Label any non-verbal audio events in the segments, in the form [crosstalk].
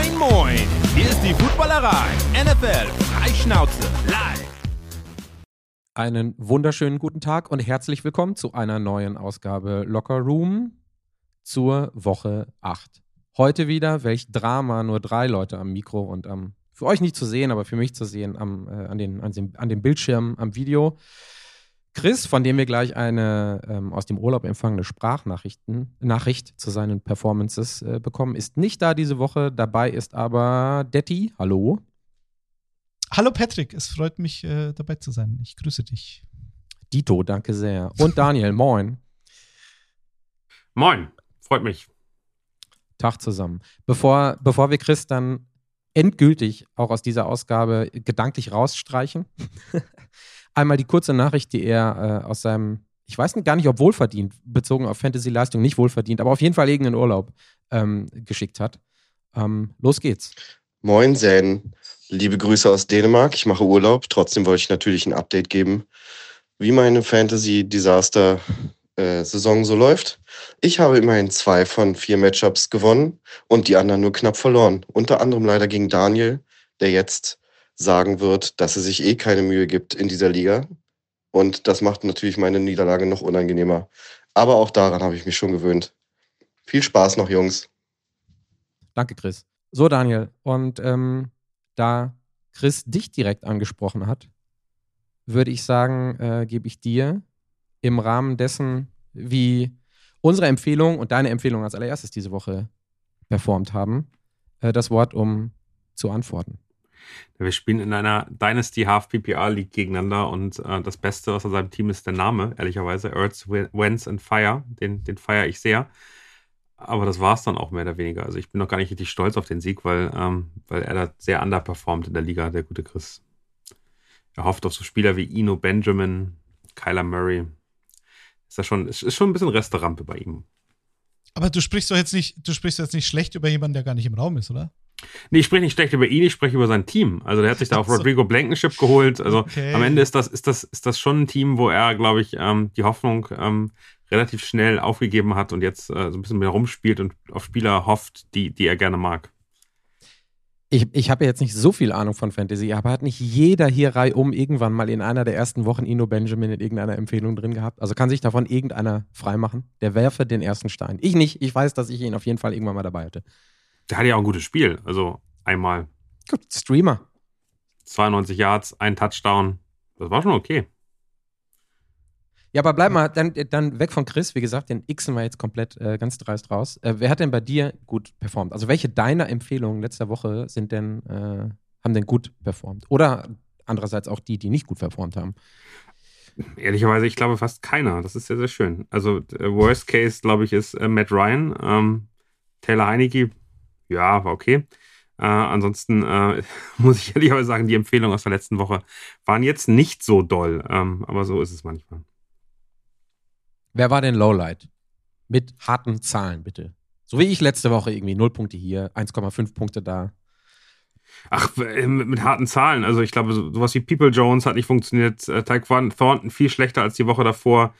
Moin, moin! Hier ist die Footballerei. NFL Freischnauze live. Einen wunderschönen guten Tag und herzlich willkommen zu einer neuen Ausgabe Locker Room zur Woche 8. Heute wieder, welch Drama, nur drei Leute am Mikro und am, für euch nicht zu sehen, aber für mich zu sehen, am, äh, an, den, an, den, an den Bildschirmen, am Video. Chris, von dem wir gleich eine ähm, aus dem Urlaub empfangene Sprachnachrichten Nachricht zu seinen Performances äh, bekommen, ist nicht da diese Woche. Dabei ist aber Detti. Hallo. Hallo Patrick, es freut mich äh, dabei zu sein. Ich grüße dich. Dito, danke sehr. Und Daniel, moin. Moin, freut mich. Tag zusammen. Bevor, bevor wir Chris dann endgültig auch aus dieser Ausgabe gedanklich rausstreichen, [laughs] einmal die kurze Nachricht, die er äh, aus seinem, ich weiß gar nicht, ob wohlverdient, bezogen auf Fantasy-Leistung, nicht wohlverdient, aber auf jeden Fall irgendeinen Urlaub ähm, geschickt hat. Ähm, los geht's. Moin, Zen. Liebe Grüße aus Dänemark. Ich mache Urlaub. Trotzdem wollte ich natürlich ein Update geben, wie meine Fantasy-Disaster-Saison so läuft. Ich habe immerhin zwei von vier Matchups gewonnen und die anderen nur knapp verloren. Unter anderem leider gegen Daniel, der jetzt sagen wird, dass er sich eh keine Mühe gibt in dieser Liga. Und das macht natürlich meine Niederlage noch unangenehmer. Aber auch daran habe ich mich schon gewöhnt. Viel Spaß noch, Jungs. Danke, Chris. So, Daniel. Und ähm, da Chris dich direkt angesprochen hat, würde ich sagen, äh, gebe ich dir im Rahmen dessen, wie unsere Empfehlung und deine Empfehlung als allererstes diese Woche performt haben, äh, das Wort, um zu antworten. Wir spielen in einer Dynasty Half PPR League gegeneinander und äh, das Beste aus seinem Team ist der Name, ehrlicherweise. Earth, Winds and Fire. Den, den feiere ich sehr. Aber das war es dann auch mehr oder weniger. Also ich bin noch gar nicht richtig stolz auf den Sieg, weil, ähm, weil er da sehr underperformt in der Liga, der gute Chris. Er hofft auf so Spieler wie Ino Benjamin, Kyler Murray. Ist da schon, ist, ist schon ein bisschen Resterampe bei ihm. Aber du sprichst doch jetzt nicht, du sprichst jetzt nicht schlecht über jemanden, der gar nicht im Raum ist, oder? Nee, ich spreche nicht schlecht über ihn, ich spreche über sein Team. Also der hat sich da auch so. Rodrigo Blankenship geholt. Also okay. am Ende ist das, ist, das, ist das schon ein Team, wo er, glaube ich, ähm, die Hoffnung ähm, relativ schnell aufgegeben hat und jetzt äh, so ein bisschen mehr rumspielt und auf Spieler hofft, die, die er gerne mag. Ich, ich habe jetzt nicht so viel Ahnung von Fantasy, aber hat nicht jeder hier reihum irgendwann mal in einer der ersten Wochen Ino Benjamin in irgendeiner Empfehlung drin gehabt? Also kann sich davon irgendeiner freimachen? Der werfe den ersten Stein. Ich nicht. Ich weiß, dass ich ihn auf jeden Fall irgendwann mal dabei hatte. Der hatte ja auch ein gutes Spiel. Also einmal. Gut, Streamer. 92 Yards, ein Touchdown. Das war schon okay. Ja, aber bleib mal dann, dann weg von Chris. Wie gesagt, den Xen wir jetzt komplett äh, ganz dreist raus. Äh, wer hat denn bei dir gut performt? Also welche deiner Empfehlungen letzter Woche sind denn, äh, haben denn gut performt? Oder andererseits auch die, die nicht gut performt haben? Ehrlicherweise, ich glaube fast keiner. Das ist sehr, sehr schön. Also Worst Case, glaube ich, ist äh, Matt Ryan. Ähm, Taylor Heinecke, ja, war okay. Äh, ansonsten äh, [laughs] muss ich ehrlicherweise sagen, die Empfehlungen aus der letzten Woche waren jetzt nicht so doll. Ähm, aber so ist es manchmal. Wer war denn Lowlight? Mit harten Zahlen, bitte. So wie ich letzte Woche irgendwie. Null Punkte hier, 1,5 Punkte da. Ach, äh, mit harten Zahlen. Also ich glaube, sowas wie People Jones hat nicht funktioniert. Äh, Taekwon Thornton viel schlechter als die Woche davor.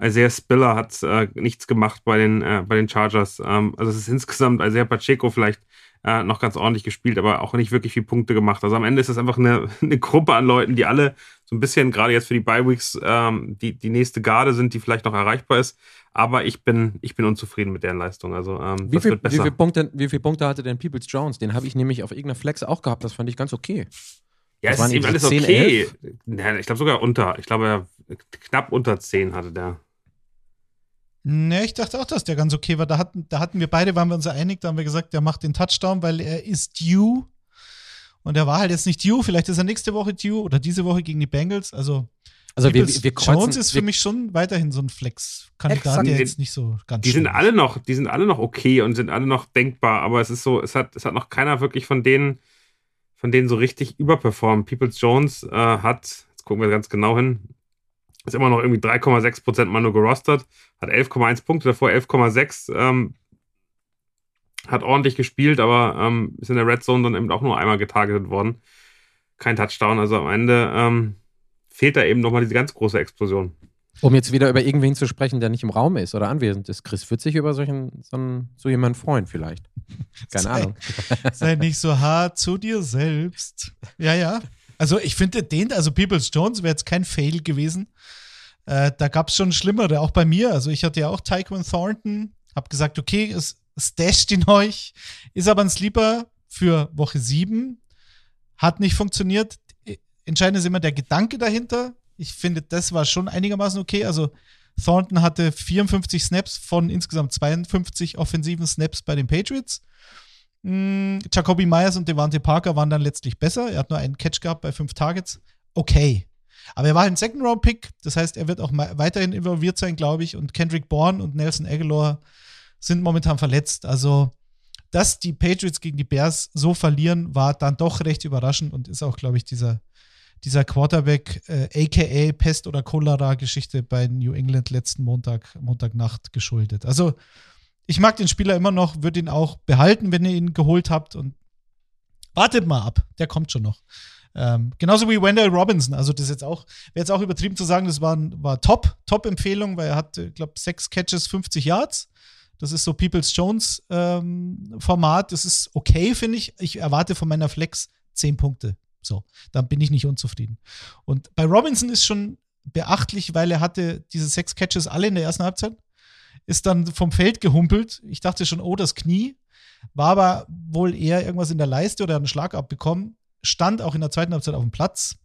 Isaiah Spiller hat äh, nichts gemacht bei den, äh, bei den Chargers. Ähm, also es ist insgesamt Isaiah Pacheco vielleicht äh, noch ganz ordentlich gespielt, aber auch nicht wirklich viele Punkte gemacht. Also am Ende ist es einfach eine, [laughs] eine Gruppe an Leuten, die alle so ein bisschen, gerade jetzt für die Bye-Weeks, ähm, die, die nächste Garde sind, die vielleicht noch erreichbar ist. Aber ich bin, ich bin unzufrieden mit deren Leistung. Also, ähm, wie, viel, wie, viel Punkte, wie viele Punkte hatte denn Peoples Jones? Den habe ich nämlich auf irgendeiner Flex auch gehabt. Das fand ich ganz okay. Ja, das es ist eben alles 10, okay. Ja, ich glaube sogar unter. Ich glaube, knapp unter 10 hatte der. Ne, ich dachte auch, dass der ganz okay war. Da hatten, da hatten wir beide, waren wir uns einig, da haben wir gesagt, der macht den Touchdown, weil er ist due. Und er war halt jetzt nicht due. Vielleicht ist er nächste Woche due oder diese Woche gegen die Bengals. Also, also wir, wir kreuzen, Jones ist für mich schon weiterhin so ein Flex-Kandidat, der jetzt nicht so ganz Die sind alle noch, die sind alle noch okay und sind alle noch denkbar, aber es ist so, es hat, es hat noch keiner wirklich von denen, von denen so richtig überperformt. Peoples Jones äh, hat, jetzt gucken wir ganz genau hin, ist immer noch irgendwie 3,6% mal nur gerostert, hat 11,1 Punkte, davor 11,6. Ähm, hat ordentlich gespielt, aber ähm, ist in der Red Zone dann eben auch nur einmal getargetet worden. Kein Touchdown, also am Ende ähm, fehlt da eben nochmal diese ganz große Explosion. Um jetzt wieder über irgendwen zu sprechen, der nicht im Raum ist oder anwesend ist. Chris wird sich über solchen, so, einen, so jemanden freuen vielleicht. Keine sei, Ahnung. [laughs] Sei nicht so hart zu dir selbst. Ja, ja. Also ich finde den, also Peoples Jones wäre jetzt kein Fail gewesen. Äh, da gab es schon schlimmere, auch bei mir. Also ich hatte ja auch Tyquan Thornton, habe gesagt, okay, es stasht ihn euch, ist aber ein Sleeper für Woche 7, hat nicht funktioniert. Entscheidend ist immer der Gedanke dahinter. Ich finde, das war schon einigermaßen okay. Also Thornton hatte 54 Snaps von insgesamt 52 offensiven Snaps bei den Patriots. Mm, Jacoby Myers und Devante Parker waren dann letztlich besser. Er hat nur einen Catch gehabt bei fünf Targets. Okay. Aber er war ein Second-Round-Pick. Das heißt, er wird auch weiterhin involviert sein, glaube ich. Und Kendrick Bourne und Nelson Aguilar sind momentan verletzt. Also, dass die Patriots gegen die Bears so verlieren, war dann doch recht überraschend und ist auch, glaube ich, dieser, dieser Quarterback, äh, aka Pest- oder Cholera-Geschichte bei New England letzten Montag, Montagnacht geschuldet. Also, ich mag den Spieler immer noch, würde ihn auch behalten, wenn ihr ihn geholt habt. Und wartet mal ab, der kommt schon noch. Ähm, genauso wie Wendell Robinson. Also, das ist jetzt auch, wäre jetzt auch übertrieben zu sagen, das war, war top, Top-Empfehlung, weil er hat, ich glaube, sechs Catches, 50 Yards. Das ist so Peoples Jones ähm, Format. Das ist okay, finde ich. Ich erwarte von meiner Flex 10 Punkte. So, dann bin ich nicht unzufrieden. Und bei Robinson ist schon beachtlich, weil er hatte diese sechs Catches alle in der ersten Halbzeit ist dann vom Feld gehumpelt. Ich dachte schon, oh, das Knie. War aber wohl eher irgendwas in der Leiste oder einen Schlag abbekommen. Stand auch in der zweiten Halbzeit auf dem Platz,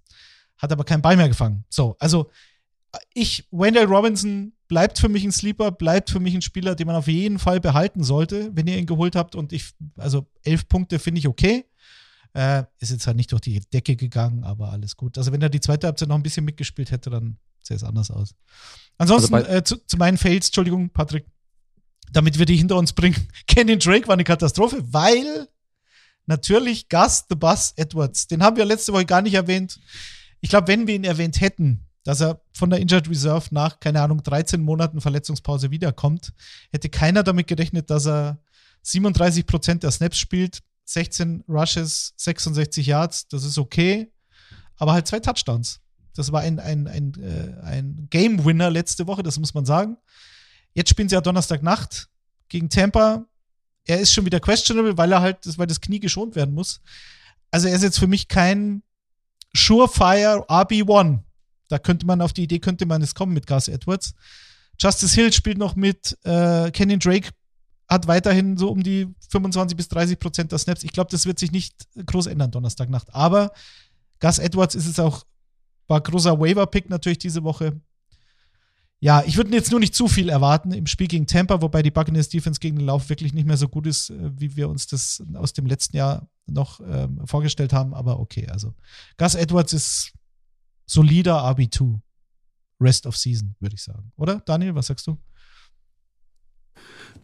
hat aber keinen Ball mehr gefangen. So, also ich, Wendell Robinson bleibt für mich ein Sleeper, bleibt für mich ein Spieler, den man auf jeden Fall behalten sollte, wenn ihr ihn geholt habt. Und ich, also elf Punkte finde ich okay. Äh, ist jetzt halt nicht durch die Decke gegangen, aber alles gut. Also wenn er die zweite Halbzeit noch ein bisschen mitgespielt hätte, dann sähe es anders aus. Ansonsten also äh, zu, zu, meinen Fails, Entschuldigung, Patrick, damit wir die hinter uns bringen. [laughs] Kenyon Drake war eine Katastrophe, weil natürlich Gus the Bus Edwards, den haben wir letzte Woche gar nicht erwähnt. Ich glaube, wenn wir ihn erwähnt hätten, dass er von der Injured Reserve nach, keine Ahnung, 13 Monaten Verletzungspause wiederkommt, hätte keiner damit gerechnet, dass er 37 Prozent der Snaps spielt, 16 Rushes, 66 Yards, das ist okay, aber halt zwei Touchdowns. Das war ein, ein, ein, äh, ein Game Winner letzte Woche, das muss man sagen. Jetzt spielen sie ja Donnerstagnacht gegen Tampa. Er ist schon wieder questionable, weil er halt, weil das Knie geschont werden muss. Also er ist jetzt für mich kein Surefire RB1. Da könnte man auf die Idee, könnte man es kommen mit Gus Edwards. Justice Hill spielt noch mit, äh, Kenyon Drake hat weiterhin so um die 25 bis 30 Prozent der Snaps. Ich glaube, das wird sich nicht groß ändern Donnerstagnacht. Aber Gus Edwards ist es auch war großer Waiver-Pick natürlich diese Woche. Ja, ich würde jetzt nur nicht zu viel erwarten im Spiel gegen Tampa, wobei die Buccaneers Defense gegen den Lauf wirklich nicht mehr so gut ist, äh, wie wir uns das aus dem letzten Jahr noch ähm, vorgestellt haben. Aber okay, also Gus Edwards ist solider RB2. Rest of Season, würde ich sagen. Oder, Daniel, was sagst du?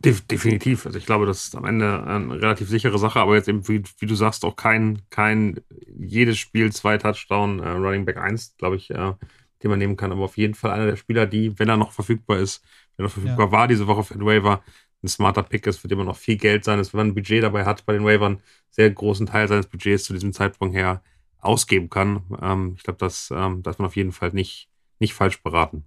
Definitiv. Also ich glaube, das ist am Ende eine relativ sichere Sache, aber jetzt eben, wie, wie du sagst, auch kein, kein jedes Spiel zwei Touchdown äh, Running Back 1, glaube ich, äh, den man nehmen kann. Aber auf jeden Fall einer der Spieler, die, wenn er noch verfügbar ist, wenn er noch verfügbar ja. war diese Woche für den Waiver, ein smarter Pick ist, für den man noch viel Geld seines, wenn man ein Budget dabei hat, bei den Waivern, sehr großen Teil seines Budgets zu diesem Zeitpunkt her ausgeben kann. Ähm, ich glaube, das ähm, darf man auf jeden Fall nicht, nicht falsch beraten.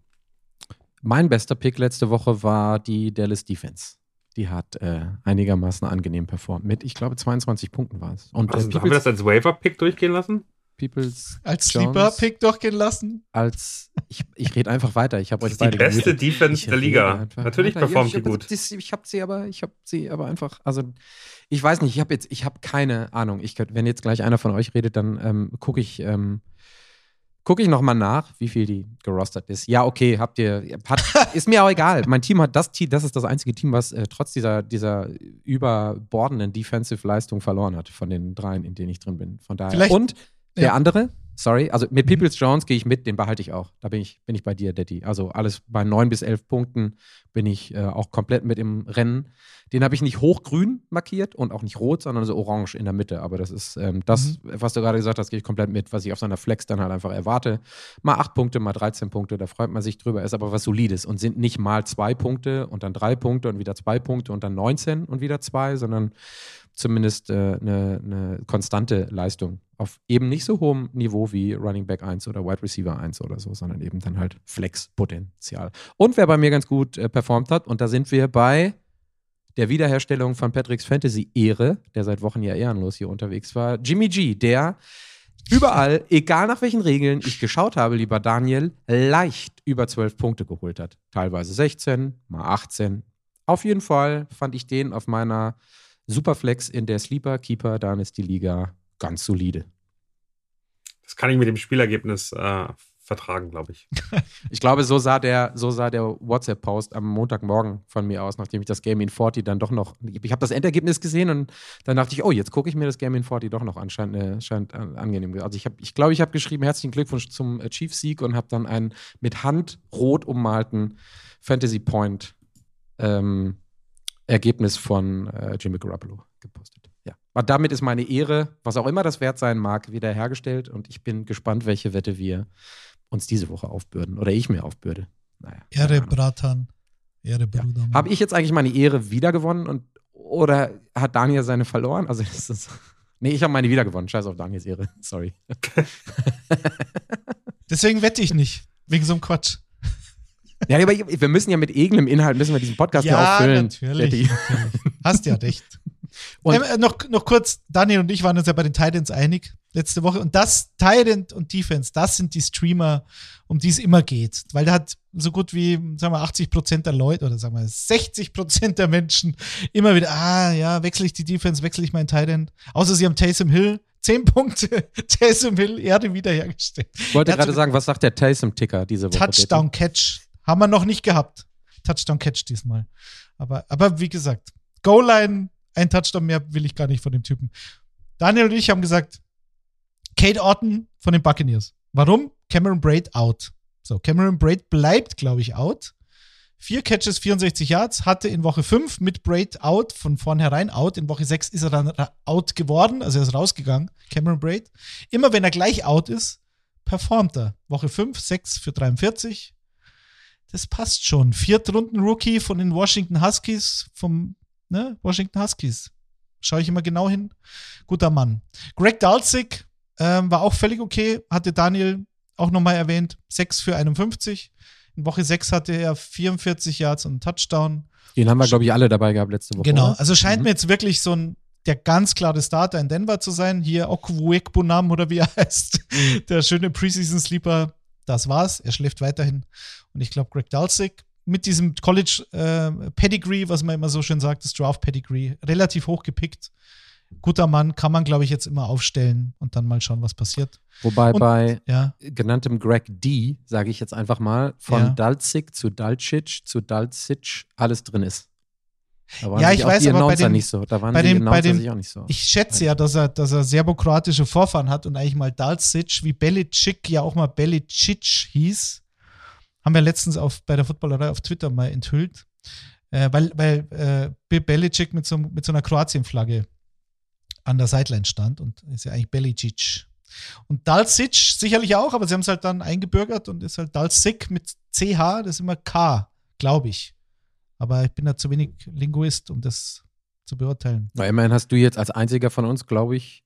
Mein bester Pick letzte Woche war die Dallas Defense die hat äh, einigermaßen angenehm performt. Mit, ich glaube, 22 Punkten war es. Und, also, äh, haben wir das als Waiver-Pick durchgehen lassen? Peoples als Sleeper-Pick durchgehen lassen? Als ich, ich rede einfach weiter. Ich habe euch die beide. Die beste gemutet. Defense der Liga. Natürlich weiter. performt ja, sie gut. Das, ich habe sie aber, ich habe sie aber einfach. Also ich weiß nicht. Ich habe jetzt, ich habe keine Ahnung. Ich, wenn jetzt gleich einer von euch redet, dann ähm, gucke ich. Ähm, gucke ich nochmal nach, wie viel die gerostert ist. Ja, okay, habt ihr, hat, ist mir auch egal. Mein Team hat das Team, das ist das einzige Team, was äh, trotz dieser, dieser überbordenden Defensive-Leistung verloren hat, von den dreien, in denen ich drin bin. Von daher. Vielleicht, Und der ja. andere, sorry, also mit mhm. Peoples Jones gehe ich mit, den behalte ich auch. Da bin ich, bin ich bei dir, Daddy. Also alles bei neun bis elf Punkten bin ich äh, auch komplett mit im Rennen. Den habe ich nicht hochgrün markiert und auch nicht rot, sondern so orange in der Mitte. Aber das ist ähm, das, mhm. was du gerade gesagt hast, gehe ich komplett mit, was ich auf seiner Flex dann halt einfach erwarte. Mal acht Punkte, mal 13 Punkte, da freut man sich drüber. Ist aber was Solides und sind nicht mal zwei Punkte und dann drei Punkte und wieder zwei Punkte und dann 19 und wieder zwei, sondern zumindest äh, eine, eine konstante Leistung. Auf eben nicht so hohem Niveau wie Running Back 1 oder Wide Receiver 1 oder so, sondern eben dann halt Flex-Potenzial. Und wer bei mir ganz gut äh, performt hat, und da sind wir bei der Wiederherstellung von Patricks Fantasy-Ehre, der seit Wochen ja ehrenlos hier unterwegs war, Jimmy G, der überall, egal nach welchen Regeln ich geschaut habe, lieber Daniel, leicht über 12 Punkte geholt hat. Teilweise 16, mal 18. Auf jeden Fall fand ich den auf meiner Superflex in der Sleeper Keeper Dynasty Liga ganz solide. Das kann ich mit dem Spielergebnis äh, vertragen, glaube ich. [laughs] ich glaube, so sah der, so sah der WhatsApp-Post am Montagmorgen von mir aus, nachdem ich das Game in 40 dann doch noch. Ich habe das Endergebnis gesehen und dann dachte ich, oh, jetzt gucke ich mir das Game in 40 doch noch an. Scheint, äh, scheint angenehm. Also ich habe, ich glaube, ich habe geschrieben, herzlichen Glückwunsch zum äh, Chiefs-Sieg und habe dann einen mit Hand rot ummalten Fantasy Point ähm, Ergebnis von äh, Jimmy Garoppolo gepostet. Ja. Aber damit ist meine Ehre, was auch immer das wert sein mag, wiederhergestellt und ich bin gespannt, welche Wette wir uns diese Woche aufbürden oder ich mir aufbürde. Naja, Ehre, Bratan. Ehre, Bruder. Ja. Habe ich jetzt eigentlich meine Ehre wiedergewonnen und oder hat Daniel seine verloren? Also ist das. Nee, ich habe meine wiedergewonnen. Scheiß auf Daniels Ehre. [laughs] Sorry. [laughs] Deswegen wette ich nicht. Wegen so einem Quatsch. [laughs] Ja, aber wir müssen ja mit irgendeinem Inhalt müssen wir diesen Podcast ja, ja auffüllen. Natürlich, natürlich. Hast ja recht. [laughs] Ähm, äh, noch, noch kurz, Daniel und ich waren uns ja bei den Titans einig letzte Woche. Und das, Titan und Defense, das sind die Streamer, um die es immer geht. Weil da hat so gut wie, sagen wir, 80 Prozent der Leute oder sagen wir 60 Prozent der Menschen immer wieder, ah, ja, wechsle ich die Defense, wechsle ich meinen Titan. Außer sie haben Taysom Hill, 10 Punkte, [laughs] Taysom Hill, Erde wiederhergestellt. Ich wollte gerade sagen, was sagt der Taysom-Ticker diese Woche? Touchdown-Catch. Haben wir noch nicht gehabt. Touchdown-Catch diesmal. Aber, aber wie gesagt, Goal-Line, ein Touchdown mehr will ich gar nicht von dem Typen. Daniel und ich haben gesagt, Kate Orton von den Buccaneers. Warum? Cameron Braid out. So, Cameron Braid bleibt, glaube ich, out. Vier Catches, 64 Yards, hatte in Woche 5 mit Braid out, von vornherein out. In Woche 6 ist er dann out geworden, also er ist rausgegangen, Cameron Braid. Immer wenn er gleich out ist, performt er. Woche 5, 6 für 43. Das passt schon. Viertrunden-Rookie von den Washington Huskies, vom ne, Washington Huskies. Schaue ich immer genau hin. Guter Mann. Greg Dalzig ähm, war auch völlig okay, hatte Daniel auch nochmal erwähnt. 6 für 51. In Woche 6 hatte er 44 Yards und einen Touchdown. Den haben wir, glaube ich, alle dabei gehabt letzte Woche. Genau, also scheint mhm. mir jetzt wirklich so ein der ganz klare Starter in Denver zu sein. Hier Okwuekbunam oder wie er [laughs] heißt. der schöne Preseason Sleeper. Das war's. Er schläft weiterhin. Und ich glaube, Greg Dulcich mit diesem College äh, Pedigree, was man immer so schön sagt, das Draft Pedigree, relativ hoch gepickt guter Mann, kann man, glaube ich, jetzt immer aufstellen und dann mal schauen, was passiert. Wobei und, bei ja. genanntem Greg D, sage ich jetzt einfach mal, von ja. Dalzig zu Dalcic zu Dalcic alles drin ist. Ja, ich weiß, aber bei dem, nicht so. Da waren bei dem, bei dem, auch nicht so. Ich schätze ja, dass er, dass er serbokroatische Vorfahren hat und eigentlich mal Dalcic, wie Belicic ja auch mal Belicic hieß, haben wir letztens auf, bei der Footballerei auf Twitter mal enthüllt. Äh, weil weil äh, Belicic mit so, mit so einer Kroatien-Flagge an der Sideline stand und ist ja eigentlich Belicic. Und Dalsic sicherlich auch, aber sie haben es halt dann eingebürgert und ist halt Dalsic mit CH, das ist immer K, glaube ich. Aber ich bin da zu wenig Linguist, um das zu beurteilen. Na, immerhin hast du jetzt als einziger von uns, glaube ich,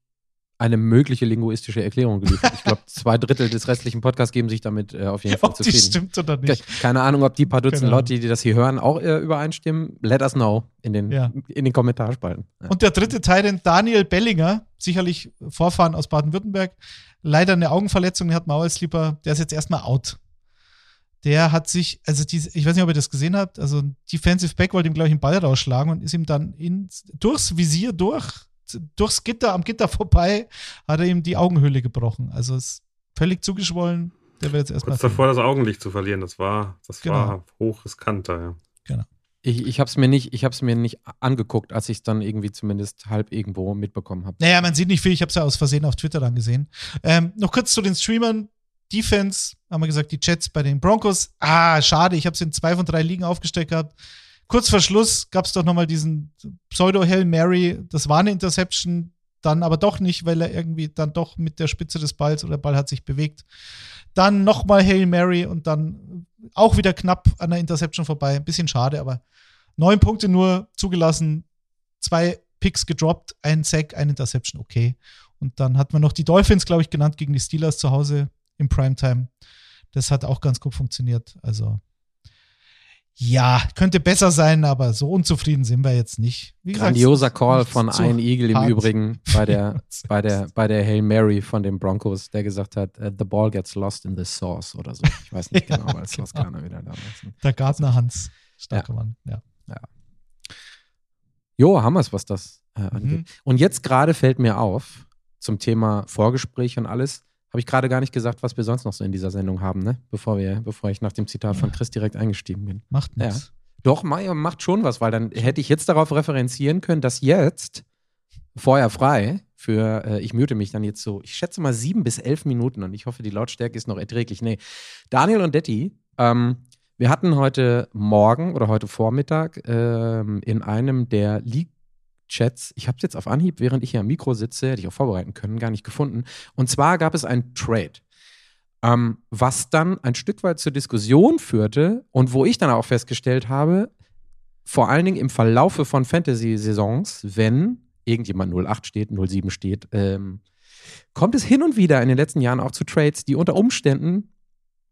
eine mögliche linguistische Erklärung geliefert. Ich glaube, zwei Drittel des restlichen Podcasts geben sich damit äh, auf jeden Fall ob zufrieden. Ob stimmt oder nicht. Keine Ahnung, ob die paar Dutzend genau. Leute, die das hier hören, auch äh, übereinstimmen. Let us know in den, ja. in den Kommentarspalten. Ja. Und der dritte Teil, Daniel Bellinger, sicherlich Vorfahren aus Baden-Württemberg, leider eine Augenverletzung, der hat Mauersleeper, der ist jetzt erstmal out. Der hat sich, also die, ich weiß nicht, ob ihr das gesehen habt, also Defensive Back wollte ihm, glaube ich, einen Ball rausschlagen und ist ihm dann ins, durchs Visier durch durchs Gitter, am Gitter [laughs] vorbei, hat er ihm die Augenhöhle gebrochen. Also ist völlig zugeschwollen. Der wird jetzt erstmal. Kurz davor, das Augenlicht zu verlieren, das war, das genau. war hoch riskanter, ja. Genau. Ich, ich habe es mir, nicht, mir nicht angeguckt, als ich es dann irgendwie zumindest halb irgendwo mitbekommen habe. Naja, man sieht nicht viel. Ich habe es ja aus Versehen auf Twitter dann gesehen. Ähm, noch kurz zu den Streamern. Defense, haben wir gesagt, die Chats bei den Broncos. Ah, schade, ich habe es in zwei von drei Ligen aufgestellt gehabt kurz vor Schluss gab es doch nochmal diesen Pseudo-Hail Mary. Das war eine Interception, dann aber doch nicht, weil er irgendwie dann doch mit der Spitze des Balls oder der Ball hat sich bewegt. Dann nochmal Hail Mary und dann auch wieder knapp an der Interception vorbei. Ein bisschen schade, aber neun Punkte nur zugelassen, zwei Picks gedroppt, ein Sack, ein Interception, okay. Und dann hat man noch die Dolphins, glaube ich, genannt gegen die Steelers zu Hause im Primetime. Das hat auch ganz gut funktioniert. Also Ja, könnte besser sein, aber so unzufrieden sind wir jetzt nicht. Wie Grandioser gesagt, Call von Ian Eagle im. Übrigen bei der, [laughs] bei, der, bei der Hail Mary von den Broncos, der gesagt hat, uh, the ball gets lost in the sauce oder so. Ich weiß nicht [laughs] Ja, genau, weil es genau. lost keiner wieder damals. Der Gartner Hans. Starker Mann, ja. Jo, haben wir es, was das äh, angeht. Mhm. Und jetzt gerade fällt mir auf, zum Thema Vorgespräch und alles, habe ich gerade gar nicht gesagt, was wir sonst noch so in dieser Sendung haben, ne? Bevor wir, bevor ich nach dem Zitat von Chris direkt eingestiegen bin. Macht nichts. Doch, ma- macht schon was, weil dann hätte ich jetzt darauf referenzieren können, dass jetzt vorher frei für, äh, ich mute mich dann jetzt so, ich schätze mal sieben bis elf Minuten und ich hoffe, die Lautstärke ist noch erträglich. Nee, Daniel und Detti, ähm, wir hatten heute Morgen oder heute Vormittag ähm, in einem der League-Chats, ich habe es jetzt auf Anhieb, während ich hier am Mikro sitze, hätte ich auch vorbereiten können, gar nicht gefunden. Und zwar gab es einen Trade ähm, was dann ein Stück weit zur Diskussion führte und wo ich dann auch festgestellt habe, vor allen Dingen im Verlaufe von Fantasy-Saisons, wenn irgendjemand 08 steht, 07 steht, ähm, kommt es hin und wieder in den letzten Jahren auch zu Trades, die unter Umständen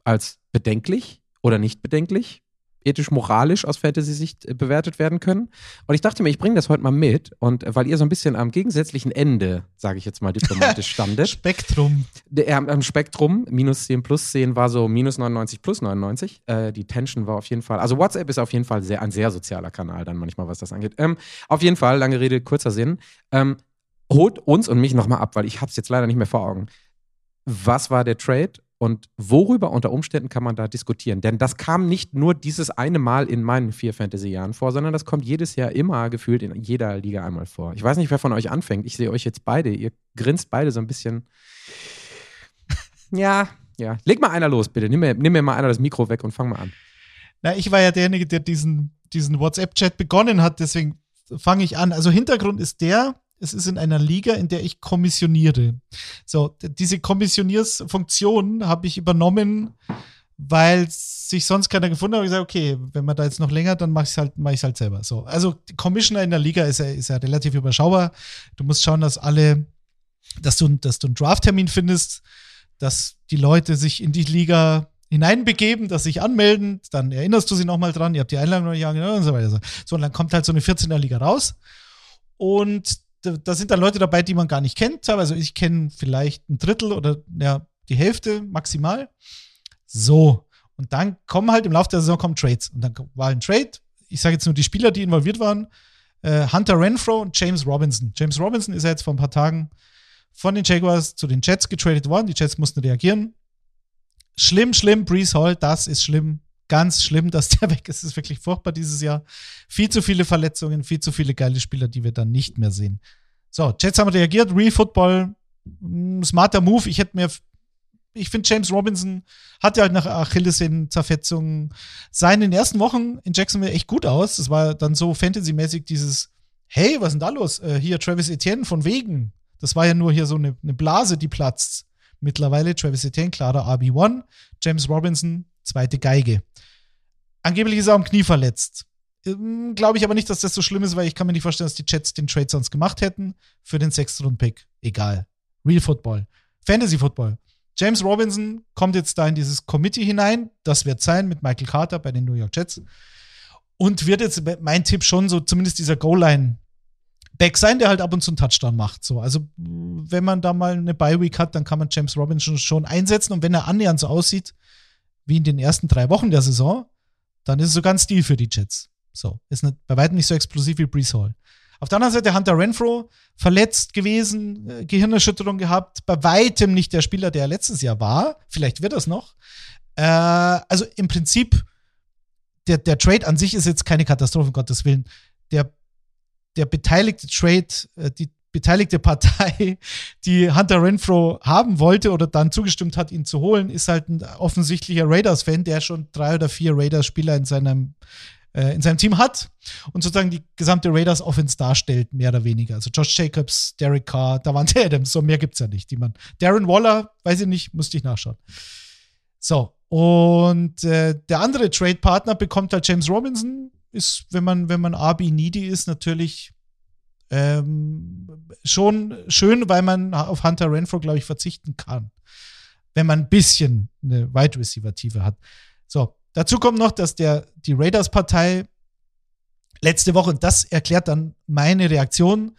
als bedenklich oder nicht bedenklich, ethisch-moralisch aus Fantasy-Sicht äh, bewertet werden können. Und ich dachte mir, ich bringe das heute mal mit. Und äh, weil ihr so ein bisschen am gegensätzlichen Ende, sage ich jetzt mal diplomatisch, [laughs] standet, Spektrum. der, am- am Spektrum, minus 10 plus 10 war so minus 99 plus 99. Äh, die Tension war auf jeden Fall, also WhatsApp ist auf jeden Fall sehr, ein sehr sozialer Kanal dann manchmal, was das angeht. Ähm, auf jeden Fall, lange Rede, kurzer Sinn. Ähm, holt uns und mich nochmal ab, weil ich habe es jetzt leider nicht mehr vor Augen. Was war der Trade und worüber unter Umständen kann man da diskutieren? Denn das kam nicht nur dieses eine Mal in meinen vier Fantasy-Jahren vor, sondern das kommt jedes Jahr immer gefühlt in jeder Liga einmal vor. Ich weiß nicht, wer von euch anfängt. Ich sehe euch jetzt beide. Ihr grinst beide so ein bisschen. Ja, ja. Leg mal einer los, bitte. Nimm mir, nimm mir mal einer das Mikro weg und fang mal an. Na, ich war ja derjenige, der diesen, diesen WhatsApp-Chat begonnen hat, deswegen fange ich an. Also Hintergrund ist der, es ist in einer Liga, in der ich kommissioniere. So, diese Kommissioniersfunktion habe ich übernommen, weil sich sonst keiner gefunden hat. Ich gesagt, okay, wenn man da jetzt noch länger, dann mache ich es halt, mach halt selber. So, also Commissioner in der Liga ist ja, ist ja relativ überschaubar. Du musst schauen, dass alle, dass du, dass du einen Draft-Termin findest, dass die Leute sich in die Liga hineinbegeben, dass sich anmelden, dann erinnerst du sie nochmal dran, ihr habt die Einladung noch nicht angenommen und so weiter. So, und dann kommt halt so eine 14er Liga raus und da, da sind dann Leute dabei, die man gar nicht kennt. Also ich kenne vielleicht ein Drittel oder ja, die Hälfte maximal. So. Und dann kommen halt im Laufe der Saison kommen Trades. Und dann war ein Trade. Ich sage jetzt nur die Spieler, die involviert waren. Äh, Hunter Renfro und James Robinson. James Robinson ist ja jetzt vor ein paar Tagen von den Jaguars zu den Jets getradet worden. Die Jets mussten reagieren. Schlimm, schlimm, Brees Hall, das ist schlimm. Ganz schlimm, dass der [laughs] weg ist. Das ist wirklich furchtbar dieses Jahr. Viel zu viele Verletzungen, viel zu viele geile Spieler, die wir dann nicht mehr sehen. So, Jets haben reagiert. Real Football, mh, smarter Move. Ich hätte mir, ich finde, James Robinson hatte halt nach Achillessehnenzerfetzungen sah in den ersten Wochen in Jacksonville echt gut aus. Das war dann so fantasymäßig dieses, hey, was ist denn da los? Äh, hier Travis Etienne von wegen. Das war ja nur hier so eine, eine Blase, die platzt. Mittlerweile Travis Etienne, klarer RB1. James Robinson, zweite Geige. Angeblich ist er am Knie verletzt. Ähm, Glaube ich aber nicht, dass das so schlimm ist, weil ich kann mir nicht vorstellen, dass die Jets den Trade sonst gemacht hätten für den sechsten Rund-Pick. Egal. Real Football. Fantasy Football. James Robinson kommt jetzt da in dieses Committee hinein. Das wird sein mit Michael Carter bei den New York Jets. Und wird jetzt mein Tipp schon so zumindest dieser Goal-Line Back sein, der halt ab und zu einen Touchdown macht. So, also wenn man da mal eine Bye-Week hat, dann kann man James Robinson schon einsetzen. Und wenn er annähernd so aussieht wie in den ersten drei Wochen der Saison, dann ist es sogar ein Stil für die Jets. So, ist nicht, bei weitem nicht so explosiv wie Brees Hall. Auf der anderen Seite Hunter Renfro, verletzt gewesen, äh, Gehirnerschütterung gehabt, bei weitem nicht der Spieler, der er letztes Jahr war. Vielleicht wird das noch. Äh, also im Prinzip, der, der Trade an sich ist jetzt keine Katastrophe, um Gottes Willen. Der, der beteiligte Trade, äh, die beteiligte Partei, [laughs] die Hunter Renfro haben wollte oder dann zugestimmt hat, ihn zu holen, ist halt ein offensichtlicher Raiders-Fan, der schon drei oder vier Raiders-Spieler in seinem äh, in seinem Team hat und sozusagen die gesamte Raiders Offense darstellt, mehr oder weniger. Also Josh Jacobs, Derek Carr, Davante Adams, so mehr gibt's ja nicht. Die man, Darren Waller, weiß ich nicht, musste ich nachschauen. So, und äh, der andere Trade-Partner bekommt halt James Robinson, ist, wenn man, wenn man RB needy ist, natürlich ähm, schon schön, weil man auf Hunter Renfro, glaube ich, verzichten kann. Wenn man ein bisschen eine Wide Receiver-Tiefe hat. So, dazu kommt noch, dass der, die Raiders-Partei letzte Woche, und das erklärt dann meine Reaktion,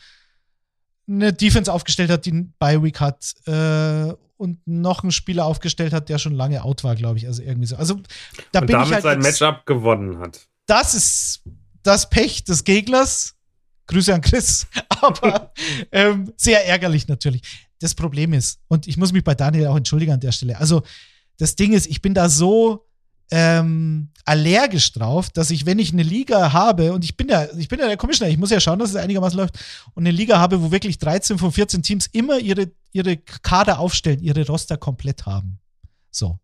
eine Defense aufgestellt hat, die einen Bye-Week hat äh, und noch einen Spieler aufgestellt hat, der schon lange out war, glaube ich. Also irgendwie so. Also da und bin damit ich halt sein Matchup gewonnen hat. Das ist das Pech des Gegners. Grüße an Chris. [laughs] Aber ähm, sehr ärgerlich natürlich. Das Problem ist, und ich muss mich bei Daniel auch entschuldigen an der Stelle. Also, das Ding ist, ich bin da so ähm, allergisch drauf, dass ich, wenn ich eine Liga habe, und ich bin ja, ich bin ja der Commissioner, ich muss ja schauen, dass es einigermaßen läuft, und eine Liga habe, wo wirklich 13 von 14 Teams immer ihre, ihre Kader aufstellen, ihre Roster komplett haben. So.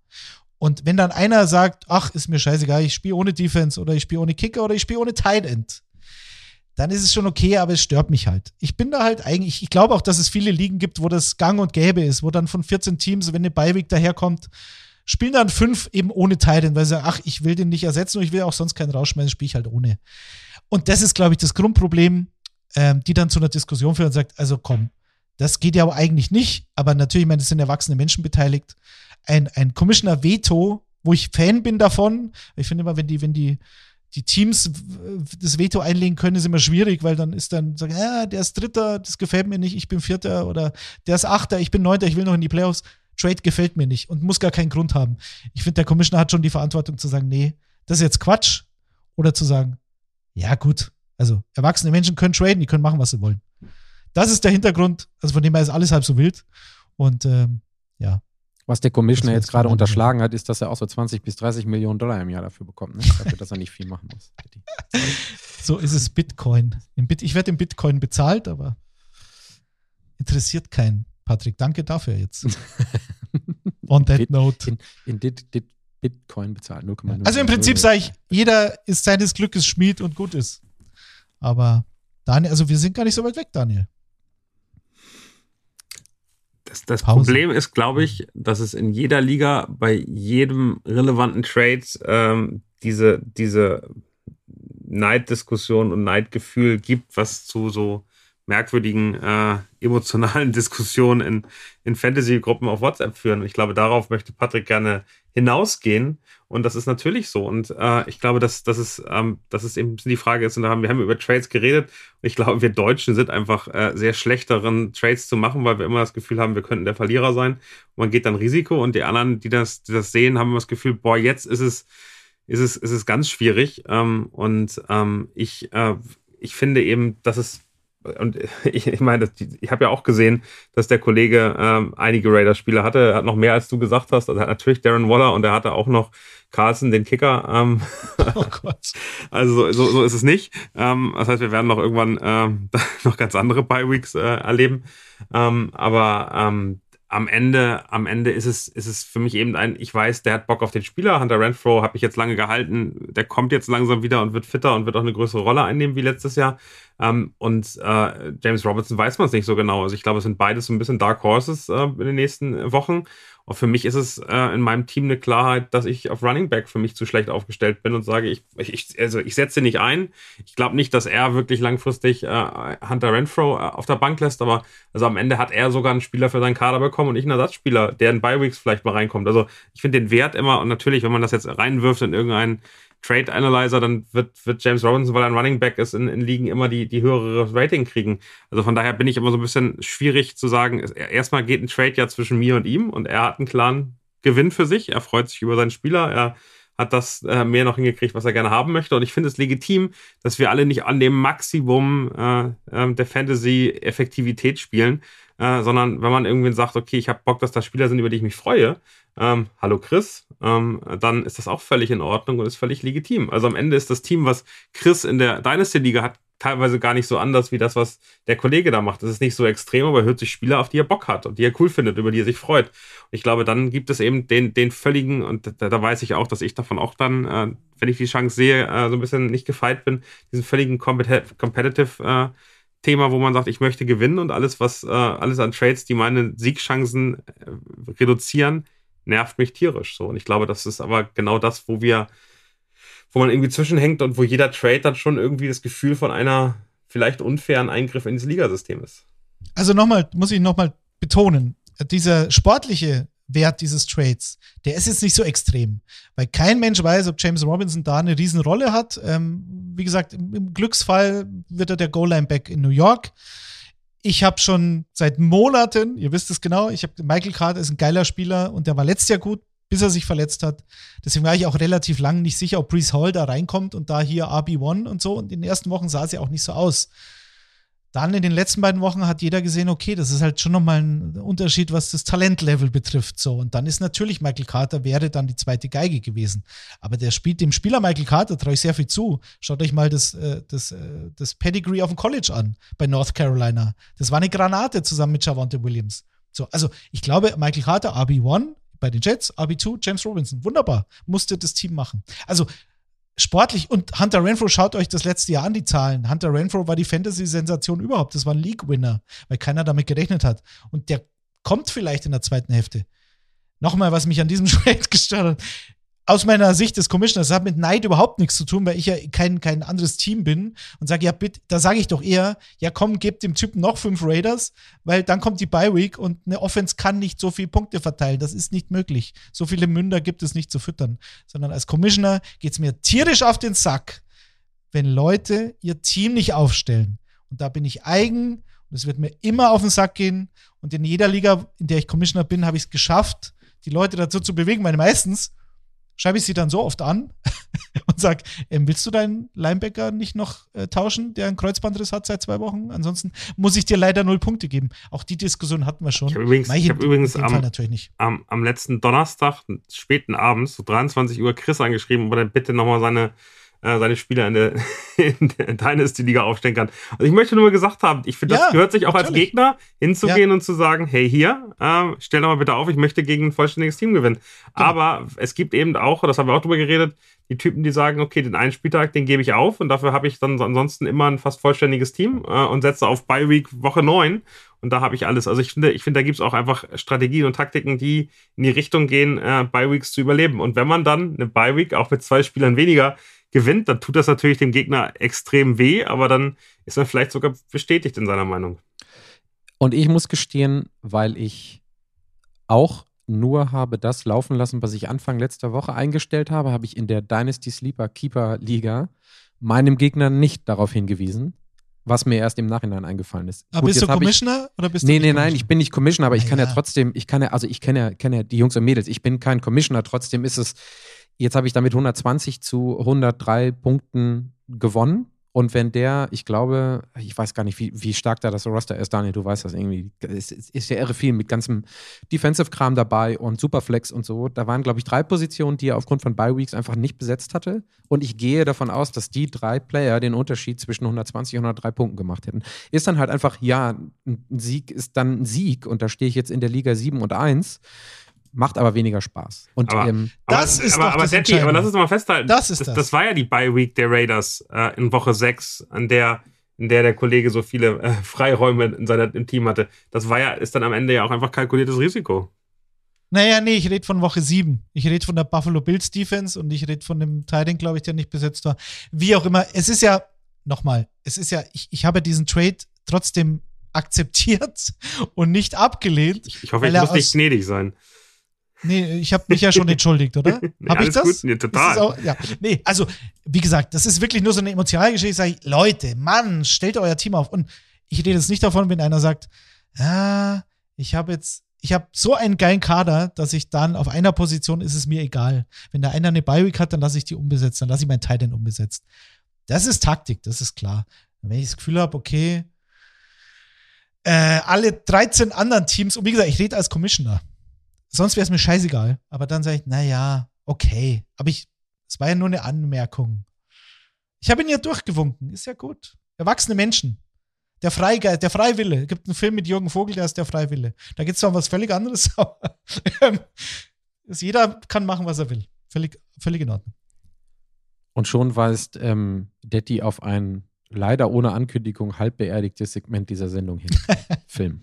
Und wenn dann einer sagt, ach, ist mir scheißegal, ich spiele ohne Defense oder ich spiele ohne Kicker oder ich spiele ohne Tight End, dann ist es schon okay, aber es stört mich halt. Ich bin da halt eigentlich, ich glaube auch, dass es viele Ligen gibt, wo das gang und gäbe ist, wo dann von 14 Teams, wenn eine Beiweg daherkommt, spielen dann fünf eben ohne Titan, weil sie sagen, ach, ich will den nicht ersetzen und ich will auch sonst keinen rausschmeißen, spiele ich halt ohne. Und das ist, glaube ich, das Grundproblem, ähm, die dann zu einer Diskussion führen und sagt, also komm, das geht ja aber eigentlich nicht, aber natürlich, ich meine, es sind erwachsene Menschen beteiligt. Ein, ein Commissioner Veto, wo ich Fan bin davon, ich finde immer, wenn die, wenn die, die Teams das Veto einlegen können, ist immer schwierig, weil dann ist dann sagen, ja, der ist Dritter, das gefällt mir nicht, ich bin Vierter oder der ist Achter, ich bin Neunter, ich will noch in die Playoffs. Trade gefällt mir nicht und muss gar keinen Grund haben. Ich finde, der Commissioner hat schon die Verantwortung zu sagen, nee, das ist jetzt Quatsch. Oder zu sagen, ja, gut, also erwachsene Menschen können traden, die können machen, was sie wollen. Das ist der Hintergrund, also von dem her ist alles halb so wild. Und ähm, ja. Was der Commissioner jetzt gerade unterschlagen hat, ist, dass er auch so 20 bis 30 Millionen Dollar im Jahr dafür bekommt. Ne? [laughs] Dafür, dass er nicht viel machen muss. so ist es Bitcoin. Bit ich werde in Bitcoin bezahlt, aber interessiert keinen. Patrick, danke dafür jetzt. [laughs] On that Bit, note. In, in dit, dit Bitcoin bezahlt 0,0. Also im Prinzip sage ich, jeder ist seines Glückes Schmied und gut ist. Aber Daniel, also wir sind gar nicht so weit weg, Daniel. Das, das Problem ist, glaube ich, dass es in jeder Liga bei jedem relevanten Trade ähm, diese, diese Neiddiskussion und Neidgefühl gibt, was zu so merkwürdigen äh, emotionalen [laughs] Diskussionen in, in Fantasy-Gruppen auf WhatsApp führen. Ich glaube, darauf möchte Patrick gerne hinausgehen. Und das ist natürlich so. Und äh, ich glaube, dass, dass, es, ähm, dass es eben die Frage ist, und da haben, wir haben über Trades geredet. Und ich glaube, wir Deutschen sind einfach äh, sehr schlechteren Trades zu machen, weil wir immer das Gefühl haben, wir könnten der Verlierer sein. Und man geht dann Risiko. Und die anderen, die das, die das sehen, haben immer das Gefühl, boah, jetzt ist es, ist es, ist es ganz schwierig. Ähm, und ähm, ich, äh, ich finde eben, dass es und [laughs] ich, ich meine, ich habe ja auch gesehen, dass der Kollege ähm, einige Raiders-Spieler hatte. Er hat noch mehr, als du gesagt hast. Also er hat natürlich Darren Waller und er hatte auch noch Carlson, den Kicker. Ähm, [laughs] oh Gott. [laughs] Also so, so ist es nicht. Ähm, das heißt, wir werden noch irgendwann ähm, noch ganz andere Bye-Weeks äh, erleben. Ähm, aber ähm, am Ende, am Ende ist es, ist es für mich eben ein, ich weiß, der hat Bock auf den Spieler. Hunter Renfro habe ich jetzt lange gehalten. Der kommt jetzt langsam wieder und wird fitter und wird auch eine größere Rolle einnehmen wie letztes Jahr. Ähm, und äh, James Robinson weiß man es nicht so genau. Also ich glaube, es sind beides so ein bisschen Dark Horses äh, in den nächsten Wochen. Und für mich ist es äh, in meinem Team eine Klarheit, dass ich auf Running Back für mich zu schlecht aufgestellt bin und sage, ich, ich also ich setze nicht ein. Ich glaube nicht, dass er wirklich langfristig äh, Hunter Renfro äh, auf der Bank lässt, aber also am Ende hat er sogar einen Spieler für seinen Kader bekommen und ich einen Ersatzspieler, der in Bi-Weeks vielleicht mal reinkommt. Also ich finde den Wert immer und natürlich, wenn man das jetzt reinwirft in irgendeinen Trade Analyzer, dann wird, wird James Robinson, weil er ein Running Back ist, in, in Ligen immer die, die höhere Rating kriegen. Also von daher bin ich immer so ein bisschen schwierig zu sagen, erstmal geht ein Trade ja zwischen mir und ihm und er hat einen klaren Gewinn für sich. Er freut sich über seinen Spieler. Er hat das äh, mehr noch hingekriegt, was er gerne haben möchte. Und ich finde es legitim, dass wir alle nicht an dem Maximum äh, äh, der Fantasy-Effektivität spielen, äh, sondern wenn man irgendwie sagt, okay, ich habe Bock, dass da Spieler sind, über die ich mich freue, ähm, hallo Chris, ähm, dann ist das auch völlig in Ordnung und ist völlig legitim. Also am Ende ist das Team, was Chris in der Dynasty-Liga hat, teilweise gar nicht so anders wie das, was der Kollege da macht. Das ist nicht so extrem, aber er hört sich Spieler, auf die er Bock hat und die er cool findet, über die er sich freut. Und ich glaube, dann gibt es eben den, den völligen, und da, da weiß ich auch, dass ich davon auch dann, äh, wenn ich die Chance sehe, äh, so ein bisschen nicht gefeit bin, diesen völligen Competitive äh, Thema, wo man sagt, ich möchte gewinnen und alles, was, äh, alles an Trades, die meine Siegchancen äh, reduzieren, nervt mich tierisch. So. Und ich glaube, das ist aber genau das, wo wir, wo man irgendwie zwischenhängt und wo jeder Trade dann schon irgendwie das Gefühl von einer vielleicht unfairen Eingriff ins Ligasystem ist. Also nochmal, muss ich nochmal betonen, dieser sportliche Wert dieses Trades, der ist jetzt nicht so extrem, weil kein Mensch weiß, ob James Robinson da eine Riesenrolle hat. Ähm, wie gesagt, im, Glücksfall wird er der Goal-Line-Back in New York. Ich habe schon seit Monaten, ihr wisst es genau, ich habe Michael Carter ist ein geiler Spieler und der war letztes Jahr gut, bis er sich verletzt hat. Deswegen war ich auch relativ lang nicht sicher, ob Brees Hall da reinkommt und da hier RB1 und so. Und in den ersten Wochen sah es ja auch nicht so aus. Dann in den letzten beiden Wochen hat jeder gesehen, okay, das ist halt schon nochmal ein Unterschied, was das Talentlevel betrifft. So. Und dann ist natürlich Michael Carter wäre dann die zweite Geige gewesen. Aber der spielt dem Spieler Michael Carter, traue ich sehr viel zu. Schaut euch mal das, äh, das, äh, das Pedigree auf dem College an bei North Carolina. Das war eine Granate zusammen mit Javante Williams. So, also ich glaube, Michael Carter, RB1 bei den Jets, RB2, James Robinson. Wunderbar. Musste das Team machen. Also sportlich und Hunter Renfro, schaut euch das letzte Jahr an, die Zahlen. Hunter Renfro war die Fantasy-Sensation überhaupt. Das war ein League-Winner, weil keiner damit gerechnet hat. Und der kommt vielleicht in der zweiten Hälfte. Nochmal, was mich an diesem [laughs] Trade gestört hat aus meiner Sicht des Commissioners, das hat mit Neid überhaupt nichts zu tun, weil ich ja kein, kein anderes Team bin und sage, ja, bitte, da sage ich doch eher, ja komm, gebt dem Typen noch fünf Raiders, weil dann kommt die Bye Week und eine Offense kann nicht so viele Punkte verteilen. Das ist nicht möglich. So viele Münder gibt es nicht zu füttern. Sondern als Commissioner geht es mir tierisch auf den Sack, wenn Leute ihr Team nicht aufstellen. Und da bin ich eigen und es wird mir immer auf den Sack gehen. Und in jeder Liga, in der ich Commissioner bin, habe ich es geschafft, die Leute dazu zu bewegen, weil meistens schreibe ich sie dann so oft an [laughs] und sage, ähm, willst du deinen Linebacker nicht noch äh, tauschen, der einen Kreuzbandriss hat seit zwei Wochen? Ansonsten muss ich dir leider null Punkte geben. Auch die Diskussion hatten wir schon. Ich habe übrigens, ich hab übrigens am, am, am, letzten Donnerstag, späten Abends, so 23 Uhr, Chris angeschrieben, ob er bitte nochmal seine äh, seine Spieler in der, [laughs] in der Dynasty-Liga aufstellen kann. Also ich möchte nur mal gesagt haben, ich finde, das ja, gehört sich auch natürlich. als Gegner hinzugehen ja. und zu sagen, hey hier, äh, stell doch mal bitte auf, ich möchte gegen ein vollständiges Team gewinnen. Genau. Aber es gibt eben auch, das haben wir auch drüber geredet, die Typen, die sagen, okay, den einen Spieltag, den gebe ich auf und dafür habe ich dann ansonsten immer ein fast vollständiges Team äh, und setze auf Bye Week Woche 9 und da habe ich alles. Also ich finde, ich finde, da gibt es auch einfach Strategien und Taktiken, die in die Richtung gehen, äh, Bye Weeks zu überleben. Und wenn man dann eine Bye Week auch mit zwei Spielern weniger gewinnt, dann tut das natürlich dem Gegner extrem weh, aber dann ist er vielleicht sogar bestätigt in seiner Meinung. Und ich muss gestehen, weil ich auch nur habe das laufen lassen, was ich Anfang letzter Woche eingestellt habe, habe ich in der Dynasty Sleeper Keeper Liga meinem Gegner nicht darauf hingewiesen, was mir erst im Nachhinein eingefallen ist. Aber Gut, bist du Commissioner ich, oder bist du Nee, nee, nein, ich bin nicht Commissioner, aber ich kann ja, ja trotzdem, ich kann ja, also ich kenne ja, kenne ja die Jungs und Mädels, ich bin kein Commissioner, trotzdem ist es Jetzt habe ich damit 120 zu 103 Punkten gewonnen. Und wenn der, ich glaube, ich weiß gar nicht, wie, wie stark da das Roster ist, Daniel, du weißt das irgendwie. Es ist ja irre viel mit ganzem Defensive-Kram dabei und Superflex und so. Da waren, glaube ich, drei Positionen, die er aufgrund von Bye-Weeks einfach nicht besetzt hatte. Und ich gehe davon aus, dass die drei Player den Unterschied zwischen 120 und 103 Punkten gemacht hätten. Ist dann halt einfach, ja, ein Sieg ist dann ein Sieg. Und da stehe ich jetzt in der Liga 7 und 1 macht aber weniger Spaß. Und aber, ähm, das aber, ist aber, doch aber, das Detti, aber lass uns mal festhalten. Das ist das. Das, das war ja die Bye Week der Raiders äh, in Woche 6, an der in der der Kollege so viele äh, Freiräume in seinem im Team hatte. Das war ja ist dann am Ende ja auch einfach kalkuliertes Risiko. Naja, nee, ich rede von Woche 7. Ich rede von der Buffalo Bills Defense und ich rede von dem Titan, glaube ich, der nicht besetzt war. Wie auch immer, es ist ja, nochmal, es ist ja, ich, ich habe diesen Trade trotzdem [laughs] akzeptiert und nicht abgelehnt. Ich, ich hoffe, ich muss nicht gnädig sein. Nee, ich habe mich ja schon entschuldigt, oder? [laughs] nee, habe ich das? Gut? Nee, total. Auch, ja. Nee, also, wie gesagt, das ist wirklich nur so eine emotionale Geschichte. Ich sage, Leute, Mann, stellt euer Team auf. Und ich rede jetzt nicht davon, wenn einer sagt, ah, ich habe jetzt, ich habe so einen geilen Kader, dass ich dann auf einer Position ist es mir egal. Wenn da einer eine Bi-Week hat, dann lasse ich die umbesetzt, dann lasse ich meinen Titan umbesetzt. Das ist Taktik, das ist klar. Wenn ich das Gefühl habe, okay, äh, alle 13 anderen Teams, und wie gesagt, ich rede als Commissioner sonst wäre es mir scheißegal. Aber dann sage ich, naja, okay. Aber ich, es war ja nur eine Anmerkung. Ich habe ihn ja durchgewunken. Ist ja gut. Erwachsene Menschen. Der Freigeist, der Freiwille. Es gibt einen Film mit Jürgen Vogel, der ist der Freiwille. Da geht es zwar um was völlig anderes, [laughs] aber ähm, jeder kann machen, was er will. Völlig, völlig in Ordnung. Und schon weist ähm, Detti auf ein leider ohne Ankündigung halb beerdigtes Segment dieser Sendung hin. [laughs] Film.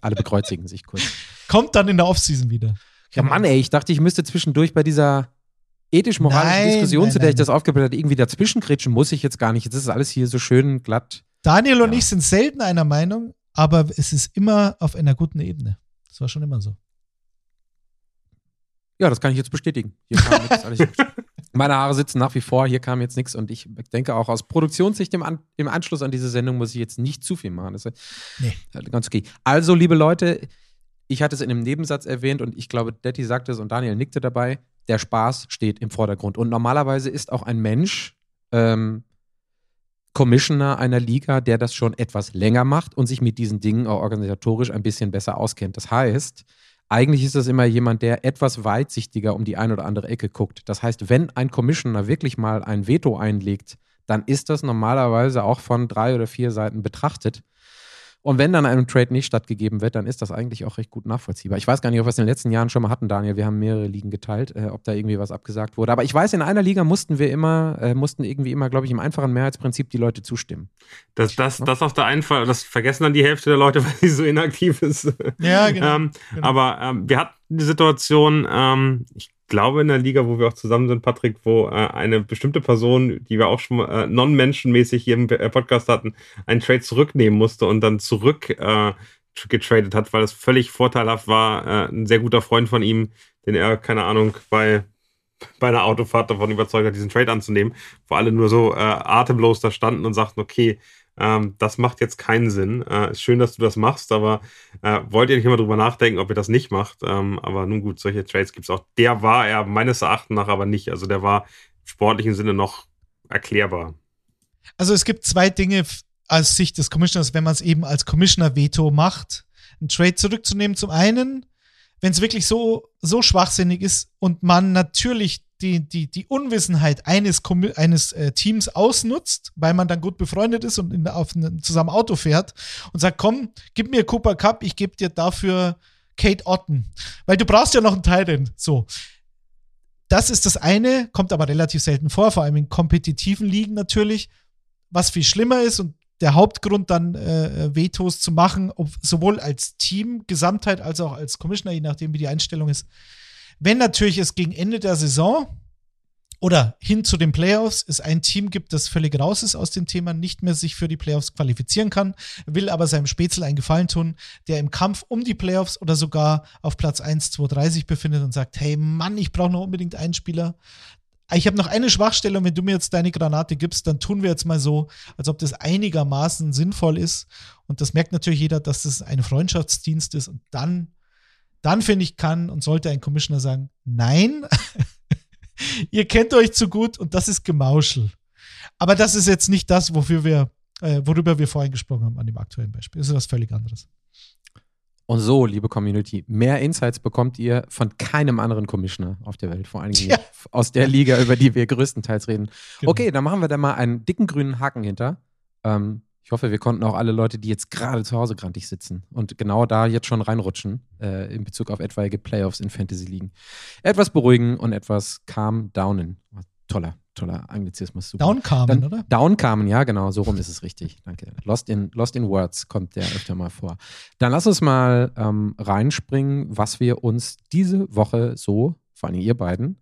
Alle bekreuzigen sich kurz. [laughs] Kommt dann in der Offseason wieder. Ja, Mann, ey, ich dachte, ich müsste zwischendurch bei dieser ethisch-moralischen Diskussion, nein, zu der nein, ich das aufgebildet habe, irgendwie dazwischen kretschen, muss ich jetzt gar nicht. Jetzt ist alles hier so schön glatt. Daniel ja. und ich sind selten einer Meinung, aber es ist immer auf einer guten Ebene. Das war schon immer so. Ja, das kann ich jetzt bestätigen. Hier kam nichts. Alles [laughs] Meine Haare sitzen nach wie vor, hier kam jetzt nichts und ich denke auch aus Produktionssicht im, An im Anschluss an diese Sendung muss ich jetzt nicht zu viel machen. Das ist nee. ganz okay. Also, liebe Leute, ich hatte es in einem Nebensatz erwähnt und ich glaube, Detti sagte es und Daniel nickte dabei. Der Spaß steht im Vordergrund. Und normalerweise ist auch ein Mensch ähm, Commissioner einer Liga, der das schon etwas länger macht und sich mit diesen Dingen auch organisatorisch ein bisschen besser auskennt. Das heißt, eigentlich ist das immer jemand, der etwas weitsichtiger um die ein oder andere Ecke guckt. Das heißt, wenn ein Commissioner wirklich mal ein Veto einlegt, dann ist das normalerweise auch von drei oder vier Seiten betrachtet. Und wenn dann einem Trade nicht stattgegeben wird, dann ist das eigentlich auch recht gut nachvollziehbar. Ich weiß gar nicht, ob wir es in den letzten Jahren schon mal hatten, Daniel. Wir haben mehrere Ligen geteilt, äh, ob da irgendwie was abgesagt wurde. Aber ich weiß, in einer Liga mussten wir immer, äh, mussten irgendwie immer, glaube ich, im einfachen Mehrheitsprinzip die Leute zustimmen. Das, das, ja? das auf der einen Fall, das vergessen dann die Hälfte der Leute, [laughs] weil sie so inaktiv ist. Ja, genau. ähm, genau. Aber ähm, wir hatten die Situation, ähm, ich glaube in der Liga, wo wir auch zusammen sind, Patrick, wo äh, eine bestimmte Person, die wir auch schon äh, non-menschenmäßig hier im äh, Podcast hatten, einen Trade zurücknehmen musste und dann zurück äh, getradet hat, weil es völlig vorteilhaft war. Äh, ein sehr guter Freund von ihm, den er, keine Ahnung, bei bei einer Autofahrt davon überzeugt hat, diesen Trade anzunehmen, wo alle nur so äh, atemlos da standen und sagten, okay, ähm, das macht jetzt keinen Sinn. Äh, schön, dass du das machst, aber äh, wollt ihr nicht immer drüber nachdenken, ob ihr das nicht macht. Ähm, aber nun gut, solche Trades gibt es auch. Der war er meines Erachtens nach aber nicht. Also der war im sportlichen Sinne noch erklärbar. Also es gibt zwei Dinge aus Sicht des Commissioners, wenn man es eben als Commissioner-Veto macht, einen Trade zurückzunehmen. Zum einen, wenn es wirklich so, so schwachsinnig ist und man natürlich die, die, die Unwissenheit eines, eines äh, Teams ausnutzt, weil man dann gut befreundet ist und in, auf zusammen Auto fährt und sagt, komm, gib mir Cooper Cup, ich gebe dir dafür Kate Otten. Weil du brauchst ja noch einen Teil So. Das ist das eine, kommt aber relativ selten vor, vor allem in kompetitiven Ligen natürlich. Was viel schlimmer ist und der Hauptgrund dann äh, Vetos zu machen, ob, sowohl als Team, Gesamtheit als auch als Commissioner, je nachdem wie die Einstellung ist, wenn natürlich es gegen Ende der Saison oder hin zu den Playoffs es ein Team gibt, das völlig raus ist aus dem Thema, nicht mehr sich für die Playoffs qualifizieren kann, will aber seinem Spätzle einen Gefallen tun, der im Kampf um die Playoffs oder sogar auf Platz 1, 2, 3 sich befindet und sagt, hey Mann, ich brauche noch unbedingt einen Spieler. Ich habe noch eine Schwachstelle und wenn du mir jetzt deine Granate gibst, dann tun wir jetzt mal so, als ob das einigermaßen sinnvoll ist. Und das merkt natürlich jeder, dass das ein Freundschaftsdienst ist und dann dann finde ich, kann und sollte ein Commissioner sagen, nein, [laughs] ihr kennt euch zu gut und das ist Gemauschel. Aber das ist jetzt nicht das, wofür wir, äh, worüber wir vorhin gesprochen haben an dem aktuellen Beispiel. Das ist was völlig anderes. Und so, liebe Community, mehr Insights bekommt ihr von keinem anderen Commissioner auf der Welt, vor allen Dingen ja. aus der Liga, über die wir größtenteils reden. Genau. Okay, dann machen wir da mal einen dicken grünen Haken hinter. Ähm, ich hoffe, wir konnten auch alle Leute, die jetzt gerade zu Hause grantig sitzen und genau da jetzt schon reinrutschen, äh, in Bezug auf etwaige Playoffs in Fantasy-Ligen, etwas beruhigen und etwas calm downen. Toller, toller Anglizismus. Super. Downcarmen, oder? Downcarmen, ja, genau, so rum ist es richtig. Danke. Lost in, Lost in Words kommt der öfter mal vor. Dann lass uns mal ähm, reinspringen, was wir uns diese Woche so, vor allem ihr beiden,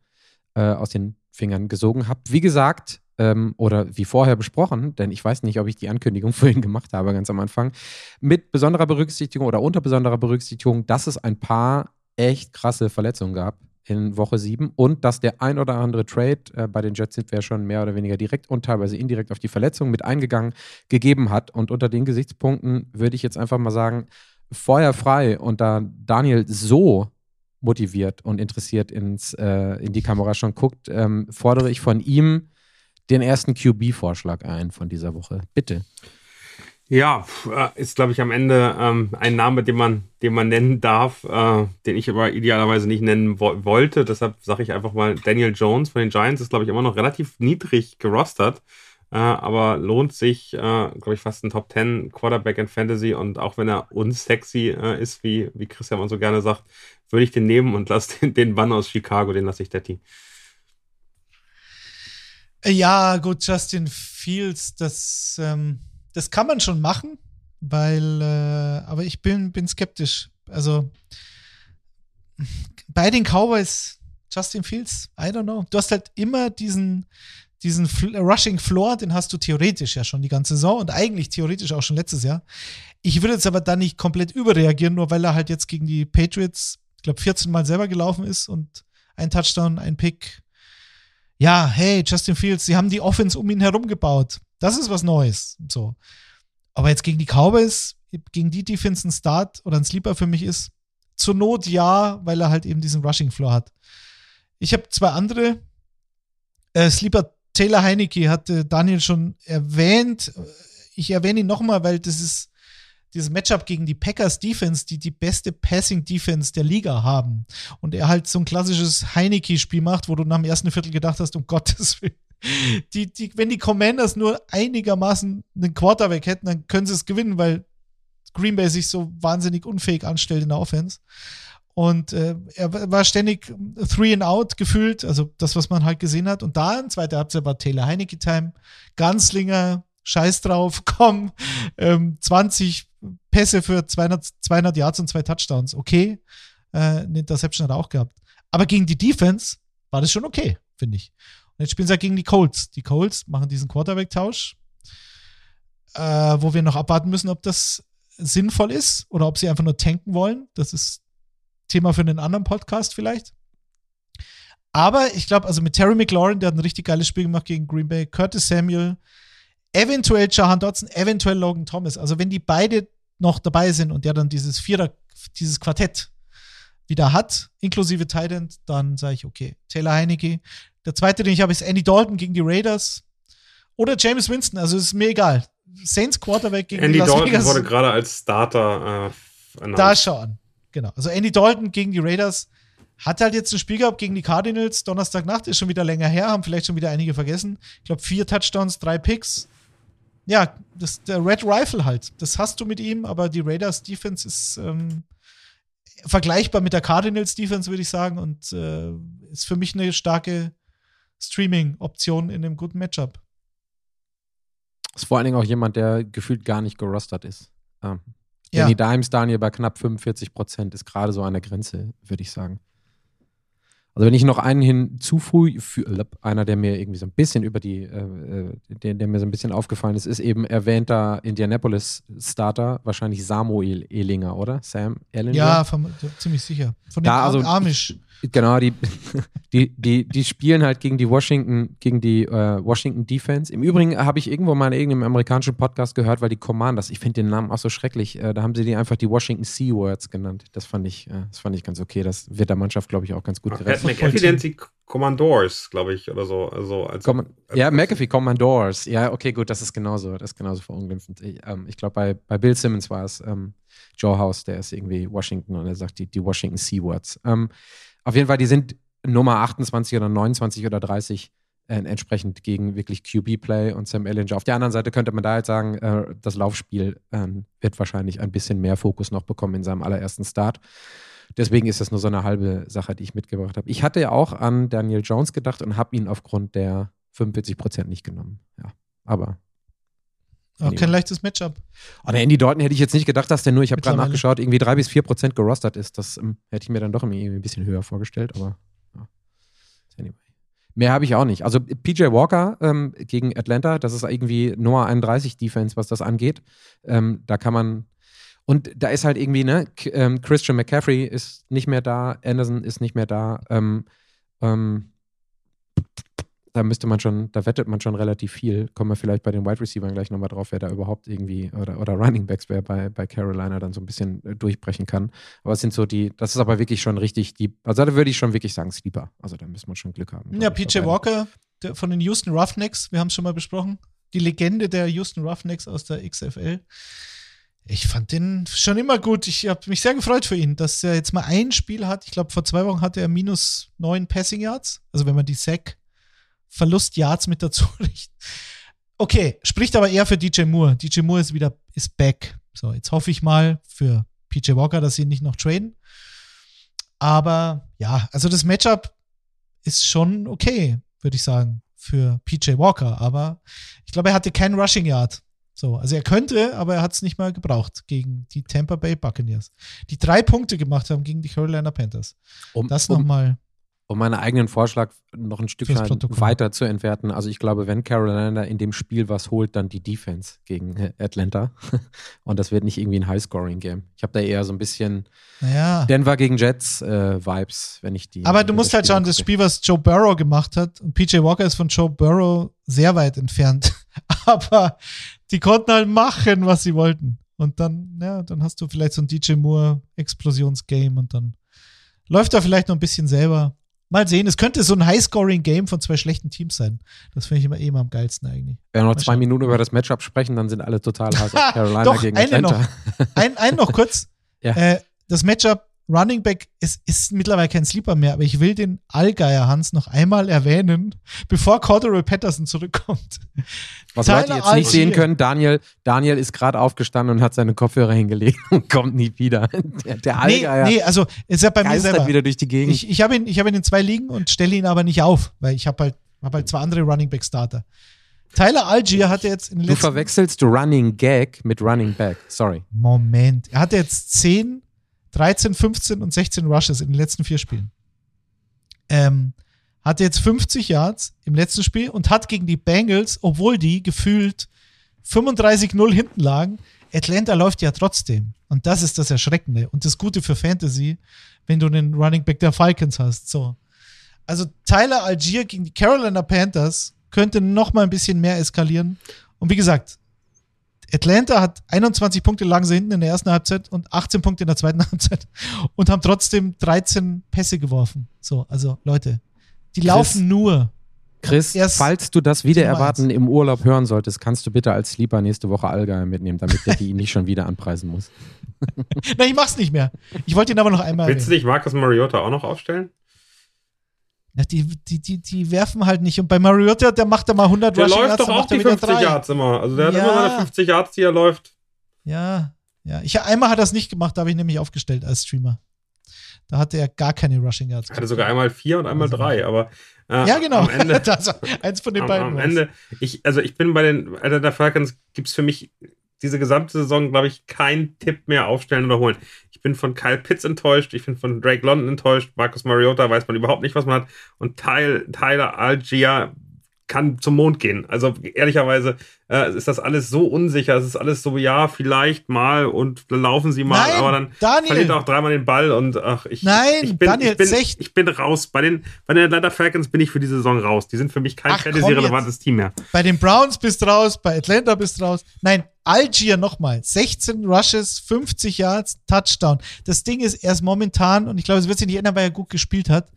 äh, aus den Fingern gesogen habt. Wie gesagt, ähm, oder wie vorher besprochen, denn ich weiß nicht, ob ich die Ankündigung [laughs] vorhin gemacht habe, ganz am Anfang, mit besonderer Berücksichtigung oder unter besonderer Berücksichtigung, dass es ein paar echt krasse Verletzungen gab in Woche 7 und dass der ein oder andere Trade, äh, bei den Jets sind wir schon mehr oder weniger direkt und teilweise indirekt auf die Verletzungen mit eingegangen, gegeben hat. Und unter den Gesichtspunkten würde ich jetzt einfach mal sagen, Feuer frei. Und da Daniel so motiviert und interessiert ins, äh, in die Kamera schon guckt, ähm, fordere ich von ihm den ersten QB-Vorschlag ein von dieser Woche. Bitte. Ja, äh, ist, glaube ich, am Ende ähm, ein Name, den man, den man nennen darf, äh, den ich aber idealerweise nicht nennen wo wollte. Deshalb sage ich einfach mal, Daniel Jones von den Giants ist, glaube ich, immer noch relativ niedrig gerostert. Äh, aber lohnt sich, äh, glaube ich, fast ein Top 10 Quarterback in Fantasy. Und auch wenn er unsexy äh, ist, wie, wie Christian man so gerne sagt, würde ich den nehmen und lasse [laughs] den, den Bann aus Chicago, den lasse ich Detti. Ja, gut, Justin Fields, das, ähm, das kann man schon machen, weil, äh, aber ich bin, bin skeptisch. Also bei den Cowboys, Justin Fields, I don't know. Du hast halt immer diesen, diesen Rushing Floor, den hast du theoretisch ja schon die ganze Saison und eigentlich theoretisch auch schon letztes Jahr. Ich würde jetzt aber da nicht komplett überreagieren, nur weil er halt jetzt gegen die Patriots, ich glaube, 14 Mal selber gelaufen ist und ein Touchdown, ein Pick. Ja, hey, Justin Fields, sie haben die Offense um ihn herum gebaut. Das ist was Neues. So. Aber jetzt gegen die Cowboys, gegen die Defense ein Start oder ein Sleeper für mich ist, zur Not ja, weil er halt eben diesen Rushing Floor hat. Ich habe zwei andere. Äh, Sleeper Taylor Heinecke hatte Daniel schon erwähnt. Ich erwähne ihn nochmal, weil das ist dieses Matchup gegen die Packers Defense, die die beste Passing Defense der Liga haben. Und er halt so ein klassisches Heineke-Spiel macht, wo du nach dem ersten Viertel gedacht hast, um [laughs] Gottes Willen. Die, die, wenn die Commanders nur einigermaßen einen Quarterback hätten, dann können sie es gewinnen, weil Green Bay sich so wahnsinnig unfähig anstellt in der Offense. Und äh, er war ständig three and out gefühlt, also das, was man halt gesehen hat. Und da in zweiter Halbzeit war Taylor Heineke Time, Ganzlinger, scheiß drauf, [laughs] komm, ähm, 20 Pässe für 200, 200 Yards und zwei Touchdowns. Okay, äh, eine Interception hat er auch gehabt. Aber gegen die Defense war das schon okay, finde ich. Und jetzt spielen sie halt gegen die Colts. Die Colts machen diesen Quarterback-Tausch, äh, wo wir noch abwarten müssen, ob das sinnvoll ist oder ob sie einfach nur tanken wollen. Das ist Thema für einen anderen Podcast vielleicht. Aber ich glaube, also mit Terry McLaurin, der hat ein richtig geiles Spiel gemacht gegen Green Bay, Curtis Samuel, eventuell Jahan Dotson, eventuell Logan Thomas. Also wenn die beide noch dabei sind und der dann dieses Vierer, dieses Quartett wieder hat, inklusive Titan, dann sage ich, okay, Taylor Heinecke. Der zweite, den ich habe, ist Andy Dalton gegen die Raiders. Oder James Winston, also ist mir egal. Saints Quarterback gegen Andy die Las Dalton Vegas. wurde gerade als Starter äh, Da schau an. Genau. Also Andy Dalton gegen die Raiders hat halt jetzt ein Spiel gehabt gegen die Cardinals. Donnerstagnacht ist schon wieder länger her, haben vielleicht schon wieder einige vergessen. Ich glaube, vier Touchdowns, drei Picks. Ja, das der Red Rifle halt. Das hast du mit ihm, aber die Raiders Defense ist ähm, vergleichbar mit der Cardinals Defense, würde ich sagen, und äh, ist für mich eine starke Streaming-Option in einem guten Matchup. Ist vor allen Dingen auch jemand, der gefühlt gar nicht gerostert ist. Ähm, Ja. Danny Dimes, Daniel bei knapp 45 Prozent ist gerade so an der Grenze, würde ich sagen. Also wenn ich noch einen hinzufüge, einer, der mir irgendwie so ein bisschen über die, äh, äh, der, der mir so ein bisschen aufgefallen ist, ist eben erwähnter Indianapolis-Starter, wahrscheinlich Samuel Ehlinger, oder? Sam Ellinger? Ja, vom, ziemlich sicher. Von den Ja, also Am- Amish. Genau, die, [laughs] die, die, die spielen halt gegen die Washington, gegen die äh, Washington Defense. Im Übrigen habe ich irgendwo mal in irgendeinem amerikanischen Podcast gehört, weil die Commanders, ich finde den Namen auch so schrecklich, äh, da haben sie die einfach die Washington Sea Words genannt. Das fand ich, äh, das fand ich ganz okay. Das wird der Mannschaft, glaube ich, auch ganz gut gerecht. McAfee nennt sie Commandors, glaube ich, oder so. Also als, Com als, ja, McAfee Commandors. Ja, okay, gut, das ist genauso, das ist genauso verunglimpfend. Ich, ähm, ich glaube, bei, bei Bill Simmons war es ähm, Joe House, der ist irgendwie Washington und er sagt die, die Washington Sea Words. Ähm, auf jeden Fall, die sind Nummer 28 oder 29 oder 30 äh, entsprechend gegen wirklich QB-Play und Sam Ellinger. Auf der anderen Seite könnte man da jetzt sagen, äh, das Laufspiel äh, wird wahrscheinlich ein bisschen mehr Fokus noch bekommen in seinem allerersten Start. Deswegen ist das nur so eine halbe Sache, die ich mitgebracht habe. Ich hatte ja auch an Daniel Jones gedacht und habe ihn aufgrund der 45 Prozent nicht genommen. Ja, aber Auch kein leichtes Matchup. an Andy Dalton hätte ich jetzt nicht gedacht, dass der nur, ich habe gerade nachgeschaut, irgendwie drei bis vier Prozent gerostert ist. Das ähm, hätte ich mir dann doch irgendwie ein bisschen höher vorgestellt, aber ja. anyway. Mehr habe ich auch nicht. Also PJ Walker ähm, gegen Atlanta, das ist irgendwie Nummer 31 Defense, was das angeht. Ähm, da kann man und da ist halt irgendwie, ne, ähm, Christian McCaffrey ist nicht mehr da, Anderson ist nicht mehr da. Ähm, ähm, da müsste man schon, da wettet man schon relativ viel. Kommen wir vielleicht bei den Wide Receivers gleich nochmal drauf, wer da überhaupt irgendwie, oder, oder Running Backs, wer bei, bei Carolina dann so ein bisschen äh, durchbrechen kann. Aber es sind so die, das ist aber wirklich schon richtig die, also da würde ich schon wirklich sagen, Sleeper. Also da muss man schon Glück haben. Ja, PJ. Walker der, von den Houston Roughnecks, wir haben es schon mal besprochen. Die Legende der Houston Roughnecks aus der XFL. Ich fand den schon immer gut. Ich habe mich sehr gefreut für ihn, dass er jetzt mal ein Spiel hat. Ich glaube, vor zwei Wochen hatte er minus neun Passing Yards. Also wenn man die Sack Verlust Yards mit dazu [laughs] rechnet. Okay, spricht aber eher für DJ Moore. DJ Moore ist wieder ist back. So, jetzt hoffe ich mal für PJ Walker, dass sie ihn nicht noch traden. Aber ja, also das Matchup ist schon okay, würde ich sagen, für PJ Walker. Aber ich glaube, er hatte kein Rushing Yard. So, also er könnte, aber er hat es nicht mal gebraucht gegen die Tampa Bay Buccaneers, die drei Punkte gemacht haben gegen die Carolina Panthers. Um, Das um, nochmal. Um meinen eigenen Vorschlag noch ein Stückchen weiter zu entwerten. Also ich glaube, wenn Carolina in dem Spiel was holt, dann die Defense gegen Atlanta. [laughs] Und das wird nicht irgendwie ein High-Scoring-Game. Ich habe da eher so ein bisschen ja. Denver gegen Jets-Vibes, äh, wenn ich die. Aber du musst halt schauen, das Spiel, was Joe Burrow gemacht hat, und PJ Walker ist von Joe Burrow sehr weit entfernt. [laughs] Aber die konnten halt machen, was sie wollten. Und dann, ja, dann hast du vielleicht so ein DJ Moore Explosionsgame und dann läuft er vielleicht noch ein bisschen selber. Mal sehen, es könnte so ein High-Scoring-Game von zwei schlechten Teams sein. Das finde ich immer, eh immer am geilsten eigentlich. Wenn wir noch zwei Minuten über das Matchup sprechen, dann sind alle total [laughs] heiß auf Carolina Doch, gegen Atlanta. Noch. Ein, ein noch kurz. [laughs] ja. äh, das Matchup Running Back ist, ist mittlerweile kein Sleeper mehr, aber ich will den Allgeier Hans noch einmal erwähnen, [laughs] bevor Cordero Patterson zurückkommt. Was Tyler Leute jetzt nicht sehen können, Daniel, Daniel ist gerade aufgestanden und hat seine Kopfhörer hingelegt [laughs] und kommt nie wieder. Der, der Allgeier nee, nee, also ist ja bei mir selber. wieder durch die Gegend. Ich, ich habe ihn, hab ihn in zwei Ligen und stelle ihn aber nicht auf, weil ich habe halt, hab halt zwei andere Running Back Starter. Tyler Algier hatte jetzt in den. Du verwechselst Running Gag mit Running Back. Sorry. Moment. Er hatte jetzt zehn 13, 15 und 16 Rushes in den letzten vier Spielen. Ähm, hatte jetzt 50 Yards im letzten Spiel und hat gegen die Bengals, obwohl die gefühlt 35-0 hinten lagen, Atlanta läuft ja trotzdem. Und das ist das Erschreckende und das Gute für Fantasy, wenn du den Running Back der Falcons hast. So. Also Tyler Algier gegen die Carolina Panthers könnte noch mal ein bisschen mehr eskalieren. Und wie gesagt, Atlanta hat 21 Punkte lagen sie hinten in der ersten Halbzeit und 18 Punkte in der zweiten [laughs] Halbzeit und haben trotzdem 13 Pässe geworfen. So, also Leute, die Chris, laufen nur. Chris, falls du das wieder erwarten im Urlaub hören solltest, kannst du bitte als Sleeper nächste Woche Allgeier mitnehmen, damit der die [laughs] nicht schon wieder anpreisen muss. [laughs] Nein, ich mach's nicht mehr. Ich wollte ihn aber noch einmal. Willst du dich Marcus Mariota auch noch aufstellen? Die, die, die, die werfen halt nicht. Und bei Mariota, der macht da mal 100 Der Rushing läuft doch auch die 50 drei. Yards immer. Also der ja. hat immer seine 50 Yards, die er läuft. Ja, ja. Ich, einmal hat er es nicht gemacht, da habe ich nämlich aufgestellt als Streamer. Da hatte er gar keine Rushing Yards. Hatte sogar einmal vier und einmal also, drei, aber äh, ja, genau. Am Ende, [laughs] also, eins von den am, beiden. Am Ende, ich, also ich bin bei den der Falcons, gibt es für mich diese gesamte Saison, glaube ich, keinen Tipp mehr aufstellen oder holen. Ich bin von Kyle Pitts enttäuscht, ich bin von Drake London enttäuscht, Marcus Mariota weiß man überhaupt nicht, was man hat. Und Tyler Algier kann zum Mond gehen. Also ehrlicherweise äh, ist das alles so unsicher. Es ist alles so, ja, vielleicht mal und dann laufen sie mal, Nein, aber dann Daniel. verliert er auch dreimal den Ball und ach, ich, Nein, ich, bin, Daniel, ich, bin, ich bin raus. Bei den, bei den Atlanta Falcons bin ich für die Saison raus. Die sind für mich kein fantasy-relevantes Team mehr. Bei den Browns bist du raus, bei Atlanta bist du raus. Nein, Algier nochmal. 16 Rushes, 50 Yards, Touchdown. Das Ding ist erst momentan, und ich glaube, es wird sich nicht ändern, weil er gut gespielt hat.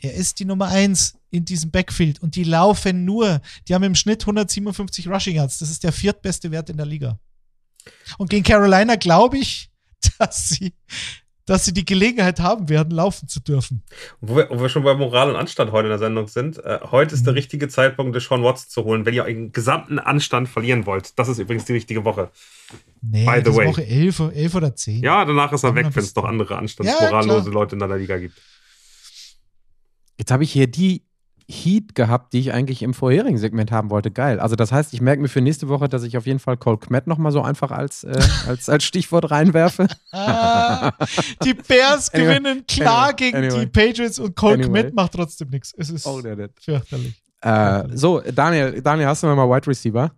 Er ist die Nummer 1 in diesem Backfield und die laufen nur. Die haben im Schnitt 157 Rushing Yards. Das ist der viertbeste Wert in der Liga. Und gegen Carolina glaube ich, [laughs] dass sie, dass sie die Gelegenheit haben werden, laufen zu dürfen. Wo wir, wo wir schon bei Moral und Anstand heute in der Sendung sind, äh, heute ist mhm. der richtige Zeitpunkt, Deshaun Watts zu holen, wenn ihr euren gesamten Anstand verlieren wollt. Das ist übrigens die richtige Woche. Nee, By the way. Woche 11, 11 oder 10. Ja, danach ist er weg, wenn es noch andere anstandsmorallose ja, Leute in der Liga gibt. Jetzt habe ich hier die Heat gehabt, die ich eigentlich im vorherigen Segment haben wollte. Geil. Also das heißt, ich merke mir für nächste Woche, dass ich auf jeden Fall Cole Kmet nochmal so einfach als, äh, [laughs] als, als Stichwort reinwerfe. ah, [laughs] die Bears anyway, gewinnen klar anyway, gegen anyway. die Patriots und Cole Kmet macht trotzdem nichts. Es ist oh, fürchterlich. Äh, so, Daniel, Daniel, hast du mal Wide Receiver?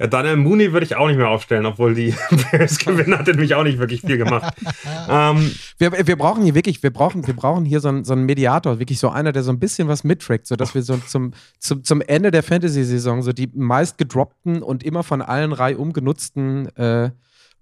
Ja, Daniel Mooney würde ich auch nicht mehr aufstellen, obwohl die [laughs] Bears gewinnen hat nämlich auch nicht wirklich viel gemacht. [laughs] ähm, wir, wir brauchen hier wirklich, wir brauchen, wir brauchen hier so einen, so einen Mediator, wirklich so einer, der so ein bisschen was mittrackt, sodass wir so zum, zum, zum Ende der Fantasy-Saison so die meist gedroppten und immer von allen reihum genutzten äh,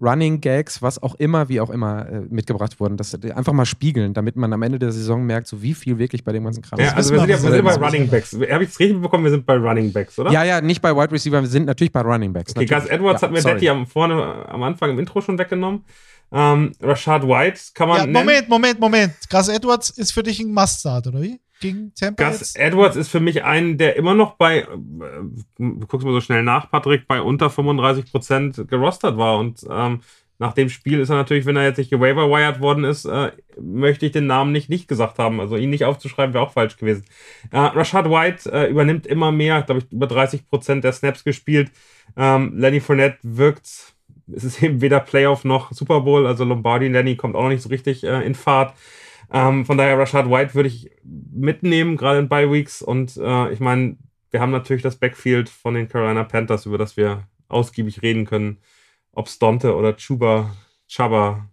Running Gags, was auch immer, wie auch immer, äh, mitgebracht wurden. Das einfach mal spiegeln, damit man am Ende der Saison merkt, so wie viel wirklich bei dem ganzen Kram ist. Ja, also wir sind ja wir sind bei Running Backs. Habe ich es richtig bekommen? Wir sind bei Running Backs, oder? Ja, ja, nicht bei Wide Receiver, wir sind natürlich bei Running Backs. Okay, Gus Edwards ja, hat mir Detti am, vorne, am Anfang im Intro schon weggenommen. Ähm, Rashad White kann man. Ja, Moment, Moment, Moment. Gus Edwards ist für dich ein Must-Start, oder wie? Gegen Tampa Gus jetzt? Edwards ist für mich ein, der immer noch bei, äh, guckst mal so schnell nach, Patrick, bei unter 35 Prozent gerostert war und ähm, nach dem Spiel ist er natürlich, wenn er jetzt nicht gewaiver-wired worden ist, äh, möchte ich den Namen nicht nicht gesagt haben. Also ihn nicht aufzuschreiben, wäre auch falsch gewesen. Äh, Rashad White äh, übernimmt immer mehr, glaube ich, über 30 Prozent der Snaps gespielt. Ähm, Lenny Fournette wirkt, es ist eben weder Playoff noch Super Bowl, also Lombardi Lenny kommt auch noch nicht so richtig äh, in Fahrt. Ähm, von daher, Rashad White würde ich mitnehmen, gerade in Bye Weeks. Und äh, ich meine, wir haben natürlich das Backfield von den Carolina Panthers, über das wir ausgiebig reden können. Ob Stonte oder Chuba, Chuba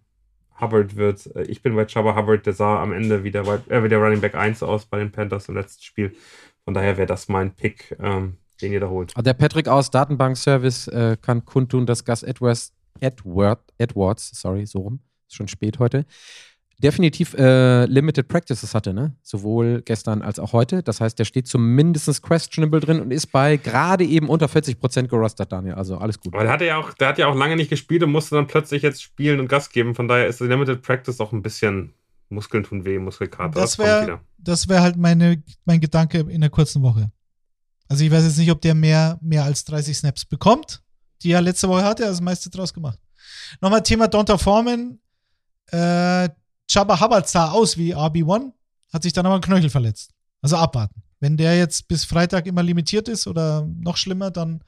Hubbard wird. Äh, ich bin bei Chuba Hubbard, der sah am Ende wie der, äh, wie der Running Back 1 aus bei den Panthers im letzten Spiel. Von daher wäre das mein Pick, ähm, den ihr da holt. Der Patrick aus Datenbank-Service äh, kann kundtun, dass Gus Edwards, Edward, Edwards, sorry, so rum, ist schon spät heute, definitiv äh, Limited Practices hatte, ne? Sowohl gestern als auch heute. Das heißt, der steht zumindest questionable drin und ist bei gerade eben unter 40 Prozent gerostet, Daniel. Also alles gut. Aber der hat ja auch, der hat ja auch lange nicht gespielt und musste dann plötzlich jetzt spielen und Gas geben. Von daher ist die Limited Practice auch ein bisschen Muskeln tun weh, Muskelkater. Das wäre wär halt meine, mein Gedanke in der kurzen Woche. Also ich weiß jetzt nicht, ob der mehr, mehr als 30 Snaps bekommt, die er letzte Woche hatte, er hat das meiste draus gemacht. Nochmal Thema Donta Foreman. Äh, Chaba Hubbard sah aus wie RB1, hat sich dann aber ein Knöchel verletzt. Also abwarten. Wenn der jetzt bis Freitag immer limitiert ist oder noch schlimmer, dann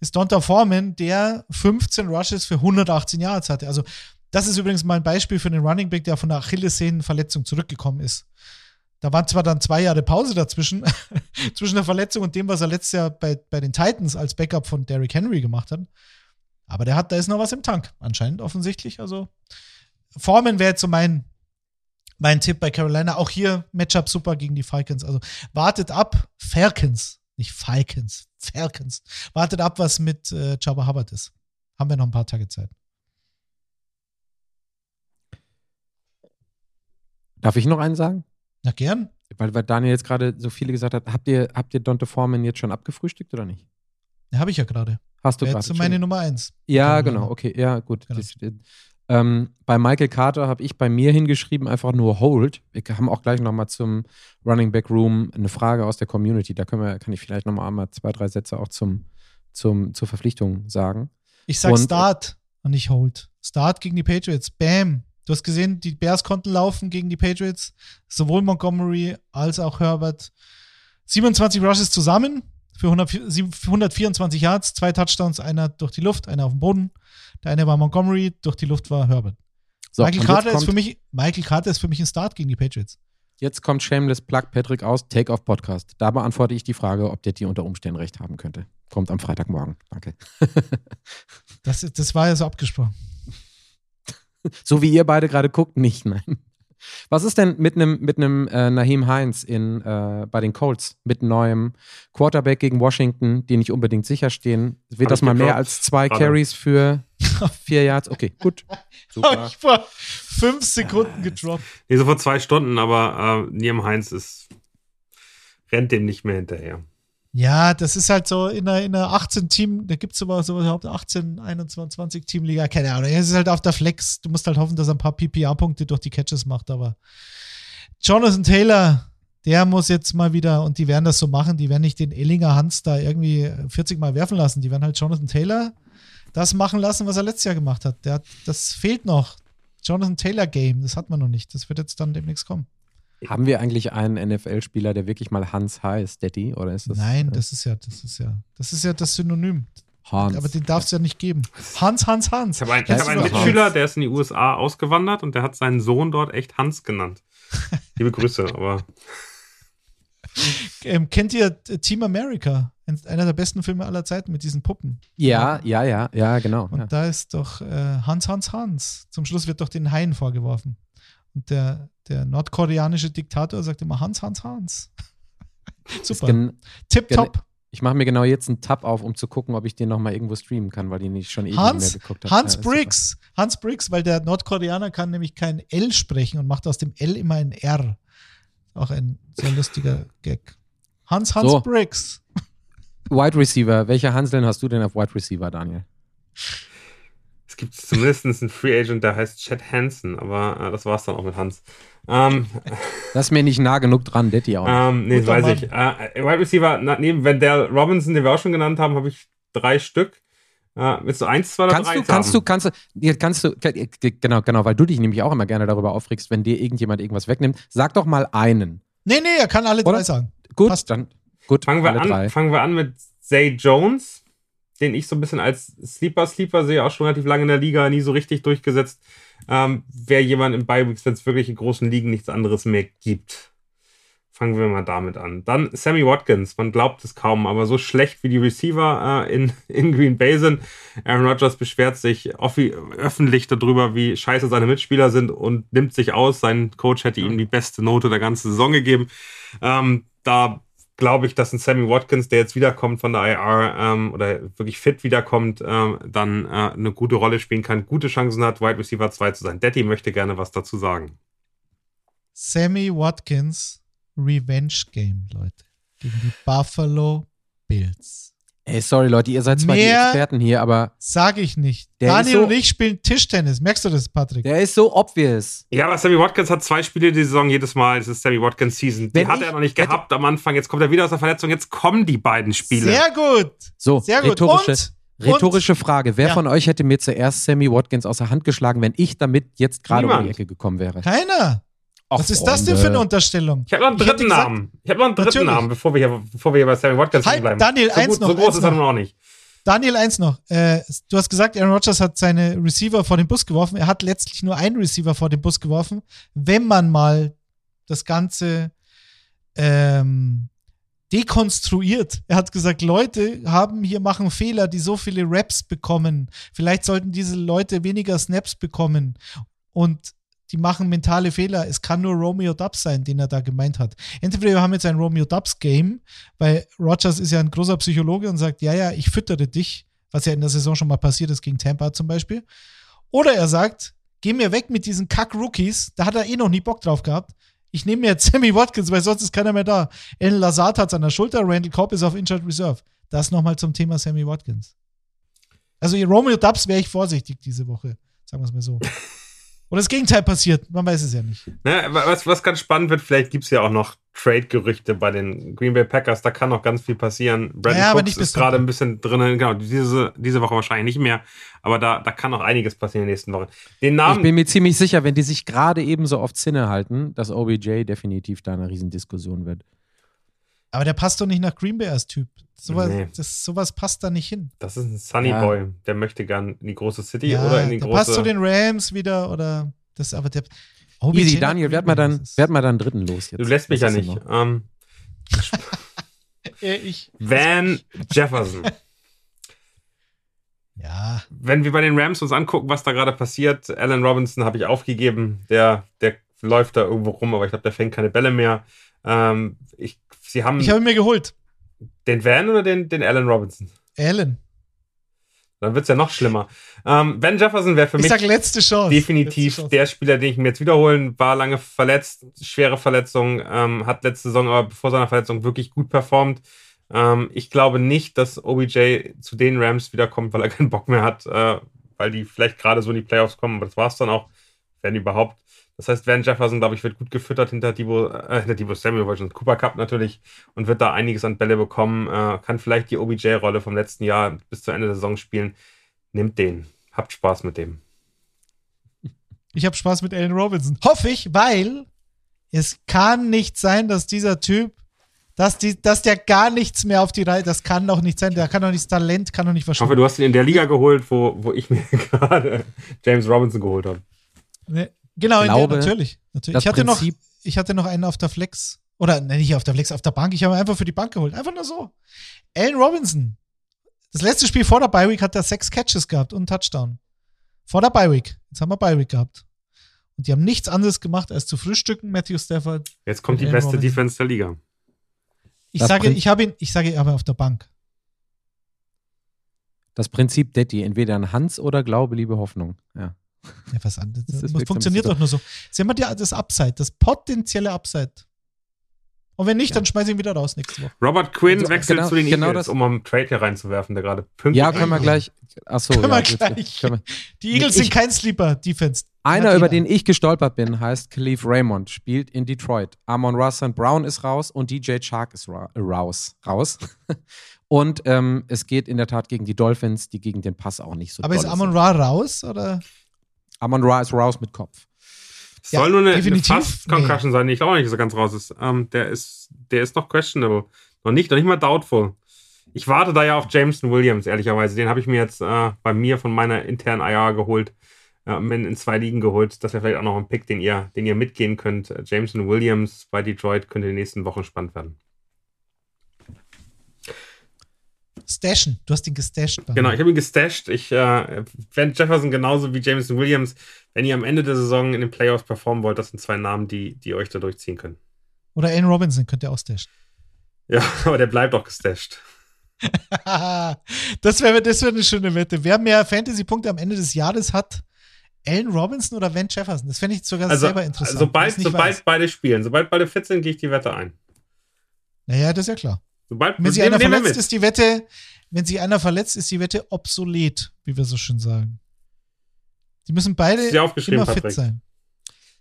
ist Donta Foreman, der 15 Rushes für 118 Yards hatte. Also das ist übrigens mal ein Beispiel für den Running Back, der von der Achillessehnenverletzung zurückgekommen ist. Da waren zwar dann zwei Jahre Pause dazwischen, [laughs] zwischen der Verletzung und dem, was er letztes Jahr bei, bei den Titans als Backup von Derrick Henry gemacht hat. Aber der hat, da ist noch was im Tank, anscheinend offensichtlich. Also Foreman wäre jetzt so mein, mein Tipp bei Carolina. Auch hier Matchup super gegen die Falcons. Also wartet ab, Falcons, nicht Falcons, Falcons. Wartet ab, was mit äh, Jabba Hubbard ist. Haben wir noch ein paar Tage Zeit. Darf ich noch einen sagen? Na gern. Weil, weil Daniel jetzt gerade so viele gesagt hat, habt ihr, habt ihr Dante Foreman jetzt schon abgefrühstückt oder nicht? Ja, habe ich ja gerade. Hast du gerade. Jetzt meine Nummer eins. Ja, genau, okay, ja, gut. Genau. Das, ähm, bei Michael Carter habe ich bei mir hingeschrieben einfach nur Hold. Wir haben auch gleich nochmal zum Running Back Room eine Frage aus der Community. Da können wir, kann ich vielleicht nochmal einmal zwei, drei Sätze auch zum, zum, zur Verpflichtung sagen. Ich sag und, Start und nicht Hold. Start gegen die Patriots. Bam. Du hast gesehen, die Bears konnten laufen gegen die Patriots. Sowohl Montgomery als auch Herbert. 27 Rushes zusammen für 124 Yards, zwei Touchdowns, einer durch die Luft, einer auf dem Boden. Der eine war Montgomery, durch die Luft war Herbert. So, Michael, Carter ist für mich, Michael Carter ist für mich ein Start gegen die Patriots. Jetzt kommt Shameless Plug Patrick aus, Take-Off Podcast. Da beantworte ich die Frage, ob der dir unter Umständen recht haben könnte. Kommt am Freitagmorgen. Danke. das, das war ja so abgesprochen. [laughs] so wie ihr beide gerade guckt, nicht, nein. Was ist denn mit einem mit einem äh, Naheem Heinz in, äh, bei den Colts mit neuem Quarterback gegen Washington, die nicht unbedingt sicher stehen? Wird Hab das mal mehr als zwei Gerade. Carries für vier Yards? Okay, [laughs] gut. Super. ich war fünf Sekunden gedroppt. Nee, so vor zwei Stunden, aber äh, Naheem Heinz ist rennt dem nicht mehr hinterher. Ja, das ist halt so in einer, in einer 18-Team, da gibt es aber so überhaupt 18, 21 Teamliga, keine Ahnung. Es ist halt auf der Flex. Du musst halt hoffen, dass er ein paar PPA-Punkte durch die Catches macht, aber Jonathan Taylor, der muss jetzt mal wieder, und die werden das so machen, die werden nicht den Ellinger Hans da irgendwie 40 Mal werfen lassen. Die werden halt Jonathan Taylor das machen lassen, was er letztes Jahr gemacht hat. Der, das fehlt noch. Jonathan Taylor Game, das hat man noch nicht. Das wird jetzt dann demnächst kommen. Haben wir eigentlich einen NFL-Spieler, der wirklich mal Hans heißt, Daddy? Oder ist das? Nein, äh, das ist ja, das ist ja, das ist ja das Synonym. Hans. Aber den darf es ja nicht geben. Hans, Hans, Hans. Ich habe einen, hab einen Mitschüler, der ist in die USA ausgewandert und der hat seinen Sohn dort echt Hans genannt. [laughs] Liebe Grüße, aber. Ähm, kennt ihr Team America? Einer der besten Filme aller Zeiten mit diesen Puppen. Ja, ja, ja, ja, genau. Und ja. da ist doch äh, Hans, Hans, Hans. Zum Schluss wird doch den Haien vorgeworfen. Und der, der nordkoreanische Diktator sagt immer Hans, Hans, Hans. [laughs] Super. Tip top. Ich mache mir genau jetzt einen Tab auf, um zu gucken, ob ich den nochmal irgendwo streamen kann, weil ich nicht schon ewig Hans, mehr geguckt habe. Hans ja, Briggs. Hans Briggs, weil der Nordkoreaner kann nämlich kein L sprechen und macht aus dem L immer ein R. Auch ein sehr lustiger Gag. Hans Hans so. Briggs. Wide Receiver. Welche Hanseln hast du denn auf Wide Receiver, Daniel? Es gibt zumindest einen Free Agent, der heißt Chad Hansen, aber äh, das war es dann auch mit Hans. Ähm, [laughs] das ist mir nicht nah genug dran, Detti auch. Ähm, nee, Guter weiß Mann. ich. Äh, Wide Receiver, na, neben Wendell Robinson, den wir auch schon genannt haben, habe ich drei Stück. Äh, willst du eins, zwei oder kannst drei? Du, kannst, du, kannst du, kannst du, genau, genau, weil du dich nämlich auch immer gerne darüber aufregst, wenn dir irgendjemand irgendwas wegnimmt. Sag doch mal einen. Nee, nee, er kann alle oder? drei sagen. Gut, Passt. dann. Gut, fangen wir, an, fangen wir an mit Zay Jones den ich so ein bisschen als Sleeper-Sleeper sehe, auch schon relativ lange in der Liga, nie so richtig durchgesetzt, ähm, wäre jemand im Bi-Weeks, wenn es wirklich in großen Ligen nichts anderes mehr gibt. Fangen wir mal damit an. Dann Sammy Watkins. Man glaubt es kaum, aber so schlecht wie die Receiver äh, in, [laughs] in Green Bay sind. Aaron Rodgers beschwert sich öffentlich darüber, wie scheiße seine Mitspieler sind und nimmt sich aus. Sein Coach hätte ihm die beste Note der ganzen Saison gegeben. Ähm, da glaube ich, dass ein Sammy Watkins, der jetzt wiederkommt von der IR ähm, oder wirklich fit wiederkommt, ähm, dann äh, eine gute Rolle spielen kann, gute Chancen hat, Wide Receiver 2 zu sein. Daddy möchte gerne was dazu sagen. Sammy Watkins Revenge Game, Leute. Gegen die Buffalo Bills. Ey, sorry, Leute, ihr seid zwar die Mehr Experten hier, aber Sag ich nicht. Daniel so- und ich spielen Tischtennis. Merkst du das, Patrick? der ist so obvious. Ja, aber Sammy Watkins hat zwei Spiele die Saison jedes Mal. Das ist Sammy Watkins Season. Die Wenn hat er noch nicht gehabt am Anfang. Jetzt kommt er wieder aus der Verletzung. Jetzt kommen die beiden Spiele. Sehr gut. So, Sehr gut. rhetorische, Und, rhetorische Frage. Wer Ja. von euch hätte mir zuerst Sammy Watkins aus der Hand geschlagen, wenn ich damit jetzt gerade um die. Ecke gekommen wäre? keiner. Ach, Was ist das denn für eine Unterstellung? Ich habe noch einen dritten gesagt- Namen. Ich habe noch einen dritten Natürlich. Namen, bevor wir hier, bevor wir hier bei Sammy Watkins Halt, bleiben. Daniel, so, eins gut, noch, so groß eins ist er noch. noch nicht. Daniel, eins noch. Äh, du hast gesagt, Aaron Rodgers hat seine Receiver vor den Bus geworfen. Er hat letztlich nur einen Receiver vor den Bus geworfen. Wenn man mal das Ganze ähm, dekonstruiert. Er hat gesagt, Leute haben hier machen Fehler, die so viele Raps bekommen. Vielleicht sollten diese Leute weniger Snaps bekommen. Und die machen mentale Fehler. Es kann nur Romeo Dubs sein, den er da gemeint hat. Entweder wir haben jetzt ein Romeo Dubs Game, weil Rogers ist ja ein großer Psychologe und sagt, ja, ja, ich füttere dich, was ja in der Saison schon mal passiert ist gegen Tampa zum Beispiel. Oder er sagt, geh mir weg mit diesen Kack-Rookies, da hat er eh noch nie Bock drauf gehabt. Ich nehme mir jetzt [laughs] Sammy Watkins, weil sonst ist keiner mehr da. Alan Lazard hat es an der Schulter, Randall Cobb ist auf Injured Reserve. Das nochmal zum Thema Sammy Watkins. Also Romeo Dubs wäre ich vorsichtig diese Woche, sagen wir es mal so. [laughs] Oder das Gegenteil passiert, man weiß es ja nicht. Ne, was, was ganz spannend wird, vielleicht gibt es ja auch noch Trade-Gerüchte bei den Green Bay Packers. Da kann noch ganz viel passieren. Brandon Ja, Cooks ist gerade ein bisschen drinnen. Genau, diese, diese Woche wahrscheinlich nicht mehr. Aber da, da kann noch einiges passieren in den nächsten Wochen. Den Ich Namen, bin mir ziemlich sicher, wenn die sich gerade ebenso oft Zinne halten, dass OBJ definitiv da eine Riesendiskussion wird. Aber der passt doch nicht nach Green Bay als Typ. Sowas, Nee. das, sowas passt da nicht hin. das ist ein Sunny Ja. Boy. Der möchte gern in die große City Ja, oder in die der große. passt zu den Rams wieder oder das aber der OBJ Easy, Daniel, werd mal dann, das werd mal dann dritten los jetzt. du lässt mich ja Was ist nicht. Ähm, Äh, [laughs] ich. Van Jefferson. [laughs] Ja, wenn wir bei den Rams uns angucken, was da gerade passiert, Allen Robinson habe ich aufgegeben. Der, der läuft da irgendwo rum, aber ich glaube, der fängt keine Bälle mehr. Ähm, ich, sie haben ich habe ihn mir geholt. den Van oder den, den Allen Robinson? Allen. Dann wird es ja noch schlimmer. Ähm, Van Jefferson wäre für Ich mich sag letzte Chance. definitiv Chance. der Spieler, den ich mir jetzt wiederholen. War lange verletzt, schwere Verletzung, ähm, hat letzte Saison aber vor seiner Verletzung wirklich gut performt. Ähm, ich glaube nicht, dass OBJ zu den Rams wiederkommt, weil er keinen Bock mehr hat, äh, weil die vielleicht gerade so in die Playoffs kommen, aber das war es dann auch, wenn überhaupt. Das heißt, Van Jefferson, glaube ich, wird gut gefüttert hinter Debo, äh, hinter Debo Samuel, wollte schon, Cooper Cup natürlich und wird da einiges an Bälle bekommen, äh, kann vielleicht die OBJ-Rolle vom letzten Jahr bis zu Ende der Saison spielen. Nimmt den. Habt Spaß mit dem. [laughs] Ich habe Spaß mit Allen Robinson. Hoffe ich, weil es kann nicht sein, dass dieser Typ, dass, die, dass der gar nichts mehr auf die Reihe, das kann doch nicht sein. Der kann doch nicht, das Talent kann doch nicht Ich hoffe, verschwinden. du hast ihn in der Liga geholt, wo, wo ich mir [laughs] gerade James Robinson geholt habe. Nee, genau, in glaube, der, natürlich. natürlich. Ich, hatte noch, ich hatte noch einen auf der Flex. Oder nee, nicht auf der Flex, auf der Bank. Ich habe ihn einfach für die Bank geholt. Einfach nur so. Allen Robinson. Das letzte Spiel vor der Bye Week hat er sechs Catches gehabt und einen Touchdown. Vor der Bye Week. Jetzt haben wir Bye Week gehabt. Und die haben nichts anderes gemacht, als zu frühstücken, Matthew Stafford. Jetzt kommt die Allen beste Robinson. Defense der Liga. Ich Das sage, Prinzip- ich habe ihn, ich sage aber auf der Bank. das Prinzip Detti, entweder ein Hans oder Glaube, Liebe, Hoffnung. Ja. Ja, was anderes. Das Das, funktioniert doch nur so. Sie haben ja das Upside, das potenzielle Upside. Und wenn nicht, Ja. dann schmeiße ich ihn wieder raus nächste Woche. Robert Quinn Also, wechselt genau- zu den genau Eagles, das- um am Trade hier reinzuwerfen, der gerade pünktlich Ja, können wir gleich. Achso, Können ja, wir gleich. können wir- Die Eagles Ich- sind kein Sleeper-Defense. Einer, über den ich gestolpert bin, heißt Khalif Raymond, spielt in Detroit. Amon Russell Brown ist raus und DJ Chark ist ra raus. raus. [laughs] und ähm, es geht in der Tat gegen die Dolphins, die gegen den Pass auch nicht so Aber ist Amon. Ra raus? Oder? Amon Ra ist raus mit Kopf. Ja, soll nur eine, eine. Fast-Concussion sein, die ich glaube auch nicht so ganz raus ist. Ähm, der ist. Der ist noch questionable. Noch nicht, noch nicht mal doubtful. Ich warte da ja auf Jameson Williams, ehrlicherweise. Den habe ich mir jetzt äh, bei mir von meiner internen IR geholt. Äh, in zwei Ligen geholt. Das wäre vielleicht auch noch ein Pick, den ihr, den ihr mitgehen könnt. Jameson Williams bei Detroit könnte in den nächsten Wochen spannend werden. Stashen. Du hast ihn gestasht. Genau, ich habe ihn gestasht. Ich, äh, Van Jefferson genauso wie Jameson Williams. Wenn ihr am Ende der Saison in den Playoffs performen wollt, das sind zwei Namen, die, die euch da durchziehen können. Oder Alan Robinson könnt ihr auch stashen. Ja, [laughs] aber der bleibt auch gestasht. [laughs] das wäre das wär eine schöne Wette. Wer mehr Fantasy-Punkte am Ende des Jahres hat, Allen Robinson oder Van Jefferson? Das fände ich sogar also, selber interessant. Sobald, sobald beide spielen, sobald beide fit sind, gehe ich die Wette ein. Naja, das ist ja klar. Sobald, wenn sich einer verletzt, ist die Wette, wenn sich einer verletzt, ist die Wette obsolet, wie wir so schön sagen. Die müssen beide immer Patrick. fit sein.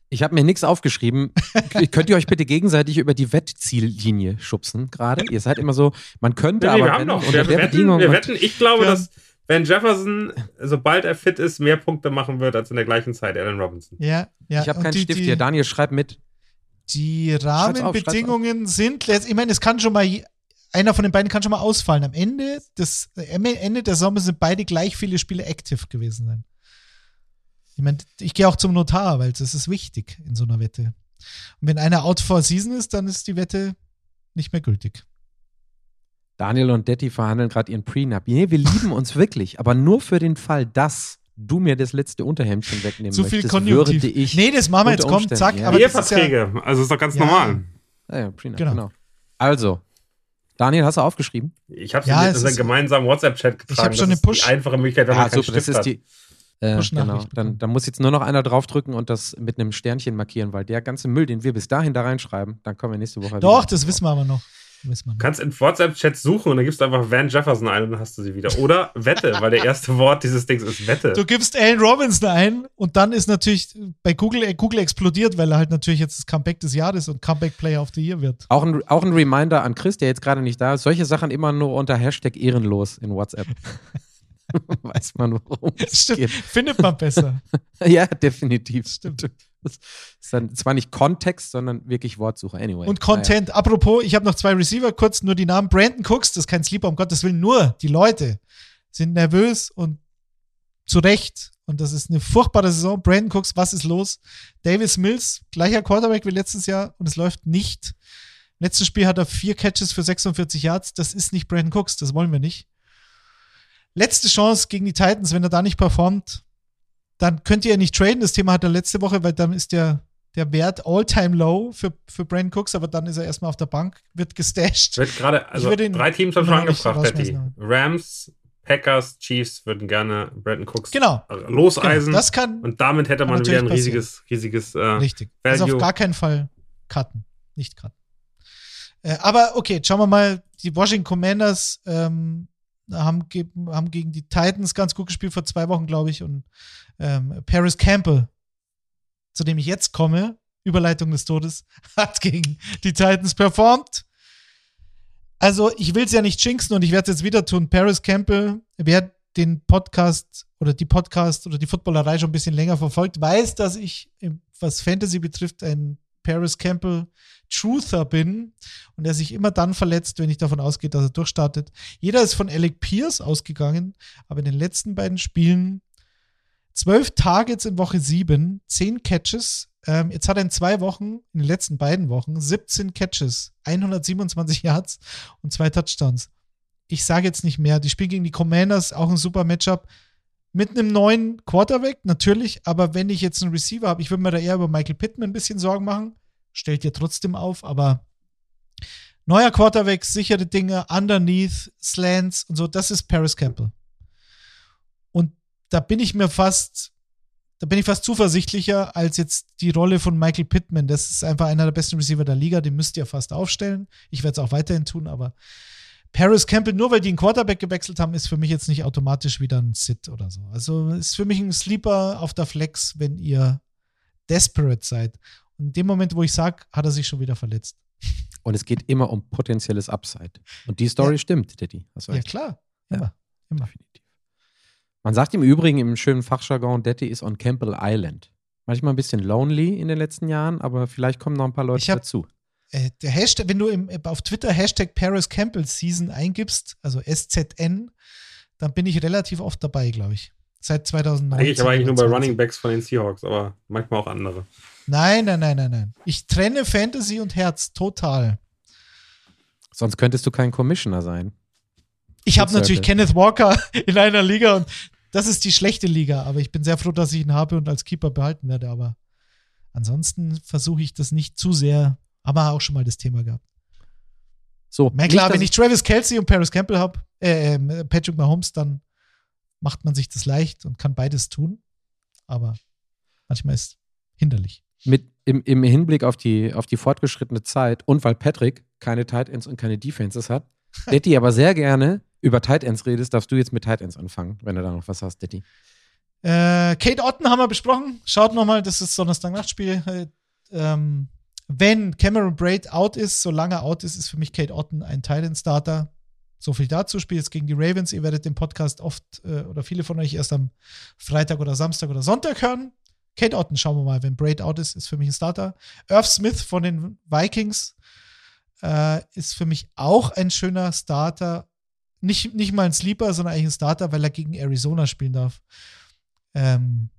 Ich habe mir nichts aufgeschrieben. Könnt ihr euch bitte gegenseitig über die Wettziellinie schubsen gerade? Ihr seid immer so, man könnte nee, aber wir haben noch, wir, wir, wetten, wir wetten, ich glaube, Ja. dass Van Jefferson, sobald er fit ist, mehr Punkte machen wird als in der gleichen Zeit Allen Robinson. Ja, ja. Ich habe keinen die, Stift die, hier. Daniel, schreib mit. Die auf, Rahmenbedingungen sind, letzt- ich meine, es kann schon mal, einer von den beiden kann schon mal ausfallen. Am Ende des, am Ende der Sommer sind beide gleich viele Spiele active gewesen sein. Ich meine, ich gehe auch zum Notar, weil das ist wichtig in so einer Wette. Und wenn einer out for season ist, dann ist die Wette nicht mehr gültig. Daniel und Detti verhandeln gerade ihren Prenup. Nee, wir lieben uns [laughs] wirklich, aber nur für den Fall, dass du mir das letzte Unterhemdchen wegnehmen Zu viel möchtest, Konjunktiv. würde ich. Nee, das machen wir jetzt, komm, zack. ja. Aber das ist ja, Eheverträge, also ist doch ganz Ja. normal. Ah ja, Prenup, Genau. genau. Also, Daniel, hast du aufgeschrieben? Ich habe Ja, in es unseren ist- gemeinsamen WhatsApp-Chat getragen. hab schon das eine ist Push- Die einfache Möglichkeit, wenn man Ah, keinen super, das Stift ist die. Äh, genau. Dann, dann muss jetzt nur noch einer draufdrücken und das mit einem Sternchen markieren, weil der ganze Müll, den wir bis dahin da reinschreiben, dann kommen wir nächste Woche doch, wieder. das wissen wir aber noch. Du kannst in WhatsApp-Chats suchen und dann gibst du einfach Van Jefferson ein und dann hast du sie wieder. Oder Wette, weil der erste [laughs] Wort dieses Dings ist Wette. Du gibst Allen Robinson ein und dann ist natürlich bei Google, äh, Google explodiert, weil er halt natürlich jetzt das Comeback des Jahres und Comeback Player of the Year wird. Auch ein, auch ein Reminder an Chris, der jetzt gerade nicht da ist. Solche Sachen immer nur unter Hashtag ehrenlos in WhatsApp. [laughs] Weiß man, worum [laughs] es Stimmt, geht. findet man besser. Ja, definitiv. Stimmt. Das ist dann zwar nicht Kontext, sondern wirklich Wortsuche. Anyway. Und Content. Apropos, ich habe noch zwei Receiver, kurz nur die Namen. Brandon Cooks, das ist kein Sleeper, um Gottes Willen, nur die Leute sind nervös und zu Recht. Und das ist eine furchtbare Saison. Brandon Cooks, was ist los? Davis Mills, gleicher Quarterback wie letztes Jahr und es läuft nicht. Letztes Spiel hat er vier Catches für 46 Yards. Das ist nicht Brandon Cooks, das wollen wir nicht. Letzte Chance gegen die Titans, wenn er da nicht performt, dann könnt ihr nicht traden. Das Thema hat er letzte Woche, weil dann ist der, der Wert all-time low für, für Brandon Cooks, aber dann ist er erstmal auf der Bank, wird gestasht. Wird gerade, also würde ihn drei Teams haben schon Betty. rausschmeißen, Rams, Packers, Chiefs würden gerne Brandon Cooks Genau. loseisen. Genau, das kann und damit hätte man wieder ein riesiges, riesiges äh, richtig. Also Value. auf gar keinen Fall cutten. Nicht cutten. Äh, aber okay, schauen wir mal. Die Washington Commanders ähm, haben, haben gegen die Titans ganz gut gespielt vor zwei Wochen, glaube ich. Und ähm, Paris Campbell, zu dem ich jetzt komme, Überleitung des Todes, [laughs] hat gegen die Titans performt. Also, ich will es ja nicht jinxen und ich werde es jetzt wieder tun. Paris Campbell, wer den Podcast oder die Podcast oder die Footballerei schon ein bisschen länger verfolgt, weiß, dass ich, im- was Fantasy betrifft, ein Paris Campbell Truther bin und der sich immer dann verletzt, wenn ich davon ausgehe, dass er durchstartet. Jeder ist von Alec Pierce ausgegangen, aber in den letzten beiden Spielen zwölf Targets in Woche sieben, zehn Catches. Ähm, jetzt hat er in zwei Wochen, in den letzten beiden Wochen, 17 Catches, 127 Yards und zwei Touchdowns. Ich sage jetzt nicht mehr. Die spielen gegen die Commanders, auch ein super Matchup. Mit einem neuen Quarterback, natürlich, aber wenn ich jetzt einen Receiver habe, ich würde mir da eher über Michael Pittman ein bisschen Sorgen machen. Stellt ihr trotzdem auf, aber neuer Quarterback, sichere Dinge, underneath, Slants und so, das ist Paris Campbell. Und da bin ich mir fast, da bin ich fast zuversichtlicher als jetzt die Rolle von Michael Pittman. Das ist einfach einer der besten Receiver der Liga, den müsst ihr fast aufstellen. Ich werde es auch weiterhin tun, aber Paris Campbell, nur weil die einen Quarterback gewechselt haben, ist für mich jetzt nicht automatisch wieder ein Sit oder so. Also ist für mich ein Sleeper auf der Flex, wenn ihr desperate seid. Und in dem Moment, wo ich sage, hat er sich schon wieder verletzt. [laughs] Und es geht immer um potenzielles Upside. Und die Story Ja. stimmt, du Ja, klar. Immer. Immer. Definitiv. Man sagt im Übrigen im schönen Fachjargon, Daddy ist on Campbell Island. Manchmal ein bisschen lonely in den letzten Jahren, aber vielleicht kommen noch ein paar Leute Ich hab- dazu. Äh, der Hashtag, wenn du im, auf Twitter Hashtag Paris Campbell Season eingibst, also SZN, dann bin ich relativ oft dabei, glaube ich. Seit 2009. Eigentlich aber eigentlich nur bei Running Backs von den Seahawks, aber manchmal auch andere. Nein, nein, nein, nein, nein. Ich trenne Fantasy und Herz total. Sonst könntest du kein Commissioner sein. Ich habe natürlich Kenneth Walker [laughs] in einer Liga und das ist die schlechte Liga, aber ich bin sehr froh, dass ich ihn habe und als Keeper behalten werde. Aber ansonsten versuche ich das nicht zu sehr. Aber auch schon mal das Thema gehabt. So, Na klar, wenn ich Travis Kelsey und Paris Campbell habe, äh, äh, Patrick Mahomes, dann macht man sich das leicht und kann beides tun. Aber manchmal ist hinderlich. Mit, im, Im Hinblick auf die, auf die fortgeschrittene Zeit und weil Patrick keine Tight Ends und keine Defenses hat, [laughs] Detti aber sehr gerne über Tight Ends redest, darfst du jetzt mit Tight Ends anfangen, wenn du da noch was hast, Detti. Äh, Kate Otten haben wir besprochen. Schaut nochmal, das ist Donnerstag-Nachtspiel. Äh, ähm, wenn Cameron Braid out ist, solange er out ist, ist für mich Kate Otten ein Tight End Starter. So viel dazu. Spielt jetzt gegen die Ravens. Ihr werdet den Podcast oft äh, oder viele von euch erst am Freitag oder Samstag oder Sonntag hören. Kate Otten, schauen wir mal. Wenn Braid out ist, ist für mich ein Starter. Irv Smith von den Vikings äh, ist für mich auch ein schöner Starter nicht, nicht mal ein Sleeper, sondern eigentlich ein Starter, weil er gegen Arizona spielen darf. Ähm,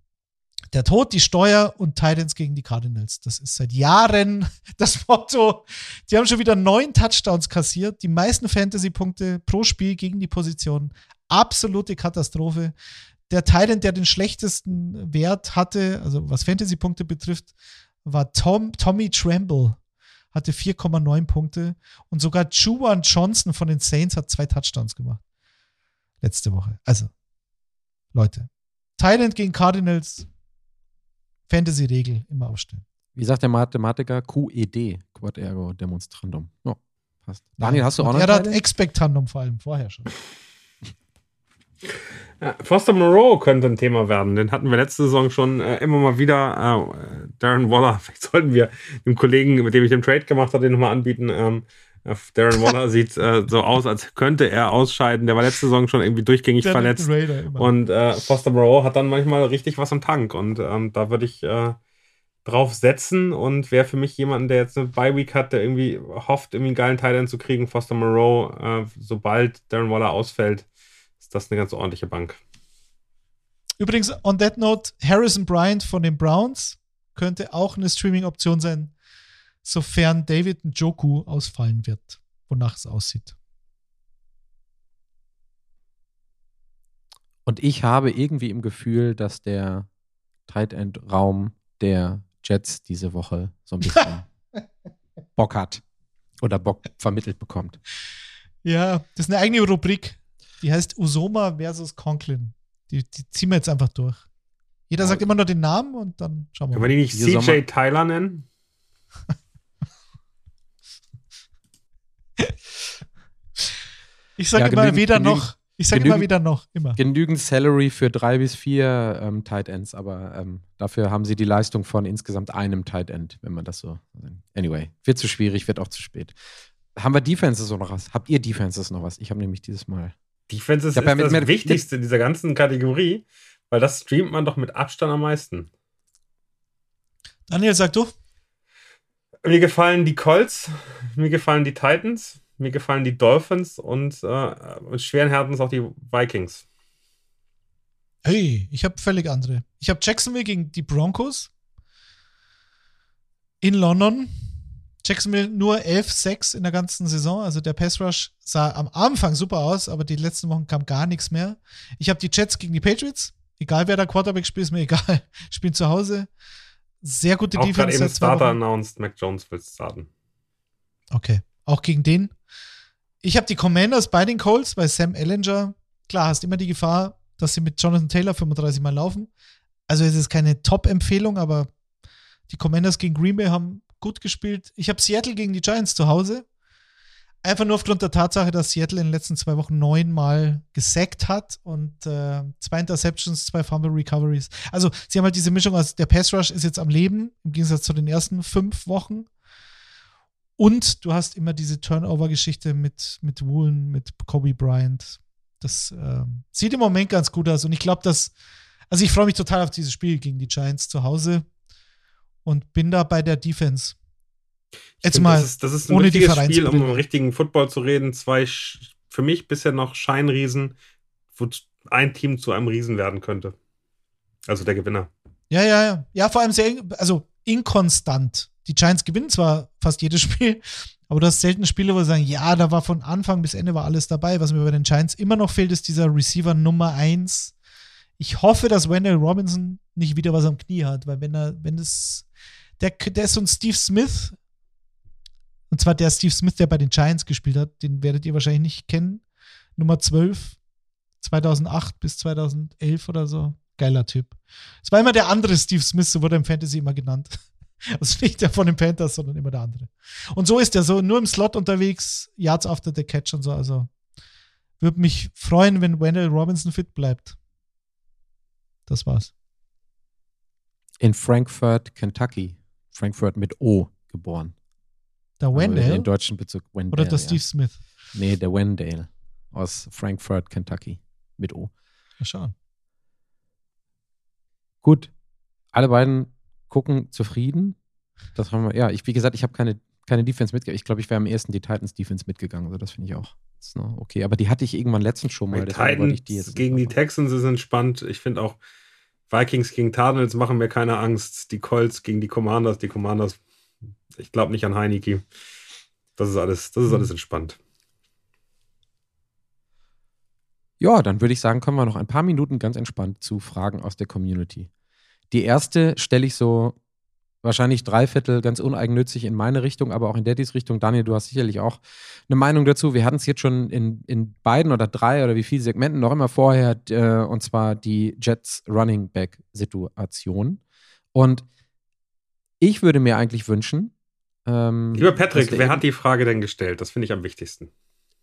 der Tod, die Steuer und Titans gegen die Cardinals. Das ist seit Jahren [laughs] das Motto. Die haben schon wieder neun Touchdowns kassiert, die meisten Fantasy-Punkte pro Spiel gegen die Position. Absolute Katastrophe. Der Titan, der den schlechtesten Wert hatte, also was Fantasy-Punkte betrifft, war Tom, Tommy Tremble hatte 4,9 Punkte und sogar Juwan Johnson von den Saints hat zwei Touchdowns gemacht. Letzte Woche. Also, Leute. Thailand gegen Cardinals. Fantasy-Regel immer aufstellen. Wie sagt der Mathematiker? QED, Quad Ergo Demonstrandum. Ja, passt. Daniel, hast du auch noch Er hat Expectandum vor allem vorher schon. [laughs] Foster Moreau könnte ein Thema werden. Den hatten wir letzte Saison schon äh, immer mal wieder. Äh, Darren Waller, [laughs] vielleicht sollten wir dem Kollegen, mit dem ich den Trade gemacht habe, den nochmal anbieten. Ähm, äh, Darren Waller [laughs] sieht äh, so aus, als könnte er ausscheiden. Der war letzte Saison schon irgendwie durchgängig verletzt. Und äh, Foster Moreau hat dann manchmal richtig was im Tank. Und ähm, da würde ich äh, drauf setzen und wäre für mich jemand, der jetzt eine Bye-Week hat, der irgendwie hofft, irgendwie einen geilen Teil zu kriegen. Foster Moreau, sobald Darren Waller ausfällt, ist das eine ganz ordentliche Bank. Übrigens, on that note, Harrison Bryant von den Browns könnte auch eine Streaming-Option sein, sofern David Njoku ausfallen wird, wonach es aussieht. Und ich habe irgendwie im Gefühl, dass der Tight End Raum der Jets diese Woche so ein bisschen [laughs] Bock hat oder Bock vermittelt bekommt. Ja, das ist eine eigene Rubrik. Die heißt Usoma versus Conklin. Die, die ziehen wir jetzt einfach durch. Jeder sagt immer nur den Namen und dann schauen wir mal. Können wir die nicht CJ Sommer Tyler nennen? [laughs] ich sage ja, immer weder noch. Ich sage immer wieder noch, immer. Genügend Salary für drei bis vier ähm, Tight Ends, aber ähm, dafür haben sie die Leistung von insgesamt einem Tight End, wenn man das so. Anyway, wird zu schwierig, wird auch zu spät. Haben wir Defenses noch was? Habt ihr Defenses noch was? Ich habe nämlich dieses Mal Defense ist, ist ja das mit, Wichtigste dieser ganzen Kategorie, weil das streamt man doch mit Abstand am meisten. Daniel, sag du. Mir gefallen die Colts, mir gefallen die Titans, mir gefallen die Dolphins und äh, schweren Herzens auch die Vikings. Hey, ich habe völlig andere. Ich habe Jacksonville gegen die Broncos in London. Jacksonville nur 11-6 in der ganzen Saison. Also der Pass Rush sah am Anfang super aus, aber die letzten Wochen kam gar nichts mehr. Ich habe die Jets gegen die Patriots. Egal wer der Quarterback spielt, ist mir [laughs] egal. Spielen zu Hause. Sehr gute Auch Defense. Auch eben Starter announced, Mac Jones will starten. Okay. Auch gegen den. Ich habe die Commanders bei den Colts, bei Sam Ellinger. Klar, hast immer die Gefahr, dass sie mit Jonathan Taylor 35 Mal laufen. Also es ist keine Top-Empfehlung, aber die Commanders gegen Green Bay haben gut gespielt. Ich habe Seattle gegen die Giants zu Hause. Einfach nur aufgrund der Tatsache, dass Seattle in den letzten zwei Wochen neunmal gesackt hat und äh, zwei Interceptions, zwei Fumble Recoveries. Also sie haben halt diese Mischung aus der Pass Rush ist jetzt am Leben, im Gegensatz zu den ersten fünf Wochen. Und du hast immer diese Turnover-Geschichte mit, mit Woolen, mit Kobe Bryant. Das äh, sieht im Moment ganz gut aus. Und ich glaube, dass, also ich freue mich total auf dieses Spiel gegen die Giants zu Hause und bin da bei der Defense. Jetzt mal das ist, das ist ein ohne die richtiges Spiel, um im richtigen Football zu reden. Zwei für mich bisher noch Scheinriesen, wo ein Team zu einem Riesen werden könnte. Also der Gewinner. Ja, ja, ja. Ja, vor allem sehr, also inkonstant. Die Giants gewinnen zwar fast jedes [laughs] Spiel, aber du hast selten Spiele, wo sie sagen, ja, da war von Anfang bis Ende war alles dabei. Was mir bei den Giants immer noch fehlt, ist dieser Receiver Nummer 1. Ich hoffe, dass Wendell Robinson nicht wieder was am Knie hat, weil wenn er, wenn es, der, der ist so ein Steve Smith, und zwar der Steve Smith, der bei den Giants gespielt hat, den werdet ihr wahrscheinlich nicht kennen. Nummer 12, 2008 bis 2011 oder so. Geiler Typ. Es war immer der andere Steve Smith, so wurde er im Fantasy immer genannt. [laughs] [laughs] Also nicht der von den Panthers, sondern immer der andere. Und so ist er so nur im Slot unterwegs, Yards after the catch und so. Also würde mich freuen, wenn Wendell Robinson fit bleibt. Das war's. In Frankfurt, Kentucky. Frankfurt mit O geboren. Der Also Wendell In deutschen Bezug Wendell. oder der ja. Steve Smith? Nee, der Wendell aus Frankfurt, Kentucky. Mit O. Mal schauen. Gut. Alle beiden gucken zufrieden. Das haben wir, ja, ich, wie gesagt, ich habe keine, keine Defense mitgegangen. Ich glaube, ich wäre am ersten die Titans Defense mitgegangen. Also das finde ich auch. Ist noch okay. Aber die hatte ich irgendwann letztens schon mal. Titans die gegen die Texans ist entspannt. Ich finde auch Vikings gegen Cardinals machen mir keine Angst. Die Colts gegen die Commanders. Die Commanders, ich glaube nicht an Heineke. Das ist alles, das ist Hm. alles entspannt. Ja, dann würde ich sagen, kommen wir noch ein paar Minuten ganz entspannt zu Fragen aus der Community. Die erste stelle ich so wahrscheinlich drei Viertel ganz uneigennützig in meine Richtung, aber auch in Daddys Richtung. Daniel, du hast sicherlich auch eine Meinung dazu. Wir hatten es jetzt schon in, in beiden oder drei oder wie viele Segmenten noch immer vorher, äh, und zwar die Jets Running Back Situation. Und ich würde mir eigentlich wünschen, ähm, Lieber Patrick, wer hat die Frage denn gestellt? Das finde ich am wichtigsten.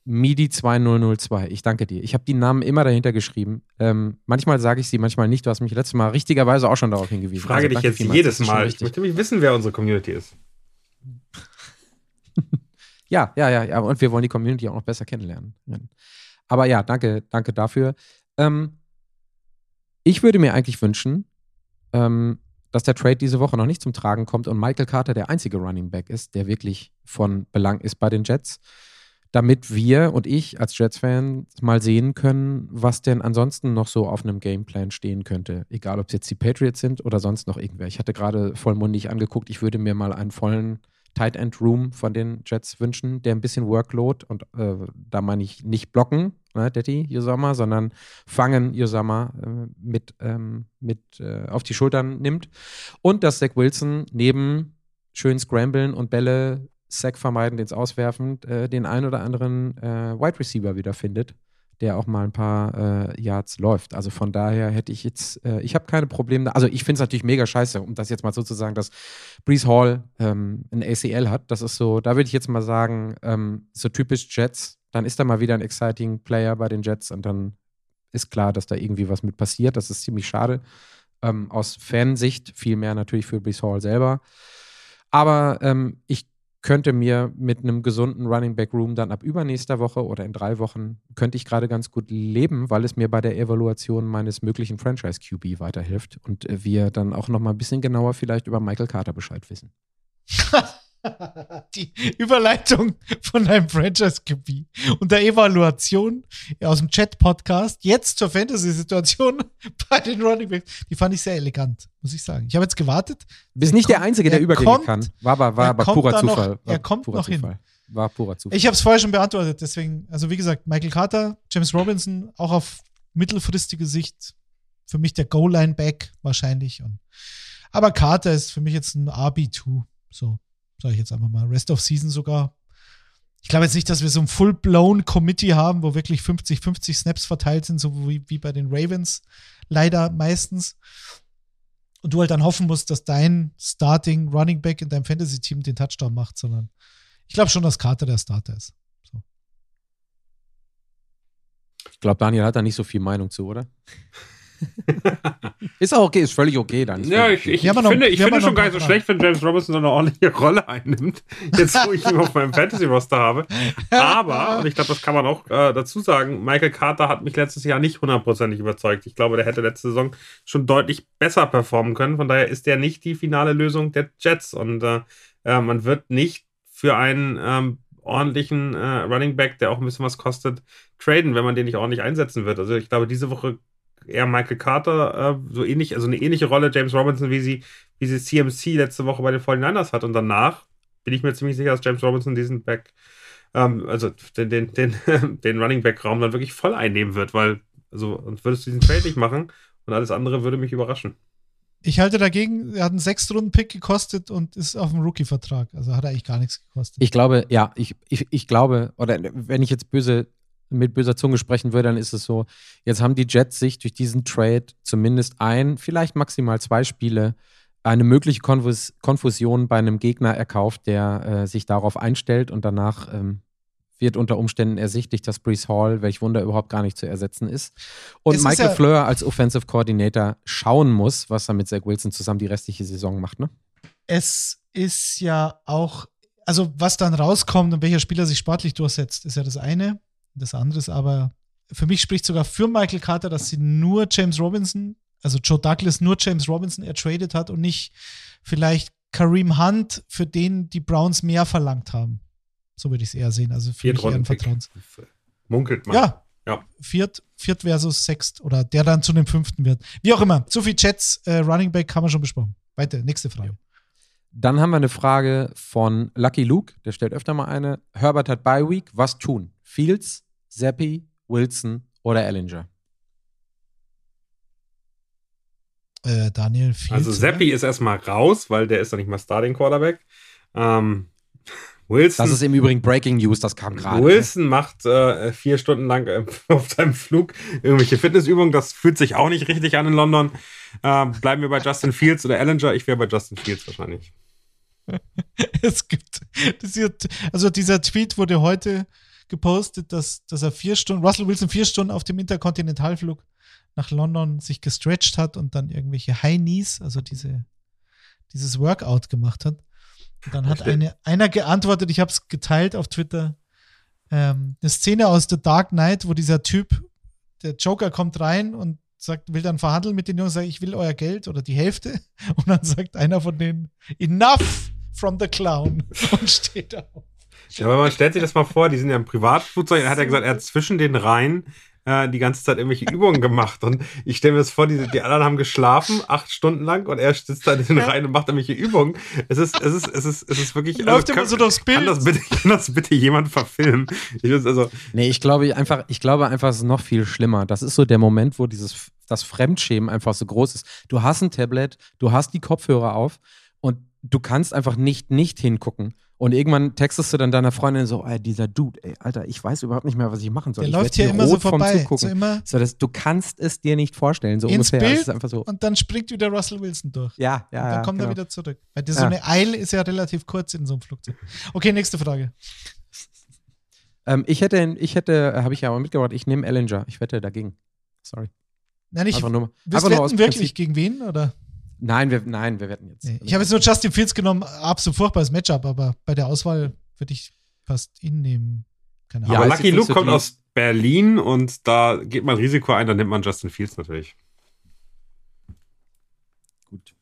MIDI 2002. Ich danke dir. Ich habe die Namen immer dahinter geschrieben. Ähm, manchmal sage ich sie, manchmal nicht. Du hast mich letztes Mal richtigerweise auch schon darauf hingewiesen. Ich frage Also dich jetzt vielmals. jedes Mal. Ich möchte nämlich wissen, wer unsere Community ist. [laughs] Ja, ja, ja, ja. Und wir wollen die Community auch noch besser kennenlernen. Aber ja, danke, danke dafür. Ähm, ich würde mir eigentlich wünschen, ähm, dass der Trade diese Woche noch nicht zum Tragen kommt und Michael Carter der einzige Running Back ist, der wirklich von Belang ist bei den Jets, damit wir und ich als Jets-Fan mal sehen können, was denn ansonsten noch so auf einem Gameplan stehen könnte. Egal, ob es jetzt die Patriots sind oder sonst noch irgendwer. Ich hatte gerade vollmundig angeguckt, ich würde mir mal einen vollen Tight End Room von den Jets wünschen, der ein bisschen Workload und äh, da meine ich nicht blocken, ne, Daddy Yosama, sondern fangen Yosama äh, mit, ähm, mit äh, auf die Schultern nimmt. Und dass Zach Wilson neben schön Scramblen und Bälle, Sack vermeiden, ins Auswerfen, äh, den ein oder anderen äh, Wide Receiver wieder findet, der auch mal ein paar äh, Yards läuft. Also von daher hätte ich jetzt, äh, ich habe keine Probleme. Also ich finde es natürlich mega scheiße, um das jetzt mal so zu sagen, dass Brees Hall ähm, ein ACL hat. Das ist so, da würde ich jetzt mal sagen, ähm, so typisch Jets. Dann ist da mal wieder ein exciting Player bei den Jets und dann ist klar, dass da irgendwie was mit passiert. Das ist ziemlich schade. Ähm, aus Fansicht, vielmehr natürlich für Brees Hall selber. Aber ähm, ich könnte mir mit einem gesunden Running Back Room dann ab übernächster Woche oder in drei Wochen könnte ich gerade ganz gut leben, weil es mir bei der Evaluation meines möglichen Franchise QB weiterhilft und äh, wir dann auch noch mal ein bisschen genauer vielleicht über Michael Carter Bescheid wissen. [laughs] [laughs] Die Überleitung von einem Franchise-QB und der Evaluation aus dem Chat-Podcast jetzt zur Fantasy-Situation [laughs] bei den Running Backs, die fand ich sehr elegant, muss ich sagen. Ich habe jetzt gewartet. Bist Er nicht der kommt- Einzige, der er übergehen kommt- kann. War aber, war er aber purer noch- Zufall. War er kommt noch hin. War purer Zufall. Ich habe es vorher schon beantwortet, deswegen, also wie gesagt, Michael Carter, James Robinson, auch auf mittelfristige Sicht für mich der Goal-Line-Back wahrscheinlich. Und, aber Carter ist für mich jetzt ein RB2. So, sage ich jetzt einfach mal. Rest of Season sogar. Ich glaube jetzt nicht, dass wir so ein full-blown Committee haben, wo wirklich 50-50 Snaps verteilt sind, so wie, wie bei den Ravens. Leider meistens. Und du halt dann hoffen musst, dass dein Starting Running Back in deinem Fantasy-Team den Touchdown macht, sondern ich glaube schon, dass Carter der Starter ist. Ich glaube, Daniel hat da nicht so viel Meinung zu, oder? [laughs] [laughs] ist auch okay, ist völlig okay dann. Ja, ich, ich ja noch- finde, ich finde schon gar nicht so schlecht, wenn James Robinson so eine ordentliche [laughs] Rolle einnimmt. Jetzt, wo ich ihn auf meinem Fantasy-Roster habe. Aber, und ich glaube, das kann man auch äh, dazu sagen, Michael Carter hat mich letztes Jahr nicht hundertprozentig überzeugt. Ich glaube, der hätte letzte Saison schon deutlich besser performen können. Von daher ist der nicht die finale Lösung der Jets. Und äh, Äh, man wird nicht für einen ähm, ordentlichen äh, Running Back, der auch ein bisschen was kostet, traden, wenn man den nicht ordentlich einsetzen wird. Also ich glaube, diese Woche eher Michael Carter, äh, so ähnlich, also eine ähnliche Rolle James Robinson, wie sie, wie sie CMC letzte Woche bei den 49ers hat. Und danach bin ich mir ziemlich sicher, dass James Robinson diesen Back, ähm, also den, den, den, [laughs] den Running Back-Raum dann wirklich voll einnehmen wird, weil, also, sonst würdest du diesen Trade nicht machen und alles andere würde mich überraschen. Ich halte dagegen, er hat einen Sechstrunden-Pick gekostet und ist auf dem Rookie-Vertrag. Also hat er eigentlich gar nichts gekostet. Ich glaube, ja, ich, ich, ich glaube, oder wenn ich jetzt böse mit böser Zunge sprechen würde, dann ist es so, jetzt haben die Jets sich durch diesen Trade zumindest ein, vielleicht maximal zwei Spiele eine mögliche Konfus Konfusion bei einem Gegner erkauft, der äh, sich darauf einstellt und danach ähm, wird unter Umständen ersichtlich, dass Brees Hall, welch Wunder, überhaupt gar nicht zu ersetzen ist. Und es Michael ist ja Fleur als Offensive Coordinator schauen muss, was er mit Zach Wilson zusammen die restliche Saison macht, ne? Es ist ja auch, also was dann rauskommt und welcher Spieler sich sportlich durchsetzt, ist ja das eine. Das andere ist aber, für mich spricht sogar für Michael Carter, dass sie nur James Robinson also Joe Douglas nur James Robinson ertradet hat und nicht vielleicht Kareem Hunt, für den die Browns mehr verlangt haben. So würde ich es eher sehen. Also für Viert mich eher ein Vertrauens. Munkelt man. Ja. ja. Viert, Viert versus Sext oder der dann zu dem fünften wird. Wie auch immer. Zu viel Chats, äh, Running Back haben wir schon besprochen. Weiter, nächste Frage. Dann haben wir eine Frage von Lucky Luke, der stellt öfter mal eine. Herbert hat Bye Week, was tun? Fields, Zappi, Wilson oder Ellinger? Äh, Daniel Fields. Also Seppi oder? ist erstmal raus, weil der ist doch nicht mal Starting Quarterback. Ähm, [laughs] Wilson. Das ist im Übrigen Breaking News, das kam gerade. Wilson macht äh, vier Stunden lang äh, [laughs] auf seinem Flug irgendwelche Fitnessübungen. Das fühlt sich auch nicht richtig an in London. Äh, bleiben wir bei Justin Fields oder Ellinger? Ich wäre bei Justin Fields wahrscheinlich. [laughs] es gibt, also dieser Tweet wurde heute gepostet, dass, dass er vier Stunden, Russell Wilson vier Stunden auf dem Interkontinentalflug nach London sich gestretched hat und dann irgendwelche High Knees, also diese, dieses Workout gemacht hat. Und dann hat eine, einer geantwortet, ich habe es geteilt auf Twitter, ähm, eine Szene aus The Dark Knight, wo dieser Typ, der Joker kommt rein und sagt, will dann verhandeln mit den Jungs, sagt, ich will euer Geld oder die Hälfte. [laughs] Und dann sagt einer von denen, enough from the clown [laughs] und steht auf. Ja, aber man stellt sich das mal vor, die sind ja im Privatflugzeug, er hat ja gesagt, er hat zwischen den Reihen äh, die ganze Zeit irgendwelche Übungen gemacht. Und ich stelle mir das vor, die, die anderen haben geschlafen, acht Stunden lang, und er sitzt da in den Reihen und macht irgendwelche Übungen. Es ist, es ist, es ist, es ist wirklich. Läuft also, immer so durchs Bild. Kann das bitte, [laughs] kann das bitte jemand verfilmen? Ich also, nee, ich glaube einfach, ich glaube einfach, es ist noch viel schlimmer. Das ist so der Moment, wo dieses, das Fremdschämen einfach so groß ist. Du hast ein Tablet, du hast die Kopfhörer auf und du kannst einfach nicht nicht hingucken. Und irgendwann textest du dann deiner Freundin so, ey, dieser Dude, ey, Alter, ich weiß überhaupt nicht mehr, was ich machen soll. Der ich läuft hier immer so vorbei. So immer so, das, du kannst es dir nicht vorstellen, so ins ungefähr. Bild einfach so. Und dann springt wieder Russell Wilson durch. Ja, ja. Und dann ja, kommt genau. er wieder zurück. Weil so eine Eile ist ja relativ kurz in so einem Flugzeug. Okay, nächste Frage. ähm, ich hätte, ich hätte, habe ich ja auch mitgebracht, ich nehme Ellinger. Ich wette dagegen. Sorry. Nein, ich. Einfach nur, einfach nur aus wirklich gegen wen, oder? Nein, wir, nein, wir wetten jetzt. Nee, ich habe jetzt nur Justin Fields genommen, absolut furchtbares Matchup, aber bei der Auswahl würde ich fast ihn nehmen. Keine Ahnung. Ja, aber Lucky Luke kommt aus Berlin und da geht man Risiko ein, dann nimmt man Justin Fields natürlich. Gut.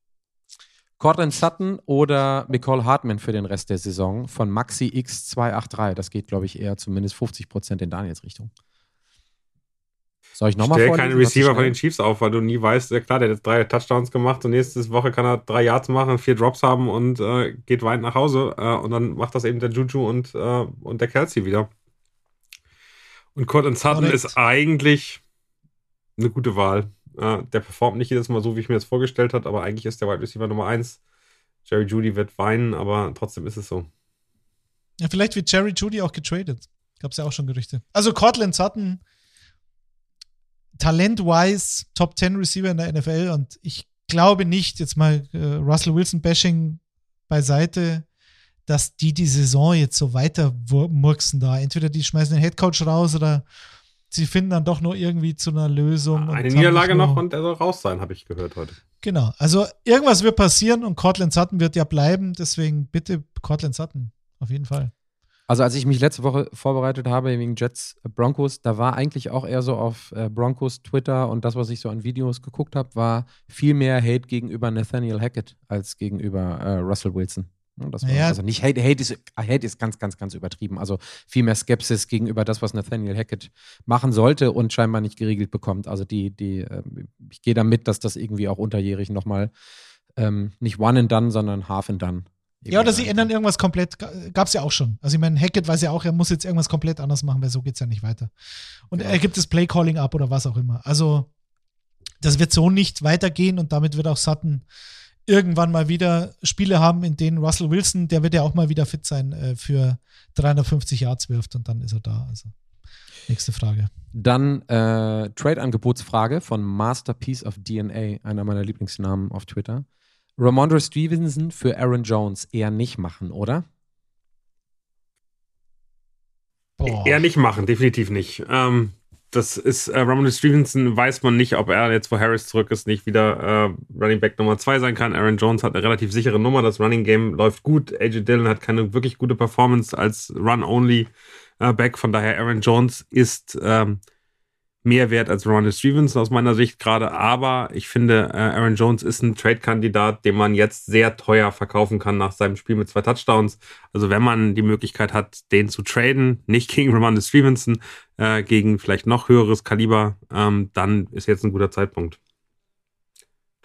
Cortland Sutton oder Nicole Hartman für den Rest der Saison von Maxi X283. Das geht, glaube ich, eher zumindest 50 Prozent in Daniels Richtung. Soll ich nochmal Stell keinen Receiver von den Chiefs auf, weil du nie weißt, ja klar, der hat jetzt drei Touchdowns gemacht und nächste Woche kann er drei Yards machen, vier Drops haben und äh, geht weit nach Hause. Äh, und dann macht das eben der Juju und, äh, und der Kelsey wieder. Und Cortland Sutton Correct. ist eigentlich eine gute Wahl. Äh, der performt nicht jedes Mal so, wie ich mir das vorgestellt habe, aber eigentlich ist der Wide Receiver Nummer eins. Jerry Judy wird weinen, aber trotzdem ist es so. Ja, vielleicht wird Jerry Judy auch getradet. Gab es ja auch schon Gerüchte. Also Cortland Sutton talent-wise Top 10 Receiver in der NFL und ich glaube nicht, jetzt mal äh, Russell Wilson Bashing beiseite, dass die die Saison jetzt so weiter murksen da. Entweder die schmeißen den Headcoach raus oder sie finden dann doch nur irgendwie zu einer Lösung. Eine Niederlage noch und er soll raus sein, habe ich gehört heute. Genau, also irgendwas wird passieren und Cortland Sutton wird ja bleiben, deswegen bitte Cortland Sutton, auf jeden Fall. Also als ich mich letzte Woche vorbereitet habe wegen Jets äh, Broncos, da war eigentlich auch eher so auf äh, Broncos Twitter und das, was ich so an Videos geguckt habe, war viel mehr Hate gegenüber Nathaniel Hackett als gegenüber äh, Russell Wilson. Das war, Naja. Also nicht Hate, Hate ist, Hate ist ganz, ganz, ganz übertrieben. Also viel mehr Skepsis gegenüber das, was Nathaniel Hackett machen sollte und scheinbar nicht geregelt bekommt. Also die, die, ähm, ich gehe damit, dass das irgendwie auch unterjährig nochmal ähm, nicht one and done, sondern half and done. Ja, oder sie ändern irgendwas komplett. Gab es ja auch schon. Also ich meine, Hackett weiß ja auch, er muss jetzt irgendwas komplett anders machen, weil so geht es ja nicht weiter. Und Genau. er gibt das Play-Calling ab oder was auch immer. Also das wird so nicht weitergehen und damit wird auch Sutton irgendwann mal wieder Spiele haben, in denen Russell Wilson, der wird ja auch mal wieder fit sein, äh, für 350 Yards wirft und dann ist er da. Also nächste Frage. Dann äh, Trade-Angebotsfrage von Masterpiece of DNA, einer meiner Lieblingsnamen auf Twitter. Ramondre Stevenson für Aaron Jones eher nicht machen, oder? Boah. Eher nicht machen, definitiv nicht. Ähm, das ist, äh, Ramon Stevenson weiß man nicht, ob er jetzt, wo Harris zurück ist, nicht wieder äh, Running Back Nummer 2 sein kann. Aaron Jones hat eine relativ sichere Nummer, das Running Game läuft gut. AJ Dillon hat keine wirklich gute Performance als Run-Only-Back, von daher Aaron Jones ist ähm, mehr wert als Ramon Stevenson aus meiner Sicht gerade, aber ich finde, äh, Aaron Jones ist ein Trade-Kandidat, den man jetzt sehr teuer verkaufen kann nach seinem Spiel mit zwei Touchdowns. Also wenn man die Möglichkeit hat, den zu traden, nicht gegen [laughs] Ramondre Stevenson, äh, gegen vielleicht noch höheres Kaliber, ähm, dann ist jetzt ein guter Zeitpunkt.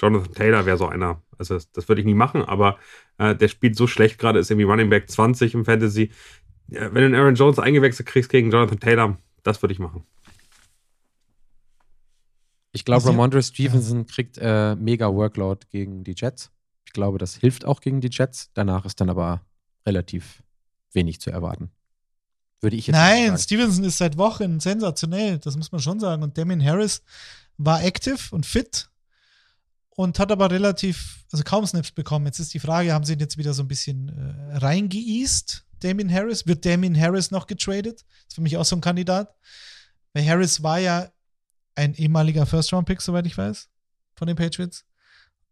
Jonathan Taylor wäre so einer. Also das, würde ich nie machen, aber äh, der spielt so schlecht gerade, ist irgendwie Running Back 20 im Fantasy. Ja, wenn du einen Aaron Jones eingewechselt kriegst gegen Jonathan Taylor, das würde ich machen. Ich glaube, Also- Ramondre Stevenson kriegt äh, mega Workload gegen die Jets. Ich glaube, das hilft auch gegen die Jets. Danach ist dann aber relativ wenig zu erwarten. Würde ich jetzt Nein. Stevenson ist seit Wochen sensationell, das muss man schon sagen. Und Damien Harris war active und fit und hat aber relativ, also kaum Snaps bekommen. Jetzt ist die Frage, haben sie ihn jetzt wieder so ein bisschen äh, reingeeast, Damien Harris? Wird Damien Harris noch getradet? Das ist für mich auch so ein Kandidat. Weil Harris war ja ein ehemaliger First-Round-Pick, soweit ich weiß, von den Patriots.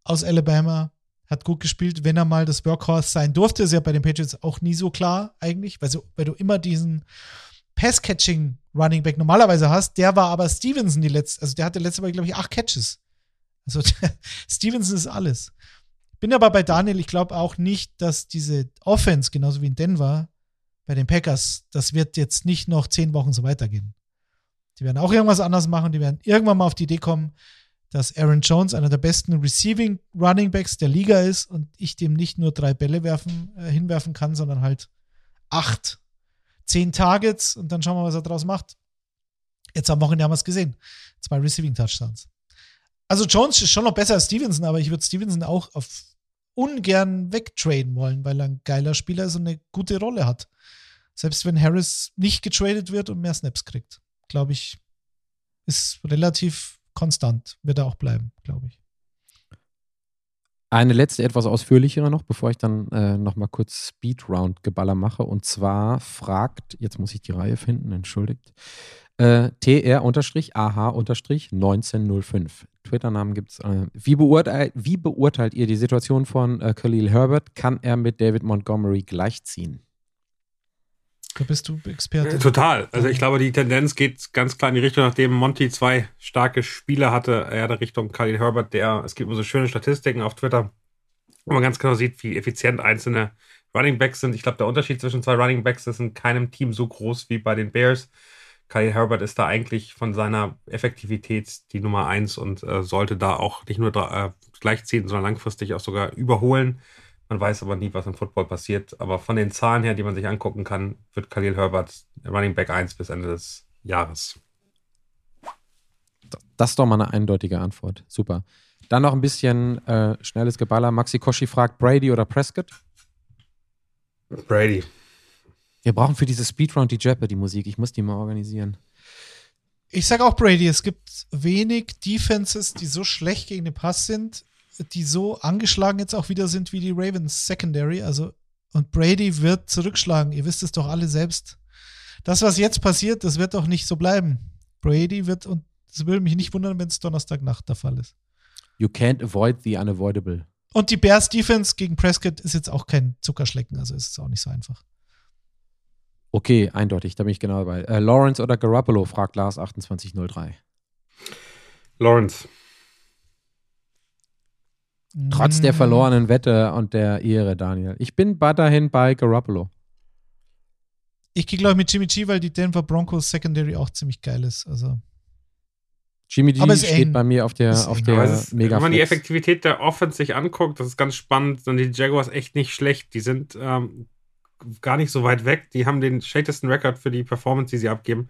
Aus Alabama, hat gut gespielt, wenn er mal das Workhorse sein durfte. Ist ja bei den Patriots auch nie so klar eigentlich, weil, so, weil du immer diesen Pass-Catching Running Back normalerweise hast. Der war aber Stevenson die letzte, also der hatte letzte Woche, glaube ich, acht Catches. Also [laughs] Stevenson ist alles. Bin aber bei Daniel, ich glaube auch nicht, dass diese Offense, genauso wie in Denver, bei den Packers, das wird jetzt nicht noch zehn Wochen so weitergehen. Die werden auch irgendwas anders machen. Die werden irgendwann mal auf die Idee kommen, dass Aaron Jones einer der besten Receiving Running Backs der Liga ist und ich dem nicht nur drei Bälle werfen, äh, hinwerfen kann, sondern halt acht, zehn Targets und dann schauen wir, was er draus macht. Jetzt am Wochenende haben wir es gesehen. Zwei Receiving Touchdowns. Also Jones ist schon noch besser als Stevenson, aber ich würde Stevenson auch auf ungern wegtraden wollen, weil er ein geiler Spieler ist und eine gute Rolle hat. Selbst wenn Harris nicht getradet wird und mehr Snaps kriegt, glaube ich, ist relativ konstant. Wird er auch bleiben, glaube ich. Eine letzte, etwas ausführlichere noch, bevor ich dann äh, nochmal kurz Speed-Round-Geballer mache. Und zwar fragt, jetzt muss ich die Reihe finden, entschuldigt, äh, TR-AH-1905. Twitter-Namen gibt es. Äh, wie, beurteilt, wie beurteilt ihr die Situation von äh, Khalil Herbert? Kann er mit David Montgomery gleichziehen? Da bist du Experte. Total. Also ich glaube, die Tendenz geht ganz klar in die Richtung, nachdem Monty zwei starke Spieler hatte, eher der Richtung Khalil Herbert, der, es gibt immer so schöne Statistiken auf Twitter, wo man ganz genau sieht, wie effizient einzelne Running Backs sind. Ich glaube, der Unterschied zwischen zwei Running Backs ist in keinem Team so groß wie bei den Bears. Khalil Herbert ist da eigentlich von seiner Effektivität die Nummer eins und äh, sollte da auch nicht nur äh, gleichziehen, sondern langfristig auch sogar überholen. Man weiß aber nie, was im Football passiert. Aber von den Zahlen her, die man sich angucken kann, wird Khalil Herbert Running Back 1 bis Ende des Jahres. Das ist doch mal eine eindeutige Antwort. Super. Dann noch ein bisschen äh, schnelles Geballer. Maxi Koshi fragt Brady oder Prescott? Brady. Wir brauchen für diese Speedround die Jeopardy-Musik. Ich muss die mal organisieren. Ich sage auch Brady, es gibt wenig Defenses, die so schlecht gegen den Pass sind, die so angeschlagen jetzt auch wieder sind wie die Ravens Secondary. Also, und Brady wird zurückschlagen. Ihr wisst es doch alle selbst. Das, was jetzt passiert, das wird doch nicht so bleiben. Brady wird, und es würde mich nicht wundern, wenn es Donnerstagnacht der Fall ist. You can't avoid the unavoidable. Und die Bears Defense gegen Prescott ist jetzt auch kein Zuckerschlecken, also ist es auch nicht so einfach. Okay, eindeutig, da bin ich genau dabei. Äh, Lawrence oder Garoppolo, fragt Lars 2803. Lawrence. Trotz der Mm, verlorenen Wette und der Ehre, Daniel. Ich bin weiterhin bei Garoppolo. Ich gehe, glaube ich, mit Jimmy G, weil die Denver Broncos Secondary auch ziemlich geil ist. Also, Jimmy G steht eng. bei mir auf der, Ist auf eng. der ist, mega wenn man die Effektivität der Offense sich anguckt, das ist ganz spannend, sind die Jaguars echt nicht schlecht. Die sind ähm, gar nicht so weit weg. Die haben den schlechtesten Rekord für die Performance, die sie abgeben.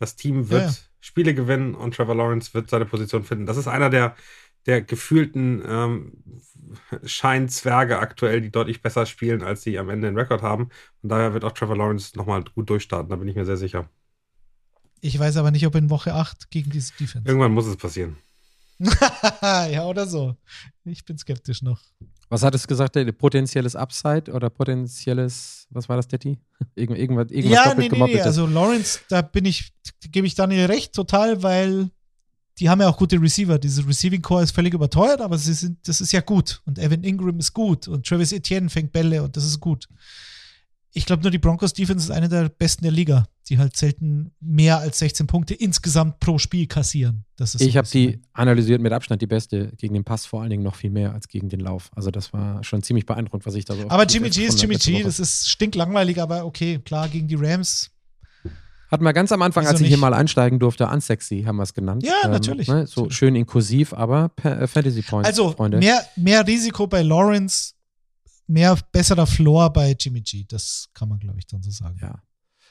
Das Team wird Ja, ja. Spiele gewinnen und Trevor Lawrence wird seine Position finden. Das ist einer der, der gefühlten ähm, Scheinzwerge aktuell, die deutlich besser spielen, als sie am Ende den Rekord haben. Und daher wird auch Trevor Lawrence nochmal gut durchstarten, da bin ich mir sehr sicher. ich weiß aber nicht, ob in Woche 8 gegen diese Defense. Irgendwann muss es passieren. [laughs] ja, oder so. Ich bin skeptisch noch. Was hattest du gesagt? Der potenzielles Upside oder potenzielles, was war das? [laughs] Irgend, irgendwas, irgendwas ja, doppelt nee, nee, nee. Also Lawrence, da bin ich, gebe ich Daniel recht, total, weil die haben ja auch gute Receiver. Diese Receiving Core ist völlig überteuert, aber sie sind, das ist ja gut. Und Evan Ingram ist gut und Travis Etienne fängt Bälle und das ist gut. Ich glaube nur, die Broncos Defense ist eine der besten der Liga, die halt selten mehr als 16 Punkte insgesamt pro Spiel kassieren. Das ist ich habe die bisschen- analysiert mit Abstand die beste gegen den Pass vor allen Dingen noch viel mehr als gegen den Lauf. Also das war schon ziemlich beeindruckend, was ich da so. Aber Jimmy G ist Jimmy G, das ist stinklangweilig, aber okay, klar, gegen die Rams. Hatten wir ganz am Anfang, Wieso als ich hier nicht? mal einsteigen durfte, unsexy haben wir es genannt. Ja, natürlich. Ne? So Natürlich. schön inklusiv, aber äh, Fantasy Points, Also Freunde. mehr, mehr Risiko bei Lawrence, mehr besserer Floor bei Jimmy G. Das kann man, glaube ich, dann so sagen. Ja.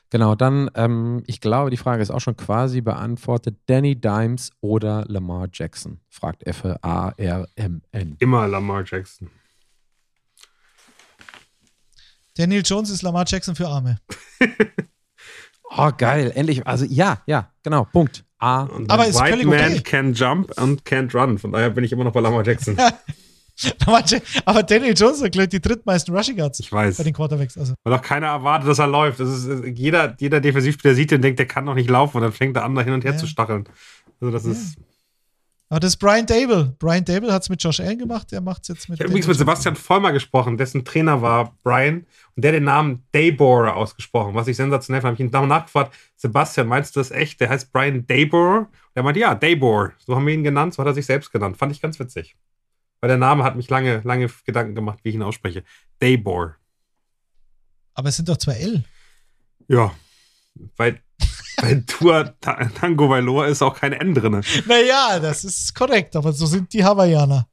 Genau, dann, ähm, ich glaube, die Frage ist auch schon quasi beantwortet. Danny Dimes oder Lamar Jackson? Fragt F-A-R-M-N. Immer Lamar Jackson. Daniel Jones ist Lamar Jackson für Arme. [laughs] Oh, geil, endlich. Also, ja, ja, genau, Punkt. A. Und Aber ist White Man okay. can jump and can't run. Von daher bin ich immer noch bei Lamar Jackson. [laughs] Aber Daniel Jones hat, glaube ich, die drittmeisten Rushing Yards Ich weiß. bei den Quarterbacks. Also, Weil auch keiner erwartet, dass er läuft. Das ist, äh, jeder, jeder Defensivspieler sieht den und denkt, der kann noch nicht laufen und dann fängt der andere hin und her Ja. zu stacheln. Also das Ja. ist. Aber das ist Brian Dable. Brian Dable hat es mit Josh Allen gemacht, der macht es jetzt mit. Ich habe übrigens mit Sebastian Vollmer gesprochen, dessen Trainer war Brian und der den Namen Daybor ausgesprochen, was ich sensationell fand. Hab ich ihn damals nachgefragt, Sebastian, meinst du das echt? Der heißt Brian Daybor? Und er meinte, ja, Daybor. So haben wir ihn genannt, so hat er sich selbst genannt. Fand ich ganz witzig. Weil der Name hat mich lange, lange Gedanken gemacht, wie ich ihn ausspreche. Daybor. Aber es sind doch zwei L. Ja. Bei, [laughs] Ta- Tango Valor ist auch kein N drin. Naja, das ist korrekt, aber so sind die Hawaiianer.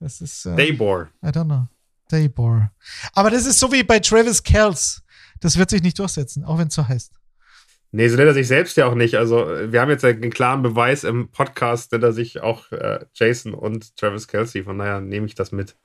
Das ist. Äh, Daybor. I don't know. Daybor. Aber das ist so wie bei Travis Kells. Das wird sich nicht durchsetzen, auch wenn es so heißt. Nee, so nennt er sich selbst ja auch nicht. Also, wir haben jetzt einen klaren Beweis im Podcast, nennt er sich auch äh, Jason und Travis Kelsey. Von daher nehme ich das mit.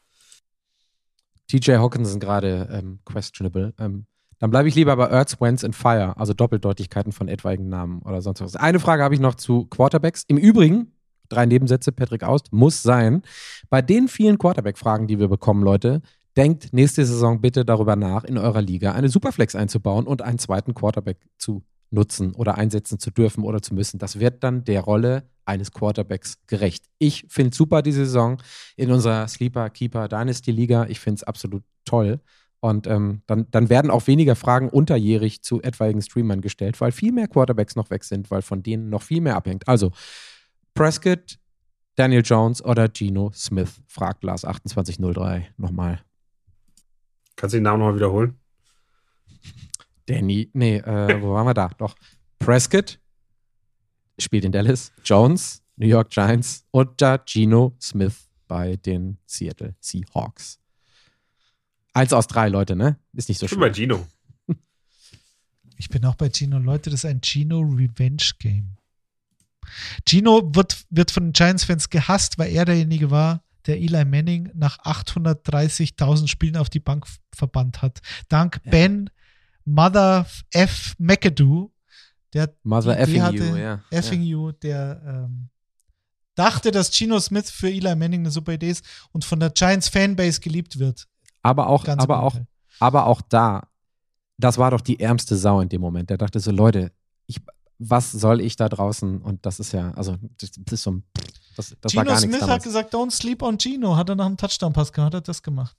TJ Hawkinson gerade ähm, questionable. Ähm, dann bleibe ich lieber bei Earths, Wentz and Fire, also Doppeldeutigkeiten von etwaigen Namen oder sonst was. Eine Frage habe ich noch zu Quarterbacks. Im Übrigen, drei Nebensätze, Patrick Aust, muss sein. Bei den vielen Quarterback-Fragen, die wir bekommen, Leute, denkt nächste Saison bitte darüber nach, in eurer Liga eine Superflex einzubauen und einen zweiten Quarterback zu nutzen oder einsetzen zu dürfen oder zu müssen. Das wird dann der Rolle eines Quarterbacks gerecht. Ich finde super die Saison in unserer Sleeper Keeper Dynasty Liga. Ich finde es absolut toll. Und ähm, dann, dann werden auch weniger Fragen unterjährig zu etwaigen Streamern gestellt, weil viel mehr Quarterbacks noch weg sind, weil von denen noch viel mehr abhängt. Also Prescott, Daniel Jones oder Geno Smith, fragt Lars 2803 nochmal. Kannst du den Namen nochmal wiederholen? Danny, nee, äh, wo waren wir da? Doch. Prescott spielt in Dallas, Jones, New York Giants oder Geno Smith bei den Seattle Seahawks. Eins aus drei, Leute, ne? Ist nicht so Ich bin bei schlimm. Gino. [laughs] Ich bin auch bei Gino. Leute, das ist ein Gino Revenge Game. Gino wird, wird von den Giants-Fans gehasst, weil er derjenige war, der Eli Manning nach 830.000 Spielen auf die Bank verbannt hat. Dank Ja. Ben Mother F. McAdoo, der Mother effing you, hatte, ja. effing you, der ähm, dachte, dass Gino Smith für Eli Manning eine super Idee ist und von der Giants Fanbase geliebt wird. Aber auch, Ganz aber auch, aber auch da, das war doch die ärmste Sau in dem Moment. Der dachte so, Leute, ich, was soll ich da draußen? Und das ist ja, also, das, das ist so ein, das, das war Gino gar nichts Smith hat damals. gesagt, don't sleep on Gino. Hat er nach einem Touchdown-Pass gemacht, hat er das gemacht.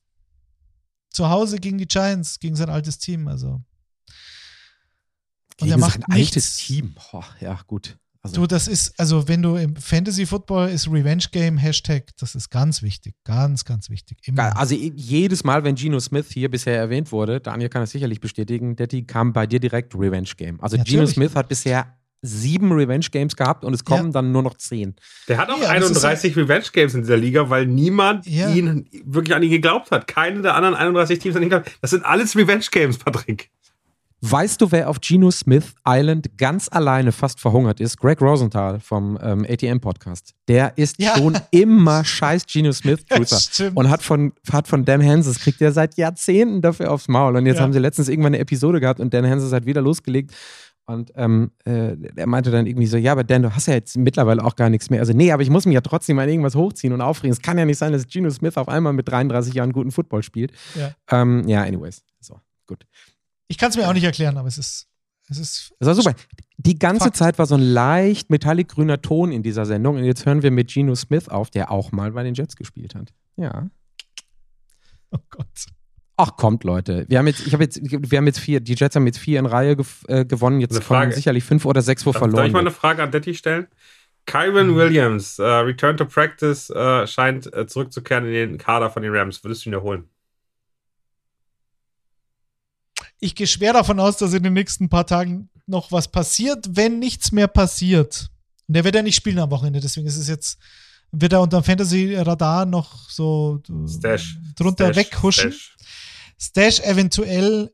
Zu Hause gegen die Giants, gegen sein altes Team. Also. Und Gegen er macht sein altes nichts. Team. Boah, ja, gut. Also, Du, das ist, also wenn du im Fantasy Football ist Revenge Game Hashtag, das ist ganz wichtig. Ganz, ganz wichtig. Immer. also jedes Mal, wenn Geno Smith hier bisher erwähnt wurde, Daniel kann das sicherlich bestätigen, Detti kam bei dir direkt Revenge Game. Also Geno Natürlich. Smith hat bisher sieben Revenge Games gehabt und es kommen Ja. dann nur noch zehn. Der hat auch Ja, das ist 31 Revenge Games in dieser Liga, weil niemand Ja. ihn wirklich an ihn geglaubt hat. Keine der anderen 31 Teams an ihn geglaubt. Das sind alles Revenge Games, Patrick. Weißt du, wer auf Geno Smith Island ganz alleine fast verhungert ist? Greg Rosenthal vom ähm, ATM-Podcast. Der ist Ja. schon immer [laughs] scheiß Geno Smith-Truther. Stimmt. und hat von, hat von Dan Hanses, kriegt er seit Jahrzehnten dafür aufs Maul. Und jetzt Ja. haben sie letztens irgendwann eine Episode gehabt und Dan Hanses hat wieder losgelegt. Und ähm, äh, er meinte dann irgendwie so, ja, aber Dan, du hast ja jetzt mittlerweile auch gar nichts mehr. Also, nee, aber ich muss mich ja trotzdem an irgendwas hochziehen und aufregen. Es kann ja nicht sein, dass Geno Smith auf einmal mit 33 Jahren guten Football spielt. Ja. Ähm, ja, anyways. So, gut. Ich kann es mir auch nicht erklären, aber es ist, es ist Das war super. Die ganze Fakt. Zeit war so ein leicht metallic-grüner Ton in dieser Sendung. Und jetzt hören wir mit Geno Smith auf, der auch mal bei den Jets gespielt hat. Ja. Oh Gott. Ach, kommt, Leute. Wir haben jetzt, ich habe jetzt, wir haben jetzt vier, die Jets haben jetzt vier in Reihe äh, gewonnen. Jetzt kommen sicherlich fünf oder sechs, wo Darf, darf verloren. ich mal eine. Frage an Detti stellen? Kyron Williams, äh, Return to Practice, äh, scheint äh, zurückzukehren in den Kader von den Rams. Würdest du ihn erholen? Ich gehe schwer davon aus, dass in den nächsten paar Tagen noch was passiert, wenn nichts mehr passiert. Und der wird ja nicht spielen am Wochenende, deswegen ist es jetzt, wird er unter dem Fantasy-Radar noch so Stash. drunter Stash, weghuschen. Stash. Stash eventuell,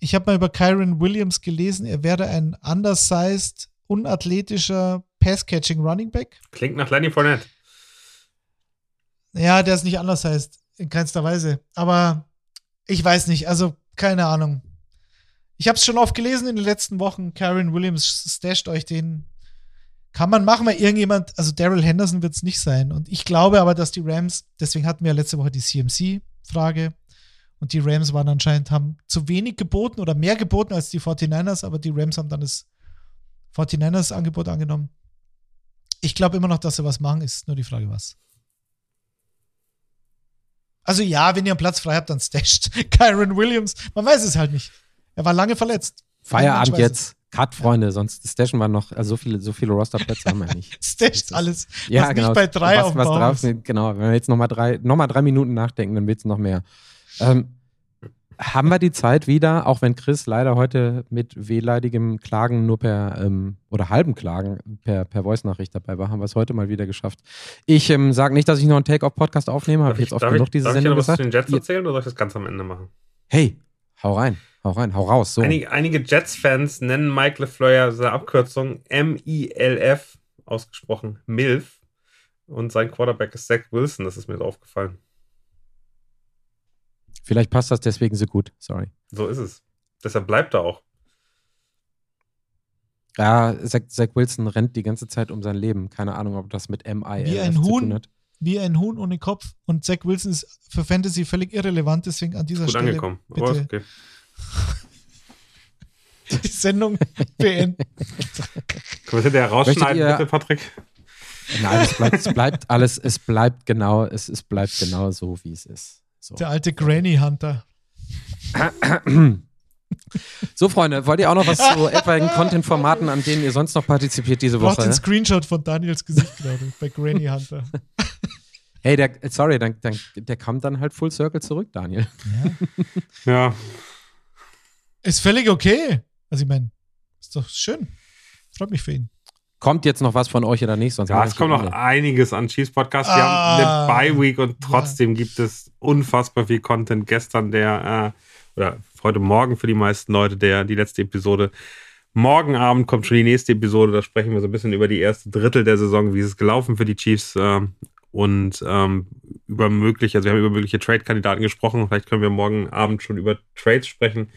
ich habe mal über Kyron Williams gelesen, er wäre ein undersized, unathletischer Pass-Catching Running Back. Klingt nach Lenny Fournette. Ja, der ist nicht undersized, in keinster Weise. Aber ich weiß nicht, also keine Ahnung. Ich habe es schon oft gelesen in den letzten Wochen. Kyron Williams stasht euch den. Kann man machen, weil irgendjemand, also Daryl Henderson wird es nicht sein. Und ich glaube aber, dass die Rams, deswegen hatten wir ja letzte Woche die CMC-Frage. Und die Rams waren anscheinend, haben zu wenig geboten oder mehr geboten als die 49ers, aber die Rams haben dann das 49ers-Angebot angenommen. Ich glaube immer noch, dass sie was machen, ist nur die Frage, was. Also ja, wenn ihr einen Platz frei habt, dann stasht [laughs] Kyron Williams. Man weiß es halt nicht. Er war lange verletzt. Feierabend jetzt. Cut, Freunde, sonst stashen wir noch, also so viele, so viele Rosterplätze haben wir nicht. [laughs] Stasht alles. Ja, was genau. nicht bei drei was, was drauf. Genau, wenn wir jetzt nochmal drei, noch mal drei Minuten nachdenken, dann wird es noch mehr. Ähm, haben wir die Zeit wieder, auch wenn Chris leider heute mit wehleidigem Klagen nur per ähm, oder halben Klagen per, per Voice-Nachricht dabei war, haben wir es heute mal wieder geschafft. Ich ähm, sage nicht, dass ich noch einen Take-Off-Podcast aufnehme, habe ich jetzt oft darf genug ich, diese darf ich dir Sendung noch was zu gesagt. den Jets erzählen oder soll ich das ganz am Ende machen? Hey, hau rein, hau rein, hau raus. So. Einige, einige Jets-Fans nennen Mike LeFleur seine Abkürzung M-I-L-F, ausgesprochen MILF. Und sein Quarterback ist Zach Wilson, das ist mir aufgefallen. Vielleicht passt das deswegen so gut. Sorry. So ist es. Deshalb bleibt er auch. Ja, Zach, Zach Wilson rennt die ganze Zeit um sein Leben. Keine Ahnung, ob das mit MI Wie ein Huhn. Wie ein Huhn ohne Kopf. Und Zach Wilson ist für Fantasy völlig irrelevant, deswegen an dieser Gut Stelle angekommen. Aber bitte ist okay. [laughs] die Sendung beenden. Können wir hinterher rausschneiden, bitte, Patrick? Nein, es bleibt, es bleibt alles, es bleibt genau, es, es bleibt genau so, wie es ist. So. Der alte Granny Hunter. so, Freunde, wollt ihr auch noch was zu etwaigen Content-Formaten, an denen ihr sonst noch partizipiert diese Woche? den Screenshot von Daniels Gesicht gerade bei Granny Hunter. [laughs] Hey, der, sorry, dann, dann, der kam dann halt Full Circle zurück, Daniel. Ja. Ja. Ist völlig okay. Also ich meine, ist doch schön. Freut mich für ihn. Kommt jetzt noch was von euch oder nicht? Sonst Ja, es kommt noch Ende. einiges an Chiefs Podcast. Wir Ah. haben eine Bye-Week und trotzdem gibt es unfassbar viel Content. Gestern der, äh, oder heute Morgen für die meisten Leute, der, die letzte Episode. Morgen Abend kommt schon die nächste Episode. Da sprechen wir so ein bisschen über die erste Drittel der Saison. Wie ist es gelaufen für die Chiefs? ähm, und ähm, über mögliche, also wir haben über mögliche Trade-Kandidaten gesprochen. Vielleicht können wir morgen Abend schon über Trades sprechen.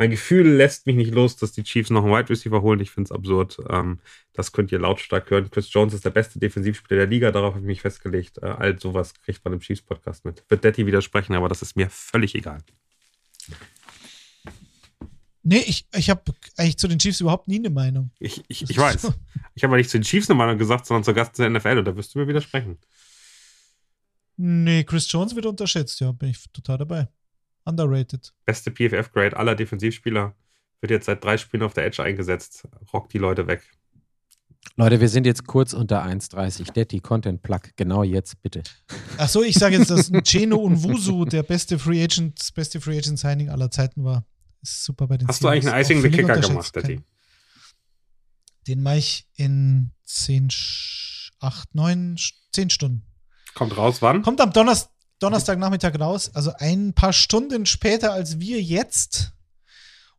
Mein Gefühl lässt mich nicht los, dass die Chiefs noch einen Wide Receiver holen. Ich finde es absurd. Ähm, das könnt ihr lautstark hören. Chris Jones ist der beste Defensivspieler der Liga. Darauf habe ich mich festgelegt. Äh, all sowas kriegt man im Chiefs-Podcast mit. Wird Detti widersprechen, aber das ist mir völlig egal. Nee, ich, ich habe eigentlich zu den Chiefs überhaupt nie eine Meinung. Ich, ich, ich weiß. Ich habe aber nicht zu den Chiefs eine Meinung gesagt, sondern zur Gast der NFL. Und da wirst du mir widersprechen. Nee, Chris Jones wird unterschätzt, ja, bin ich total dabei. Underrated. Beste PFF-Grade aller Defensivspieler. Wird jetzt seit drei Spielen auf der Edge eingesetzt. Rockt die Leute weg. Leute, wir sind jetzt kurz unter 1,30. Detti, Content Plug, genau jetzt bitte. Ach so, ich sage jetzt, dass [laughs] Cheno und Wusu der beste Free Agent, beste Free Agent Signing aller Zeiten war. Ist super bei den Hast du eigentlich einen. Icing the Kicker gemacht, Detti? Den mache ich in 10, Sch- 8, 9, 10 Stunden. Kommt raus, wann? Kommt am Donnerstag, Donnerstagnachmittag raus, also ein paar Stunden später als wir jetzt.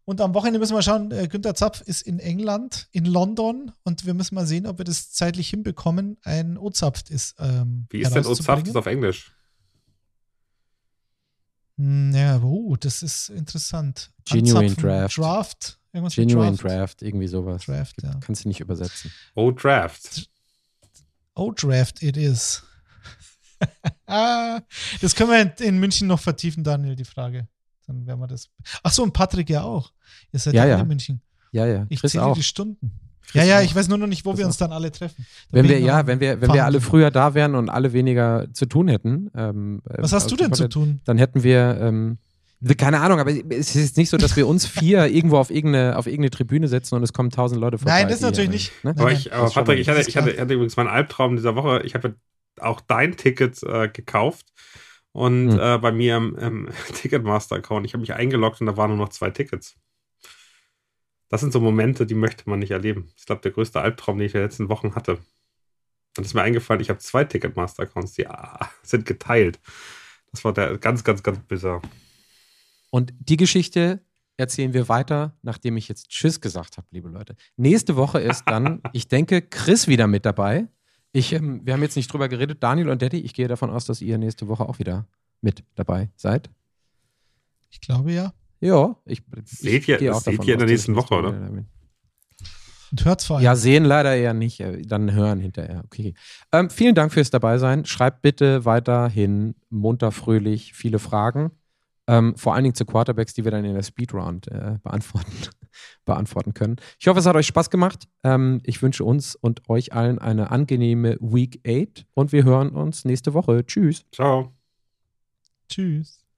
Und am Wochenende müssen wir schauen, äh, Günther Zapf ist in England, in London, und wir müssen mal sehen, ob wir das zeitlich hinbekommen, ein O-Zapft ist. Ähm, Wie ist denn ist auf Englisch? Hm, Ja, oh, das ist interessant. Genuine Anzapfen. Draft. Draft. Irgendwas Genuine Draft. Draft, irgendwie sowas. Draft, ja. Kannst du nicht übersetzen. Oh, Draft. Oh, Draft it is. [laughs] das können wir in, München noch vertiefen, Daniel, die Frage. Dann werden wir das. Ach so, und Patrick ja auch. Ihr seid Ja, ja, in München. Ja, ja. Ich Chris zähle auch. die Stunden. Chris ja, ja, auch. ich weiß nur noch nicht, wo Chris wir uns auch. dann alle treffen. Da Wenn wir, ja, wenn wir, wenn wir alle früher da wären und alle weniger zu tun hätten. Ähm, Was äh, hast du denn zu tun? Dann hätten wir, ähm, keine Ahnung, aber es ist jetzt nicht so, dass wir uns vier [laughs] irgendwo auf irgendeine, auf irgendeine Tribüne setzen und es kommen tausend Leute vorbei. Nein, das die, natürlich nicht. Ne? Nein, Aber, ich, aber ist Patrick, ich hatte, ist ich, hatte, ich hatte übrigens meinen Albtraum dieser Woche. Ich habe auch dein Ticket äh, gekauft und Hm. äh, bei mir im, im [laughs] Ticketmaster-Account. Ich habe mich eingeloggt und da waren nur noch zwei Tickets. Das sind so Momente, die möchte man nicht erleben. Ich glaube, der größte Albtraum, den ich in den letzten Wochen hatte. Dann ist mir eingefallen, ich habe zwei Ticketmaster-Accounts, die ah, sind geteilt. Das war der ganz, ganz, ganz bizarr. Und die Geschichte erzählen wir weiter, nachdem ich jetzt Tschüss gesagt habe, liebe Leute. Nächste Woche ist dann, [laughs] ich denke, Chris wieder mit dabei. Ich, ähm, wir haben jetzt nicht drüber geredet, Daniel und Daddy, ich gehe davon aus, dass ihr nächste Woche auch wieder mit dabei seid. Ich glaube ja. Ja, ich, Seht ich ihr- gehe das auch seht davon ihr in der nächsten Woche, oder? Und hört's vor allem. Ja, sehen leider eher nicht, äh, dann hören hinterher. Okay. Ähm, vielen Dank fürs Dabeisein. Schreibt bitte weiterhin munter, fröhlich viele Fragen. Ähm, vor allen Dingen zu Quarterbacks, die wir dann in der Speedround äh, beantworten, beantworten können. Ich hoffe, es hat euch Spaß gemacht. Ähm, ich wünsche uns und euch allen eine angenehme Week 8 und wir hören uns nächste Woche. Tschüss. Ciao. Tschüss.